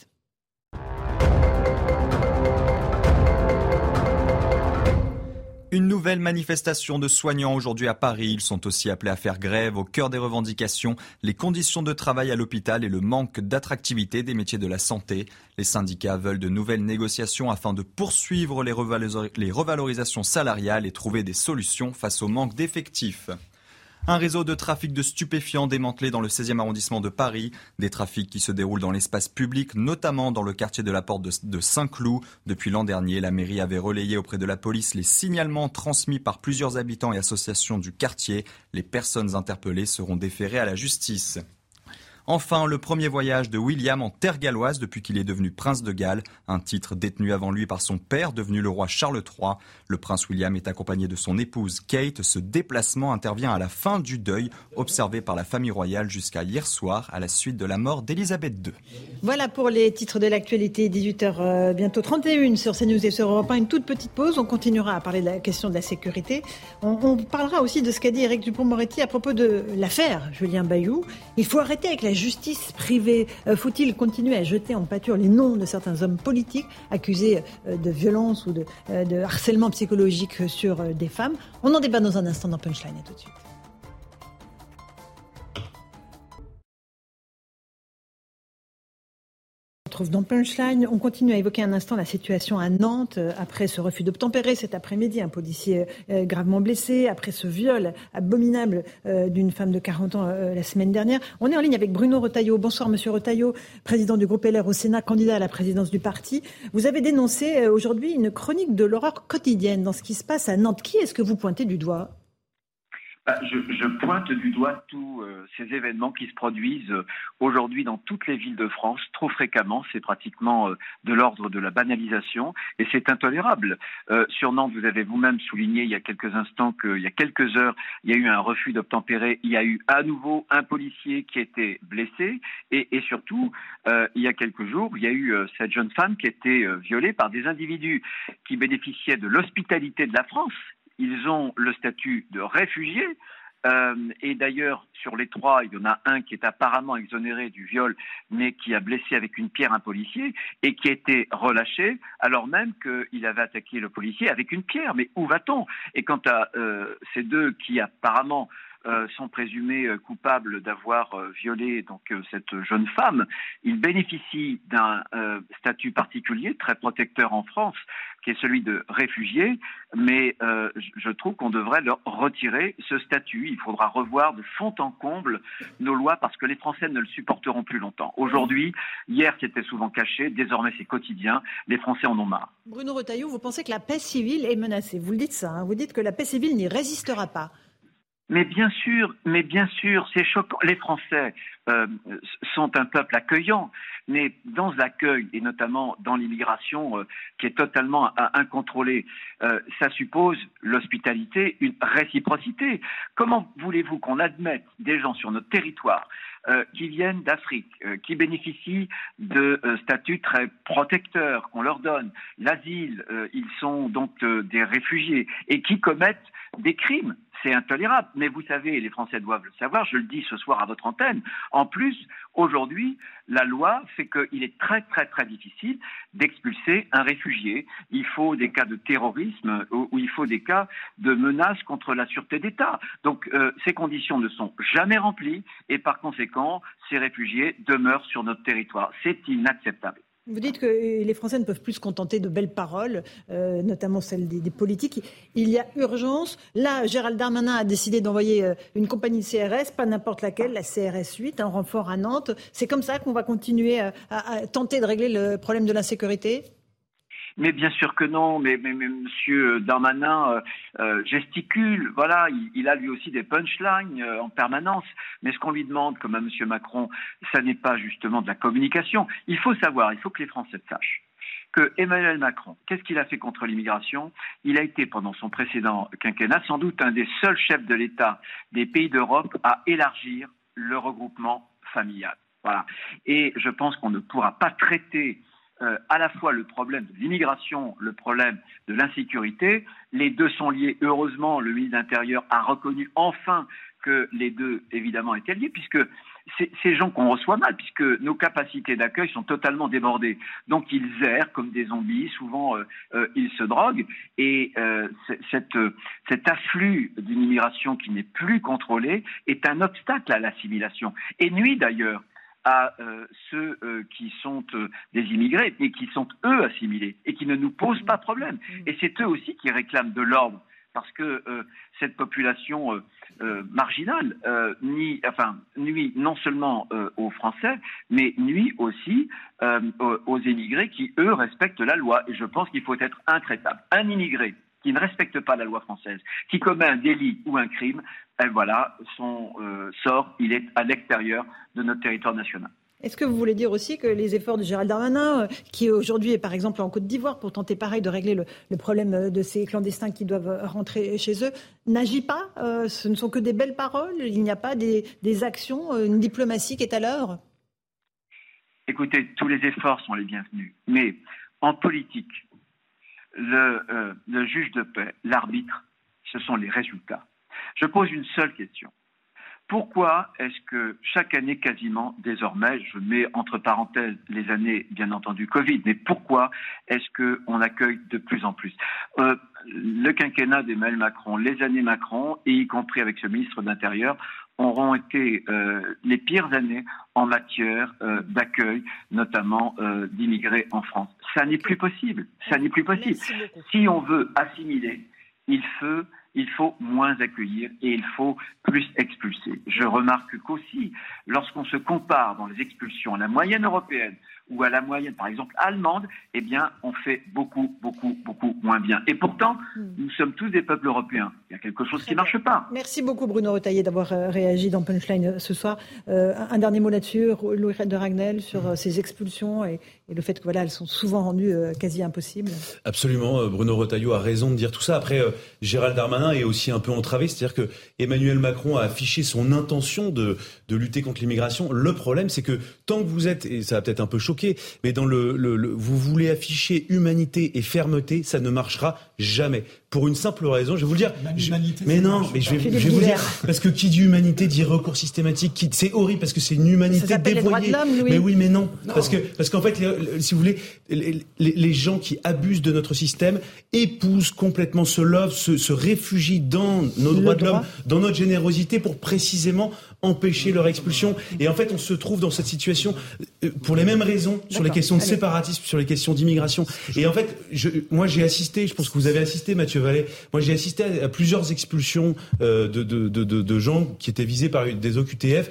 Une nouvelle manifestation de soignants aujourd'hui à Paris. Ils sont aussi appelés à faire grève au cœur des revendications, les conditions de travail à l'hôpital et le manque d'attractivité des métiers de la santé. Les syndicats veulent de nouvelles négociations afin de poursuivre les, revalorisations salariales et trouver des solutions face au manque d'effectifs. Un réseau de trafic de stupéfiants démantelé dans le 16e arrondissement de Paris. Des trafics qui se déroulent dans l'espace public, notamment dans le quartier de la Porte de, Saint-Cloud. Depuis l'an dernier, la mairie avait relayé auprès de la police les signalements transmis par plusieurs habitants et associations du quartier. Les personnes interpellées seront déférées à la justice. Enfin, le premier voyage de William en terre galloise depuis qu'il est devenu prince de Galles, un titre détenu avant lui par son père, devenu le roi Charles III. Le prince William est accompagné de son épouse Kate. Ce déplacement intervient à la fin du deuil observé par la famille royale jusqu'à hier soir à la suite de la mort d'Élisabeth II. Voilà pour les titres de l'actualité, 18h euh, bientôt 31 sur CNews et sur Europe 1. Une toute petite pause, on continuera à parler de la question de la sécurité. On, on parlera aussi de ce qu'a dit Eric Dupont-Moretti à propos de l'affaire Julien Bayou. Il faut arrêter avec la justice privée euh, Faut-il continuer à jeter en pâture les noms de certains hommes politiques accusés euh, de violence ou de, euh, harcèlement psychologique sur des femmes? On en débat dans un instant dans Punchline. À tout de suite. Retrouve dans Punchline. On continue à évoquer un instant la situation à Nantes euh, après ce refus d'obtempérer cet après-midi, un policier euh, gravement blessé, après ce viol abominable euh, d'une femme de 40 ans la semaine dernière. On est en ligne avec Bruno Retailleau. Bonsoir Monsieur Retailleau, président du groupe LR au Sénat, candidat à la présidence du parti. Vous avez dénoncé aujourd'hui une chronique de l'horreur quotidienne dans ce qui se passe à Nantes. Qui est-ce que vous pointez du doigt? Bah, je, pointe du doigt tous euh, ces événements qui se produisent euh, aujourd'hui dans toutes les villes de France, trop fréquemment. C'est pratiquement euh, de l'ordre de la banalisation et c'est intolérable. sur Nantes, vous avez vous-même souligné il y a quelques instants qu'il y a quelques heures, il y a eu un refus d'obtempérer. Il y a eu à nouveau un policier qui était blessé et, et surtout, il y a quelques jours, il y a eu cette jeune femme qui été violée par des individus qui bénéficiaient de l'hospitalité de la France ils ont le statut de réfugiés. Euh, et d'ailleurs, sur les trois, il y en a un qui est apparemment exonéré du viol, mais qui a blessé avec une pierre un policier et qui a été relâché alors même qu'il avait attaqué le policier avec une pierre. Mais où va-t-on? Et quant à euh, ces deux qui apparemment euh, sont présumés euh, coupables d'avoir euh, violé donc cette jeune femme. Ils bénéficient d'un statut particulier très protecteur en France, qui est celui de réfugié, mais je trouve qu'on devrait leur retirer ce statut. Il faudra revoir de fond en comble nos lois parce que les Français ne le supporteront plus longtemps. Aujourd'hui, hier c'était souvent caché, désormais c'est quotidien. Les Français en ont marre. Bruno Retailleau, vous pensez que la paix civile est menacée? Vous le dites ça, hein vous dites que la paix civile n'y résistera pas. Mais bien sûr, mais bien sûr, c'est choquant. Les Français euh, sont un peuple accueillant, mais dans l'accueil et notamment dans l'immigration euh, qui est totalement incontrôlée, euh, ça suppose l'hospitalité, une réciprocité. Comment voulez-vous qu'on admette des gens sur notre territoire qui viennent d'Afrique, qui bénéficient de statuts très protecteurs qu'on leur donne, l'asile, ils sont donc des réfugiés et qui commettent des crimes c'est intolérable. Mais vous savez, les Français doivent le savoir, je le dis ce soir à votre antenne. En plus, aujourd'hui, la loi fait qu'il est très très très difficile d'expulser un réfugié. Il faut des cas de terrorisme ou, il faut des cas de menaces contre la sûreté d'État. Donc euh, ces conditions ne sont jamais remplies et par conséquent, ces réfugiés demeurent sur notre territoire. C'est inacceptable. Vous dites que les Français ne peuvent plus se contenter de belles paroles, euh, notamment celles des, politiques. Il y a urgence. Là, Gérald Darmanin a décidé d'envoyer euh, une compagnie CRS, pas n'importe laquelle, la CRS 8, un renfort à Nantes. C'est comme ça qu'on va continuer à tenter de régler le problème de l'insécurité? Mais bien sûr que non. Mais, mais, Monsieur Darmanin euh, euh, gesticule. Voilà, il, a lui aussi des punchlines euh, en permanence. Mais ce qu'on lui demande, comme à Monsieur Macron, ça n'est pas justement de la communication. Il faut savoir, il faut que les Français sachent que Emmanuel Macron, qu'est-ce qu'il a fait contre l'immigration? Il a été, pendant son précédent quinquennat, sans doute un des seuls chefs de l'État des pays d'Europe à élargir le regroupement familial. Voilà. Et je pense qu'on ne pourra pas traiter euh, à la fois le problème de l'immigration, le problème de l'insécurité. Les deux sont liés. Heureusement, le ministre de l'Intérieur a reconnu enfin que les deux, évidemment, étaient liés, puisque ces gens qu'on reçoit mal, puisque nos capacités d'accueil sont totalement débordées. Donc ils errent comme des zombies, souvent euh, euh, ils se droguent, et cet afflux d'une immigration qui n'est plus contrôlée est un obstacle à l'assimilation, et nuit d'ailleurs à euh, ceux euh, qui sont euh, des immigrés et qui sont eux assimilés et qui ne nous posent pas problème. Mm. Et c'est eux aussi qui réclament de l'ordre parce que cette population marginale nuit, enfin, nuit non seulement aux Français, mais nuit aussi aux, aux immigrés qui, eux, respectent la loi. Et je pense qu'il faut être intraitable. Un immigré qui ne respecte pas la loi française, qui commet un délit ou un crime, et voilà, son euh, sort, il est à l'extérieur de notre territoire national. Est-ce que vous voulez dire aussi que les efforts de Gérald Darmanin, euh, qui aujourd'hui est par exemple en Côte d'Ivoire pour tenter pareil de régler le, problème euh, de ces clandestins qui doivent rentrer chez eux, n'agit pas Ce ne sont que des belles paroles Il n'y a pas des, actions, une diplomatie qui est à l'heure? Écoutez, tous les efforts sont les bienvenus. Mais en politique, le juge de paix, l'arbitre, ce sont les résultats. Je pose une seule question. Pourquoi est-ce que chaque année quasiment, désormais, je mets entre parenthèses les années bien entendu Covid, mais pourquoi est-ce qu'on accueille de plus en plus? Euh, Le quinquennat d'Emmanuel Macron, les années Macron, et y compris avec ce ministre de l'Intérieur, auront été euh, les pires années en matière euh, d'accueil, notamment d'immigrés en France. Ça n'est plus possible. Ça n'est plus possible. Si on veut assimiler, il faut il faut moins accueillir et il faut plus expulser. Je remarque qu'aussi, lorsqu'on se compare dans les expulsions à la moyenne européenne ou à la moyenne, par exemple, allemande, eh bien, on fait beaucoup, beaucoup, beaucoup moins bien. Et pourtant, hmm. nous sommes tous des peuples européens. Il y a quelque chose qui ne marche pas. Merci beaucoup, Bruno Retailleer, d'avoir euh, réagi dans Punchline euh, ce soir. Euh, un dernier mot là-dessus, Louis de Ragnel, sur ces expulsions et, le fait que voilà, elles sont souvent rendues quasi impossibles. Absolument, Bruno Retailleau a raison de dire tout ça. Après, Gérald Darmanin est aussi un peu entravé, c'est-à-dire que Emmanuel Macron a affiché son intention de, lutter contre l'immigration. Le problème, c'est que tant que vous êtes, et ça va peut-être un peu choquer, mais dans vous voulez afficher humanité et fermeté, ça ne marchera jamais pour une simple raison. Je vais vous le dire. mais non, mais je vais, je vais vous dire parce que qui dit humanité dit recours systématique. Qui, c'est horrible parce que c'est une humanité dévoyée. Mais oui, mais non, parce que parce qu'en fait, si vous voulez, les, les, gens qui abusent de notre système épousent complètement ce love, se, se réfugient dans nos droits de l'homme, dans notre générosité pour précisément empêcher leur expulsion. Et en fait, on se trouve dans cette situation euh, pour les mêmes raisons sur les questions de séparatisme, sur les questions d'immigration. Et en fait, je, moi, j'ai assisté, je pense que vous avez assisté, Mathieu Vallée, moi, j'ai assisté à, plusieurs expulsions euh, de, de, de, de, gens qui étaient visés par des OQTF.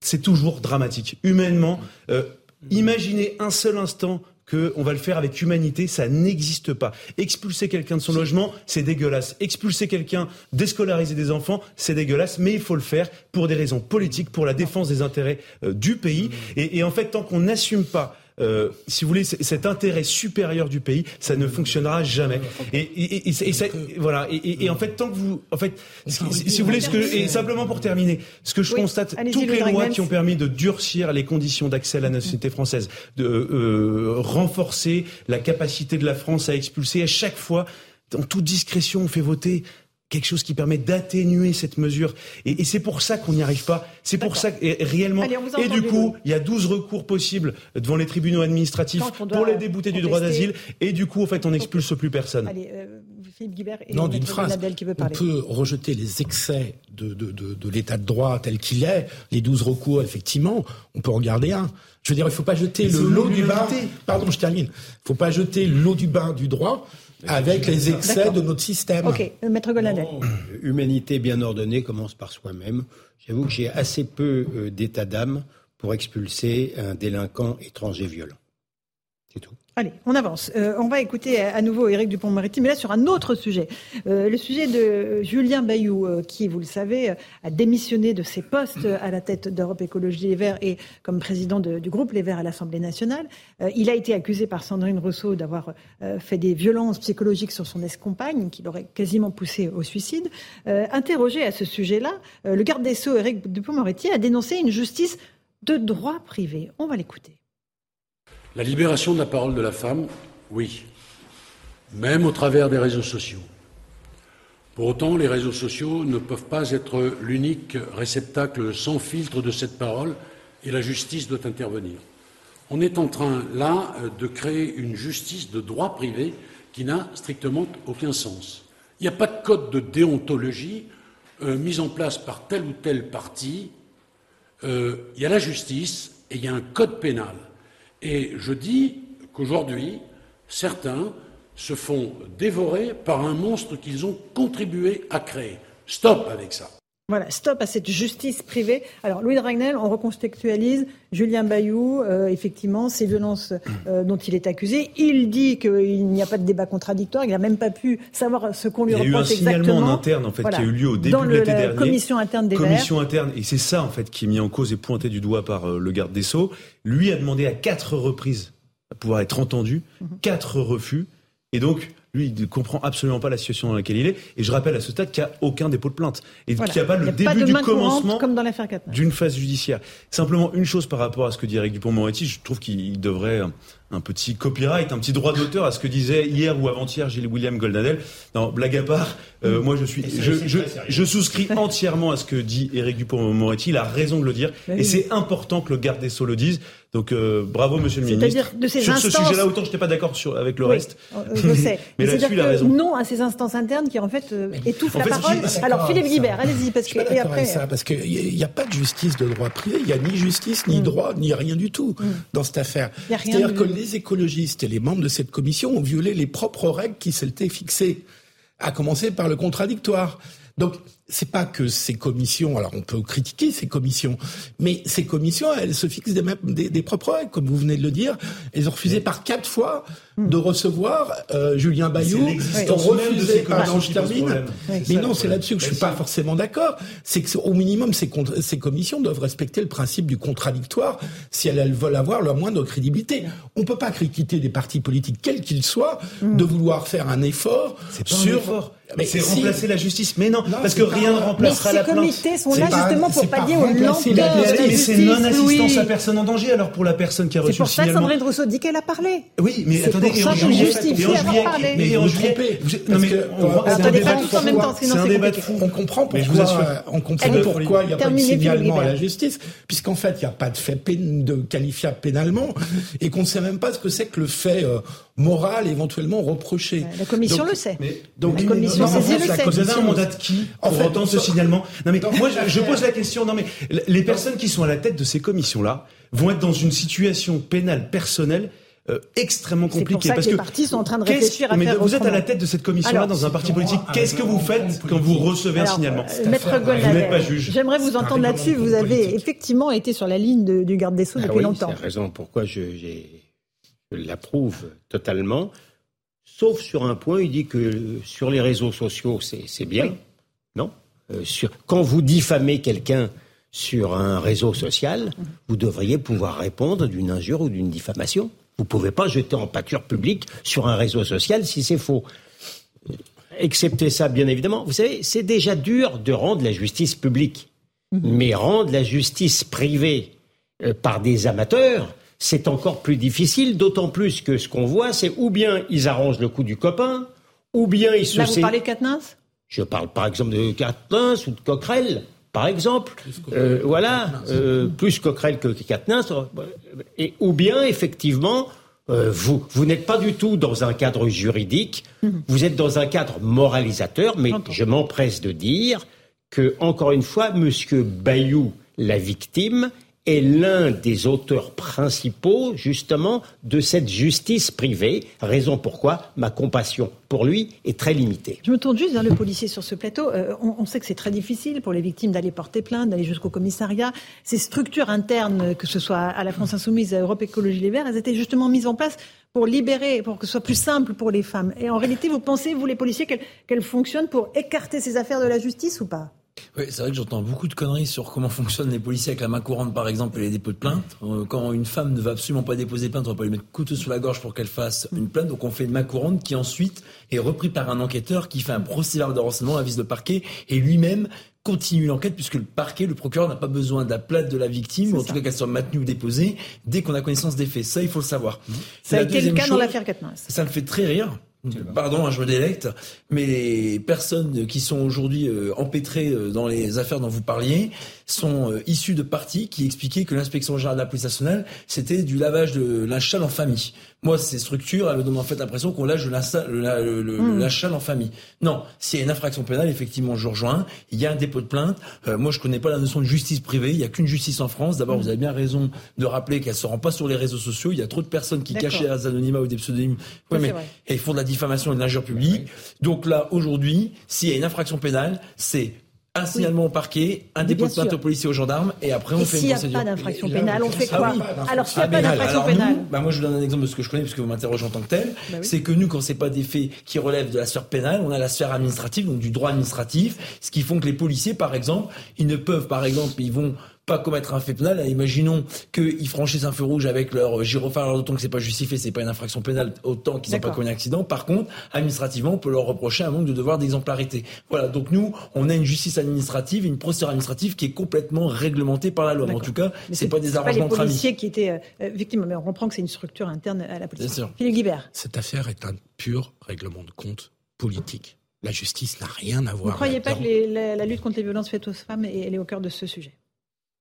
C'est toujours dramatique. Humainement, euh, imaginez un seul instant qu'on va le faire avec humanité, ça n'existe pas. Expulser quelqu'un de son logement, c'est dégueulasse. Expulser quelqu'un, déscolariser des enfants, c'est dégueulasse, mais il faut le faire pour des raisons politiques, pour la défense des intérêts euh, du pays. Et, et en fait, tant qu'on n'assume pas euh, si vous voulez, cet intérêt supérieur du pays, ça ne fonctionnera jamais. Et, et, et, et voilà. Et, en fait, tant que vous, en fait, si, vous voulez, ce que, et simplement pour terminer, ce que je constate, toutes les lois qui ont permis de durcir les conditions d'accès à la nationalité française, de euh, renforcer la capacité de la France à expulser, à chaque fois, en toute discrétion, on fait voter quelque chose qui permet d'atténuer cette mesure. Et, c'est pour ça qu'on n'y arrive pas. C'est pour ça que réellement. et du coup, il y a 12 recours possibles devant les tribunaux administratifs pour les débouter du droit d'asile. Et du coup, en fait, on n'expulse plus personne. Allez, euh, Philippe Guibert et non, d'une phrase. Qui veut parler. On peut rejeter les excès de, de, de, de l'état de droit tel qu'il est, les 12 recours, effectivement. On peut regarder un. Je veux dire, il ne faut pas jeter le lot du bain. Pardon, je termine. Il ne faut pas jeter l'eau du bain du droit avec les excès de notre système. Ok, Maître Goladel. Humanité bien ordonnée commence par soi-même. J'avoue que j'ai assez peu euh, d'état d'âme pour expulser un délinquant étranger violent. C'est tout. Allez, on avance. Euh, on va écouter à nouveau Éric Dupont-Moretti, mais là sur un autre sujet. Euh, le sujet de Julien Bayou, euh, qui, vous le savez, a démissionné de ses postes à la tête d'Europe Écologie Les Verts et comme président du groupe Les Verts à l'Assemblée nationale. il a été accusé par Sandrine Rousseau d'avoir fait des violences psychologiques sur son ex-compagne, qui l'aurait quasiment poussé au suicide. interrogé à ce sujet-là, le garde des Sceaux, Éric Dupont-Moretti, a dénoncé une justice de droit privé. On va l'écouter. La libération de la parole de la femme, oui, même au travers des réseaux sociaux. Pour autant, les réseaux sociaux ne peuvent pas être l'unique réceptacle sans filtre de cette parole et la justice doit intervenir. On est en train, là, de créer une justice de droit privé qui n'a strictement aucun sens. Il n'y a pas de code de déontologie euh, mis en place par tel ou tel parti. Euh, il y a la justice et il y a un code pénal. Et je dis qu'aujourd'hui, certains se font dévorer par un monstre qu'ils ont contribué à créer. Stop avec ça. Voilà, stop à cette justice privée. Alors, Louis Dragnel, on recontextualise. Julien Bayou, euh, effectivement, ces violences euh, dont il est accusé. Il dit qu'il n'y a pas de débat contradictoire. Il n'a même pas pu savoir ce qu'on lui reproche exactement. Il y a eu un signalement en interne, en fait, qui a eu lieu au début de l'été dernier. commission interne des Commission interne. Et c'est ça, en fait, qui est mis en cause et pointé du doigt par euh, le garde des Sceaux. Lui a demandé à quatre reprises à pouvoir être entendu. Mhm. Quatre refus. Et donc, lui, il ne comprend absolument pas la situation dans laquelle il est. Et je rappelle à ce stade qu'il n'y a aucun dépôt de plainte. Et qu'il n'y a pas le début du commencement d'une phase judiciaire. Simplement une chose par rapport à ce que dit Eric Dupont-Moretti, je trouve qu'il devrait un petit copyright, un petit droit d'auteur à ce que disait hier ou avant-hier Gilles William Goldnadel. Non, blague à part, euh, moi je suis, je, je, je, souscris entièrement à ce que dit Éric Dupont-Moretti. Il a raison de le dire, et c'est important que le garde des Sceaux le dise. Donc euh, bravo Monsieur le Ministre. De ces sur ce sujet-là, autant je n'étais pas d'accord avec le reste. Euh, je sais. mais là-dessus, il a raison. Non à ces instances internes qui en fait étouffent la parole. Alors Philippe Guibert, allez-y parce que et après. Ça, parce qu'il n'y a pas de justice de droit privé. Il n'y a ni justice, ni mm. droit, ni rien du tout mm. dans cette affaire. C'est-à-dire que les écologistes et les membres de cette commission ont violé les propres règles qui s'étaient fixées, à commencer par le contradictoire. Donc, c'est pas que ces commissions, alors on peut critiquer ces commissions, mais ces commissions, elles se fixent des, des, propres règles, comme vous venez de le dire. Elles ont refusé par quatre fois de recevoir euh, Julien Bayou. Ont refusé, pardon, je termine. Mais non, c'est là-dessus que je suis pas forcément d'accord. C'est que au minimum, ces, ces commissions doivent respecter le principe du contradictoire si elles, veulent avoir la moindre crédibilité. On peut pas critiquer des partis politiques, quels qu'ils soient, mm. de vouloir faire un effort sur. Mais c'est remplacer la justice. Mais non, parce que rien ne remplacera la plainte. Ces comités sont là justement pour pallier aux lenteurs Mais c'est non-assistance à personne en danger. Alors pour la personne qui a reçu le signalement. C'est pour ça que Sandrine Rousseau dit qu'elle a parlé. Oui, mais attendez, et en juillet, et en juillet, mais en juillet, non mais c'est un débat de C'est un débat de fond. On comprend pourquoi, on comprend pourquoi il n'y a pas de signalement à la justice, puisqu'en fait il n'y a pas de fait de qualifiable pénalement et qu'on ne sait même pas ce que c'est que le fait euh, moral éventuellement reproché. La commission le sait. Donc la commission saisie le sait. Vous avez un mandat de qui pour entendre ce signalement? Non mais moi je pose la question. Non mais les personnes qui sont à la tête de ces commissions là vont être dans une situation pénale personnelle euh, extrêmement compliquée. parce que, les partis sont en train de réfléchir à mais faire Vous êtes à la tête de cette commission-là dans un parti politique. Qu'est-ce que vous faites quand vous recevez un signalement euh, Maître pas juge. j'aimerais vous entendre là-dessus. Vous avez effectivement été sur la ligne du garde des Sceaux ah depuis longtemps. C'est la raison pourquoi je, l'approuve totalement. Sauf sur un point, il dit que sur les réseaux sociaux, c'est bien. Non? Euh, sur, Quand vous diffamez quelqu'un sur un réseau social, vous devriez pouvoir répondre d'une injure ou d'une diffamation. Vous ne pouvez pas jeter en pâture publique sur un réseau social si c'est faux. Excepté ça, bien évidemment. Vous savez, c'est déjà dur de rendre la justice publique. Mhm. Mais rendre la justice privée euh, par des amateurs, c'est encore plus difficile, d'autant plus que ce qu'on voit, c'est ou bien ils arrangent le coup du copain, ou bien ils se... Là, vous parlez Katnins Je parle par exemple de Quatennens ou de Coquerel, par exemple. Euh, voilà, euh, plus Coquerel que Quatennens. Et, ou bien, effectivement, euh, vous, vous n'êtes pas du tout dans un cadre juridique, mhm. vous êtes dans un cadre moralisateur, mais je m'empresse de dire que, encore une fois, Monsieur Bayou, la victime, est l'un des auteurs principaux, justement, de cette justice privée, raison pourquoi ma compassion pour lui est très limitée. Je me tourne juste vers le policier sur ce plateau. Euh, on, sait que c'est très difficile pour les victimes d'aller porter plainte, d'aller jusqu'au commissariat. Ces structures internes, que ce soit à la France Insoumise, à Europe Écologie Les Verts, elles étaient justement mises en place pour libérer, pour que ce soit plus simple pour les femmes. Et en réalité, vous pensez, vous les policiers, qu'elles fonctionnent pour écarter ces affaires de la justice ou pas? Oui, c'est vrai que j'entends beaucoup de conneries sur comment fonctionnent les policiers avec la main courante, par exemple, et les dépôts de plainte. Euh, quand une femme ne va absolument pas déposer plainte, on va pas lui mettre couteau sous la gorge pour qu'elle fasse une plainte. Donc on fait une main courante qui ensuite est repris par un enquêteur qui fait un procès de renseignement, avise le parquet, et lui-même continue l'enquête puisque le parquet, le procureur n'a pas besoin de la plainte de la victime, ou en tout cas qu'elle soit maintenue ou déposée, dès qu'on a connaissance des faits. Ça, il faut le savoir. Ça a été le cas dans l'affaire Katniss. Ça me fait très rire Pardon, hein, je me délecte, mais les personnes qui sont aujourd'hui euh, empêtrées euh, dans les affaires dont vous parliez sont euh, issues de partis qui expliquaient que l'inspection générale de la police nationale, c'était du lavage de linge en famille. Moi, ces structures, elles me donnent en fait l'impression qu'on lâche le, mmh. en famille. Non, s'il y a une infraction pénale, effectivement, je rejoins. Il y a un dépôt de plainte. moi, je connais pas la notion de justice privée. Il y a qu'une justice en France. D'abord, mmh. vous avez bien raison de rappeler qu'elle se rend pas sur les réseaux sociaux. Il y a trop de personnes qui cachent des anonymat ou des pseudonymes. Oui, mais et ils font de la diffamation et de l'injure publique. Donc là, aujourd'hui, s'il y a une infraction pénale, c'est un signalement au parquet, un dépôt de plainte au policier aux gendarmes, et après on fait une procédure. S'il n'y a pas d'infraction pénale, on fait quoi Alors s'il n'y a pas d'infraction pénale, bah moi je vous donne un exemple de ce que je connais puisque vous m'interrogez en tant que tel, bah c'est que nous quand c'est pas des faits qui relèvent de la sphère pénale, on a la sphère administrative, donc du droit administratif, ce qui font que les policiers par exemple, ils ne peuvent par exemple, ils vont pas commettre un fait pénal. Imaginons qu'ils franchissent un feu rouge avec leur gyrophare, alors d'autant que c'est pas justifié, c'est pas une infraction pénale, autant qu'ils n'ont pas commis un accident. Par contre, administrativement, on peut leur reprocher un manque de devoir d'exemplarité. Voilà. Donc nous, on a une justice administrative, une procédure administrative qui est complètement réglementée par la loi. en tout cas, c'est pas des arrangements entre amis. policiers qui étaient euh, euh, victimes, mais on comprend que c'est une structure interne à la police. Philippe Guibert. Cette affaire est un pur règlement de compte politique. La justice n'a rien à voir. Vous ne croyez pas que la, lutte contre les violences faites aux femmes est au cœur de ce sujet?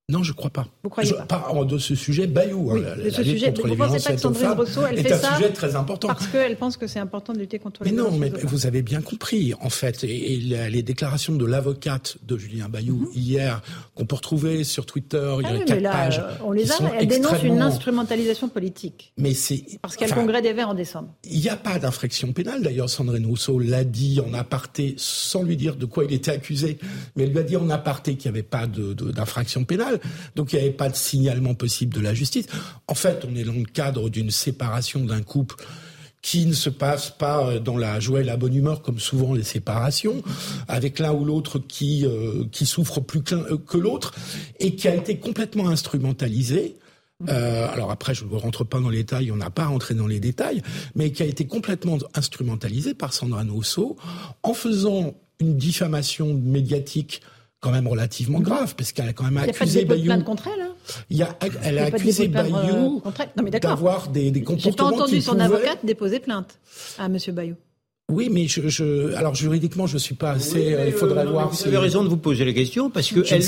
Non, je crois pas. Vous croyez pas, de ce sujet Bayou. Oui, de ce sujet. Vous ne pensez pas que Sandrine Rousseau, elle fait ça un sujet très important. parce qu'elle pense que c'est important de lutter contre les mais non, mais vous avez bien compris, en fait, et, les déclarations de l'avocate de Julien Bayou mhm. hier, qu'on peut retrouver sur Twitter, il y a ah quatre pages. On les a, elle dénonce une instrumentalisation politique. Mais c'est parce qu'il y a le congrès des Verts en décembre. Il n'y a pas d'infraction pénale. D'ailleurs, Sandrine Rousseau l'a dit en aparté, sans lui dire de quoi il était accusé, mais elle lui a dit en aparté qu'il n'y avait pas d'infraction pénale. Donc il y avait pas de signalement possible de la justice. En fait, on est dans le cadre d'une séparation d'un couple qui ne se passe pas euh, dans la joie et la bonne humeur comme souvent les séparations, avec l'un ou l'autre qui euh, souffre plus euh, que l'autre et qui a été complètement instrumentalisé. alors après, je ne rentre pas dans les détails, on n'a pas rentré dans les détails, mais qui a été complètement instrumentalisé par Sandra Nosso en faisant une diffamation médiatique quand même relativement grave, parce qu'elle a quand même accusé Bayou. Il y a pas de contre elle. Hein il y a, elle a, accusé Bayou euh, d'avoir des, des comportements. J'ai pas entendu son avocate déposer plainte à M. Bayou. Oui, mais je, je, alors juridiquement, je suis pas assez. Euh, il faudrait euh, voir. Vous avez raison de vous poser la question parce que elle,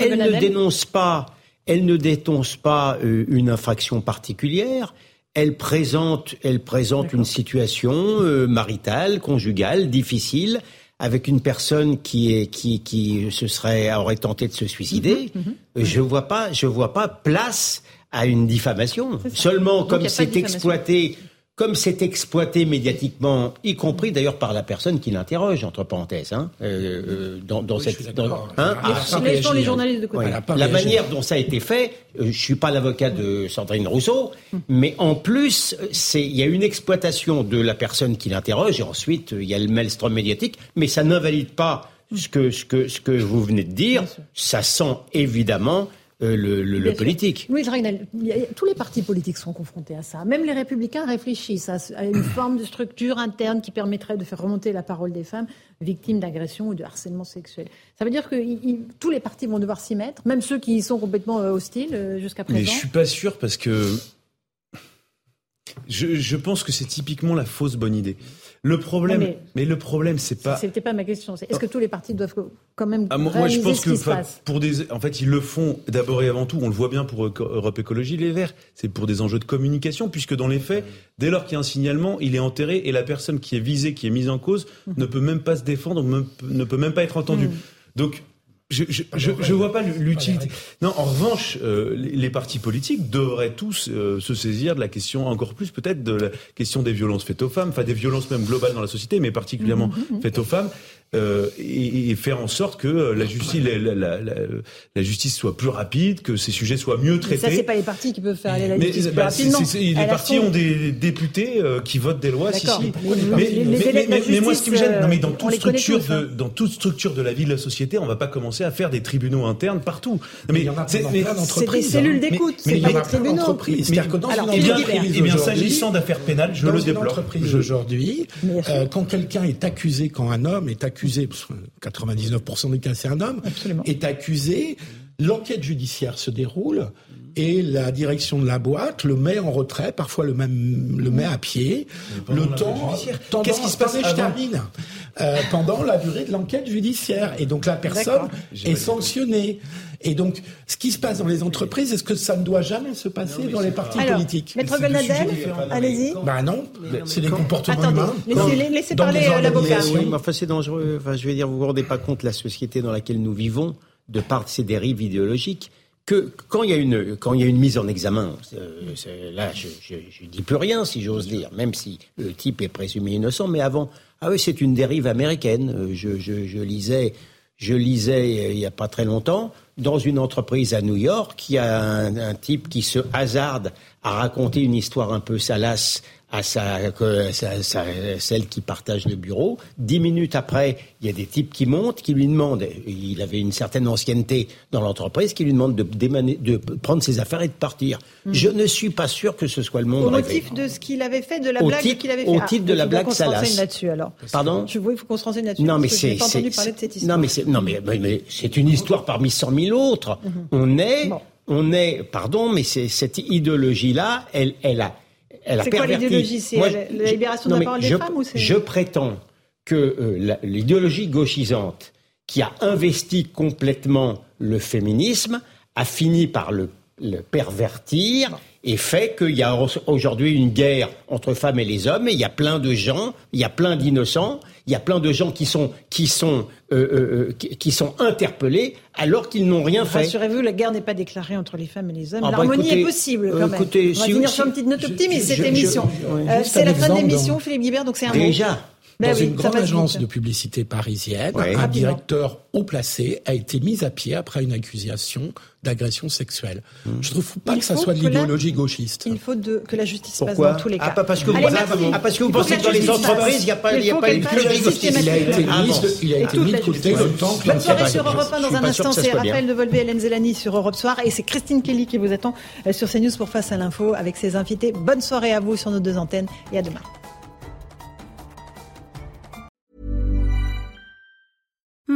elle, elle, ne dénonce pas, elle ne dénonce pas une infraction particulière. Elle présente, elle présente une situation maritale, conjugale, difficile avec une personne qui est qui qui se serait aurait tenté de se suicider, mhm, mhm. je vois pas je vois pas place à une diffamation. Seulement comme c'est exploité comme c'est exploité médiatiquement, y compris d'ailleurs par la personne qui l'interroge, entre parenthèses, hein, euh, euh dans, dans cette, dans, hein, ah, les journalistes de côté. la manière dont ça a été fait, euh, je suis pas l'avocat de Sandrine Rousseau, hum. mais en plus, c'est il y a une exploitation de la personne qui l'interroge, et ensuite il y a le maelstrom médiatique, mais ça n'invalide pas ce que ce que ce que vous venez de dire. Ça sent évidemment euh, le, le, politique. Louis Dragnel, tous les partis politiques sont confrontés à ça. Même les républicains réfléchissent à, une forme de structure interne qui permettrait de faire remonter la parole des femmes victimes d'agressions ou de harcèlement sexuel. Ça veut dire que tous les partis vont devoir s'y mettre, même ceux qui y sont complètement euh, hostiles euh, jusqu'à présent. Mais je suis pas sûr parce que je, je pense que c'est typiquement la fausse bonne idée. Le problème, mais, le problème, c'est pas. C'était pas ma question. Est-ce que tous les partis doivent quand même ah, moi, je pense que pour des, en fait, ils le font d'abord et avant tout. On le voit bien pour Europe Écologie Les Verts. C'est pour des enjeux de communication, puisque dans les faits, dès lors qu'il y a un signalement, il est enterré et la personne qui est visée, qui est mise en cause, mmh. ne peut même pas se défendre, ne peut même pas être entendue. Mmh. Donc je je, je, je, vois pas l'utilité. Non, en revanche, euh, les, partis politiques devraient tous euh, se saisir de la question, encore plus peut-être de la question des violences faites aux femmes, enfin des violences même globales dans la société, mais particulièrement mmh, mmh, mmh. faites aux femmes. Euh, et, et, faire en sorte que la justice, la, la, la, la, justice soit plus rapide, que ces sujets soient mieux traités. Mais ça, c'est pas les partis qui peuvent faire aller la justice plus bah, rapidement. les partis ont des députés euh, qui votent des lois, si, si. Mais, mais, mais, moi, ce qui me gêne, non, mais dans toute structure de, hein. dans toute structure de la vie de la société, on va pas commencer à faire des tribunaux internes partout. Mais, c'est des cellules hein. d'écoute, c'est pas des tribunaux. C'est-à-dire que dans une entreprise, eh bien, s'agissant d'affaires pénales, je le déplore. aujourd'hui, euh, quand quelqu'un est accusé, quand un homme est accusé accusé, 99% des cas c'est un homme, est accusé, l'enquête judiciaire se déroule et la direction de la boîte le met en retrait, parfois le même le met à pied. Le temps, qu'est-ce qui se passe Je termine. Euh, pendant la durée de l'enquête judiciaire et donc la personne est sanctionnée. Et donc, ce qui se passe dans les entreprises, est-ce que ça ne doit jamais se passer dans les partis politiques? Maître Golnadel, allez-y. Ben non, c'est des comportements Attendez, humains. Laissez, parler euh, l'avocat. Oui, mais enfin, c'est dangereux. Enfin, je veux dire, vous vous rendez pas compte la société dans laquelle nous vivons, de par ces dérives idéologiques que quand il y a une quand il y a une mise en examen, euh, là je, je, je, dis plus rien si j'ose dire, même si le type est présumé innocent, mais avant ah oui c'est une dérive américaine. Euh, je, je, lisais je lisais il y a pas très longtemps dans une entreprise à New York, il y a un, un type qui se hasarde à raconter une histoire un peu salace à sa, sa, celle qui partage le bureau. Dix minutes après, il y a des types qui montent, qui lui demandent, il avait une certaine ancienneté dans l'entreprise, qui lui demandent de, de prendre ses affaires et de partir. Hmm. Je ne suis pas sûr que ce soit le monde Au motif de ce qu'il avait fait, de la blague qu'il avait fait. Au titre de la blague salace. là-dessus alors. Pardon Tu vois, il faut qu'on se renseigne là-dessus. Non, mais c'est. pas entendu parler de cette histoire. Non, mais c'est, non, mais, mais, c'est une histoire parmi cent mille autres. Mhm. On est, on est, pardon, mais c'est cette idéologie-là, elle, elle a c'est quoi l'idéologie C'est la libération de la parole des femmes ou Je prétends que euh, l'idéologie gauchisante qui a investi complètement le féminisme a fini par le, pervertir et fait qu'il y a aujourd'hui une guerre entre femmes et les hommes et il y a plein de gens, il y a plein d'innocents il y a plein de gens qui sont qui sont euh, euh, euh, qui, sont interpellés alors qu'ils n'ont rien fait. Rassurez-vous, la guerre n'est pas déclarée entre les femmes et les hommes. Ah bah L'harmonie est possible quand même. Écoutez, On va finir sur une petite note optimiste cette émission. c'est la fin de l'émission, Philippe Guibert, donc c'est un déjà. Dans une grande agence de publicité parisienne, un directeur haut placé a été mis à pied après une accusation d'agression sexuelle. Je hmm. Je trouve pas que ça soit de l'idéologie gauchiste. Il faut de, que la justice passe dans tous les ah, cas. pas parce que, vous, ah, parce que vous pensez que dans les entreprises, il n'y a pas, il y a pas une Il a été mis, il a été mis de côté le temps que Bonne soirée sur Europe 1 dans un instant. C'est Raphaël de Volvé, Hélène Zelani sur Europe Soir. Et c'est Christine Kelly qui vous attend euh, sur CNews pour Face à l'info avec ses invités. Bonne soirée à vous sur nos deux antennes et à demain.